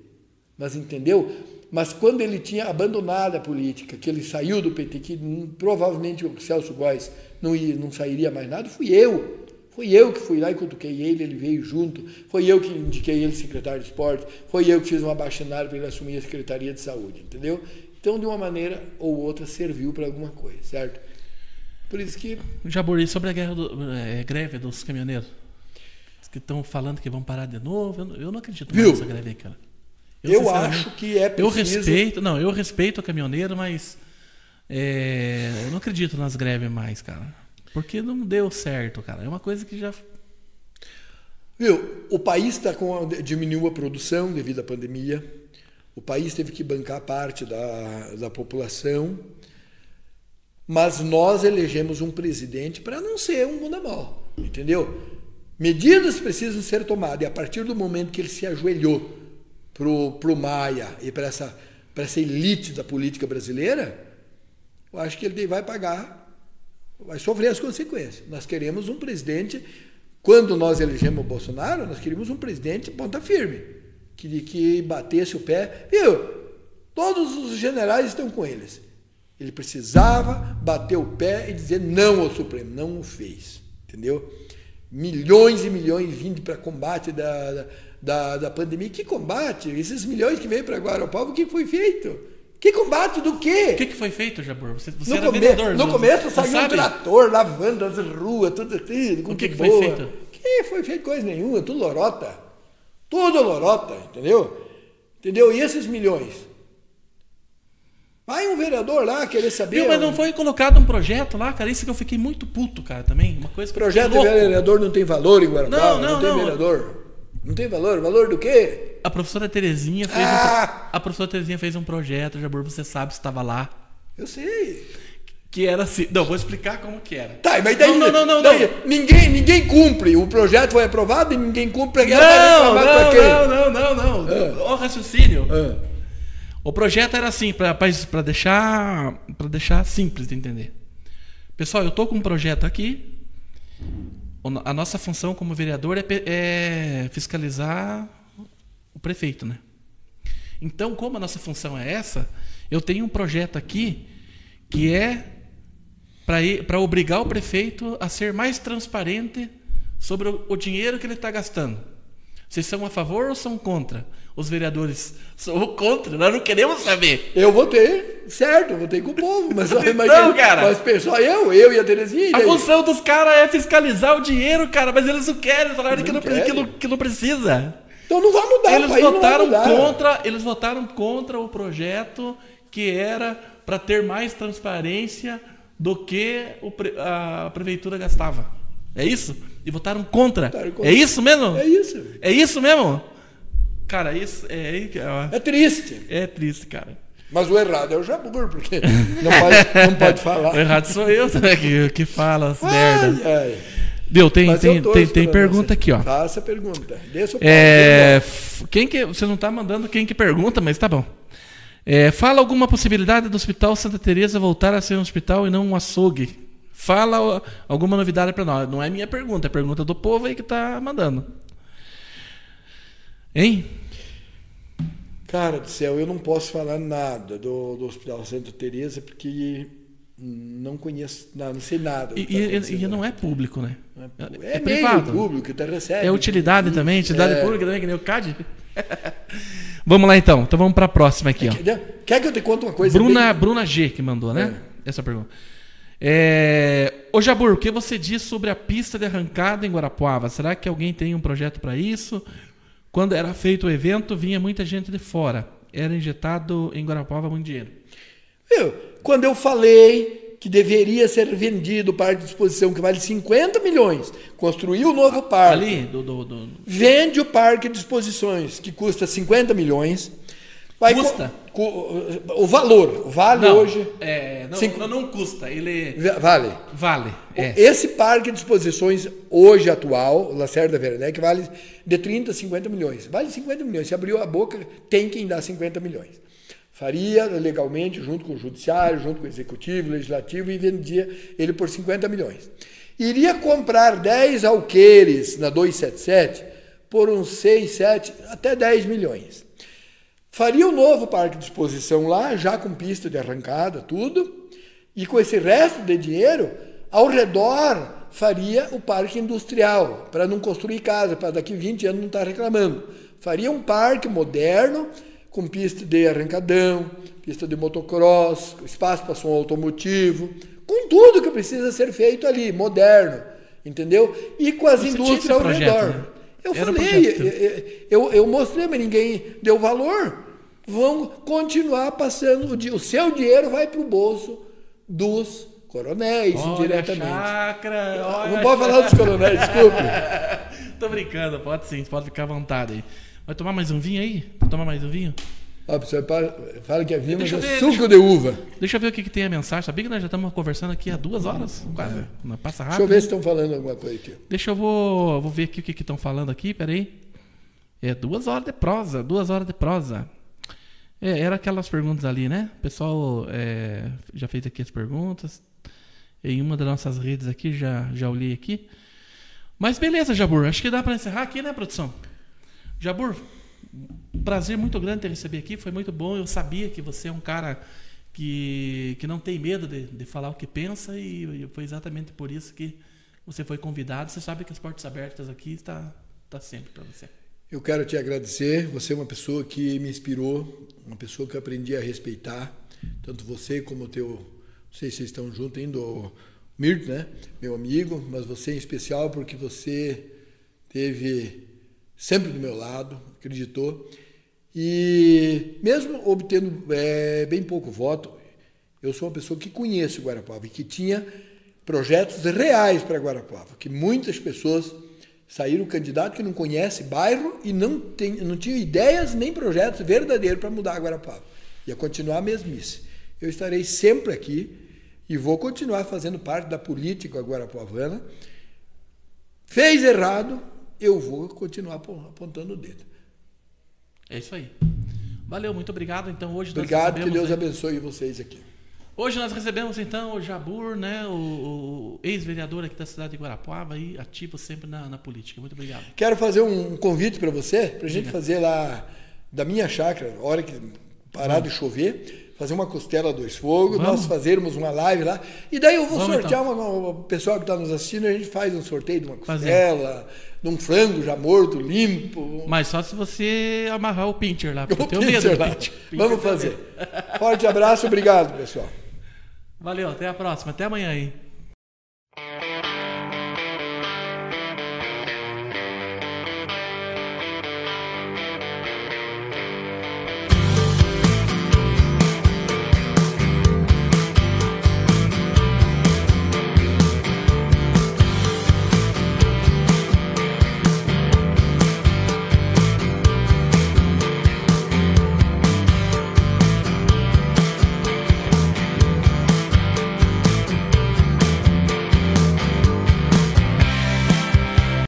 mas entendeu? Mas quando ele tinha abandonado a política, que ele saiu do PT, que provavelmente o Celso Góes não, ia, não sairia mais nada, fui eu. Fui eu que fui lá e cutuquei ele, ele veio junto. Foi eu que indiquei ele secretário de esporte. Foi eu que fiz uma baixinada para ele assumir a Secretaria de Saúde, entendeu? Então, de uma maneira ou outra, serviu para alguma coisa, certo? Por isso que Jaburi, sobre a guerra do, é, greve dos caminhoneiros. Que estão falando que vão parar de novo. Eu, não- eu não acredito Viu? nessa greve aí, cara. Eu, sinceramente, acho que é Eu preciso. respeito, não, eu respeito o caminhoneiro, mas é, eu não acredito nas greves mais, cara. Porque não deu certo, cara. É uma coisa que já. Viu? O país tá com a- diminuiu a produção devido à pandemia. O país teve que bancar parte da, da população. Mas nós elegemos um presidente para não ser um bunda mal, entendeu? Medidas precisam ser tomadas. E a partir do momento que ele se ajoelhou pro, pro Maia e para essa, para essa elite da política brasileira, eu acho que ele vai pagar, vai sofrer as consequências. Nós queremos um presidente, quando nós elegemos o Bolsonaro, nós queríamos um presidente ponta firme, que, que batesse o pé. Viu? Todos os generais estão com eles. Ele precisava bater o pé e dizer não ao Supremo. Não o fez. Entendeu? Milhões e milhões vindo para combate da, da, da, pandemia. Que combate? Esses milhões que veio para povo, o que foi feito? Que combate do quê? O que, que foi feito, Jabor? Você, você No, era come- vereador. no não- começo não saiu um sabe? trator lavando as ruas, tudo assim, O que que foi feito? Que foi feito coisa nenhuma, tudo lorota. Tudo lorota, entendeu? Entendeu? E esses milhões? Vai um vereador lá querer saber. Mas não foi colocado um projeto lá, cara? Isso que eu fiquei muito puto, cara, também. Uma coisa que Projeto de vereador não tem valor em Guarapava, Não, não, tem não. vereador. Não tem valor. Valor do quê? A professora Terezinha fez um Ah! pro- A professora Terezinha fez um projeto, Jabor, você sabe, estava lá. Eu sei. Que era assim. Não, vou explicar como que era. Tá, mas daí, Não, não, não, não, daí não. Ninguém, ninguém cumpre. O projeto foi aprovado e ninguém cumpre. Não, não, não, não, não, não. O raciocínio. Ah. O projeto era assim, para deixar para deixar simples de entender. Pessoal, eu tô com um projeto aqui. A nossa função como vereador é, é fiscalizar o prefeito, né? Então, como a nossa função é essa, eu tenho um projeto aqui que é para obrigar o prefeito a ser mais transparente sobre o, o dinheiro que ele está gastando. Vocês são a favor ou são contra? Os vereadores são contra, nós não queremos saber. Eu votei, certo, eu votei com o povo, mas, mas, Então, cara. mas pessoal, eu, eu e a Terezinha. A função dos caras é fiscalizar o dinheiro, cara, mas eles não querem, falaram que Não não, pre- que, querem. não, que não precisa. Então não vai mudar, Eles não votaram mudar. contra, eles votaram contra o projeto que era para ter mais transparência do que a prefeitura gastava. É isso? E votaram contra. Votaram contra. É isso mesmo? É isso. É isso mesmo? Cara, isso é, É triste. é triste, cara. Mas o errado é o Jabur, porque (laughs) não pode, não pode falar. O errado sou eu né, que, que fala as merdas. Ai. Deu, tem, Mas tem, eu tem, tem pergunta você. aqui, ó. Faça a pergunta. O pau, É, quem que você não está mandando quem que pergunta, mas tá bom. É, fala alguma possibilidade do Hospital Santa Teresa voltar a ser um hospital e não um açougue. Fala alguma novidade para nós. Não é minha pergunta, é pergunta do povo aí que tá mandando. Hein? Cara do céu, eu não posso falar nada do, do Hospital Santa Teresa porque não conheço nada, não sei nada. E, tá e- e não é público, né? É, meio privado. público, tá recebe. É utilidade também, utilidade É. pública também, que nem o CAD. (laughs) vamos lá então. Então vamos para a próxima aqui, ó. Quer- Quer que eu te conte uma coisa? Bruna, bem- Bruna G que mandou, né? Essa pergunta. É... Ô Jabur, o que você diz sobre a pista de arrancada em Guarapuava? Será que alguém tem um projeto para isso? Quando era feito o evento, vinha muita gente de fora. Era injetado em Guarapuava muito dinheiro. Viu? Quando eu falei que deveria ser vendido o parque de exposição, que vale 50 milhões, construir o novo parque, Ali, do, do, do- vende o parque de exposições, que custa 50 milhões. Co- Custa? co- o valor, vale Não, hoje. é, não, Cinco- não, não custa, ele Vale. vale. É. Esse parque de exposições hoje atual, Lacerda Werneck, vale de 30 a 50 milhões. Vale 50 milhões. Se abriu a boca, tem quem dá 50 milhões. Faria legalmente, junto com o judiciário, junto com o executivo, legislativo, e vendia ele por 50 milhões. Iria comprar 10 alqueires na 277 por uns 6, 7, até 10 milhões. Faria um novo parque de exposição lá, já com pista de arrancada, tudo. E com esse resto de dinheiro, ao redor faria o parque industrial, para não construir casa, para daqui 20 anos não estar reclamando. Faria um parque moderno, com pista de arrancadão, pista de motocross, espaço para som automotivo, com tudo que precisa ser feito ali, moderno, entendeu? E com as Você indústrias ao projeto, redor. né? Eu Era falei, eu, eu, mostrei, mas ninguém deu valor. Vão continuar passando o dia. O seu dinheiro vai para o bolso dos coronéis, Olha diretamente. chácara, olha Não pode falar dos coronéis, desculpe. (laughs) Tô brincando, pode sim, pode ficar à vontade aí. Vai tomar mais um vinho aí? Tomar mais um vinho? Ó, fala que é vinho, mas é ver, suco deixa de uva. Deixa eu ver o que, que tem a mensagem. Sabia que nós já estamos conversando aqui há duas horas? Quase. Não Passa Deixa eu rápido. ver se estão falando alguma coisa aqui. Deixa eu vou, vou ver aqui o que estão falando aqui, peraí. É duas horas de prosa, duas horas de prosa. É, era aquelas perguntas ali, né? O pessoal é, já fez aqui as perguntas. Em uma das nossas redes aqui, já, já olhei aqui. Mas beleza, Jabur. Acho que dá para encerrar aqui, né, produção? Jabur, prazer muito grande te receber aqui. Foi muito bom. Eu sabia que você é um cara que, que não tem medo de, de falar o que pensa e, e foi exatamente por isso que você foi convidado. Você sabe que as portas abertas aqui está tá sempre para você. Eu quero te agradecer. Você é uma pessoa que me inspirou, uma pessoa que eu aprendi a respeitar, tanto você como o teu, não sei se vocês estão juntos ainda, o né? Meu amigo, mas você em especial porque você teve sempre do meu lado, acreditou. E mesmo obtendo é, bem pouco voto, eu sou uma pessoa que conhece Guarapava e que tinha projetos reais para Guarapava, que muitas pessoas saíram candidato que não conhece bairro e não, tem, não tinha ideias nem projetos verdadeiros para mudar Guarapava. Ia continuar a mesmice. Eu estarei sempre aqui e vou continuar fazendo parte da política guarapavana. Fez errado, eu vou continuar apontando o dedo. É isso aí. Valeu, muito obrigado. Então hoje Obrigado, nós que Deus aí- abençoe vocês aqui. Hoje nós recebemos então o Jabur, né, o, o ex-vereador aqui da cidade de Guarapuava e ativo sempre na, na política. Muito obrigado. Quero fazer um convite para você, para a gente fazer lá da minha chácara, a hora que parar de chover, fazer uma costela dois fogos, Vamos. nós fazermos uma live lá. E daí eu vou Vamos, sortear então. uma, o pessoal que está nos assistindo, a gente faz um sorteio de uma costela, de um frango já morto, limpo. Mas só se você amarrar o pincher lá, porque eu o tenho medo lá. pincher. (laughs) Vamos eu fazer. Forte abraço, obrigado, pessoal. Valeu, até a próxima. Até amanhã aí.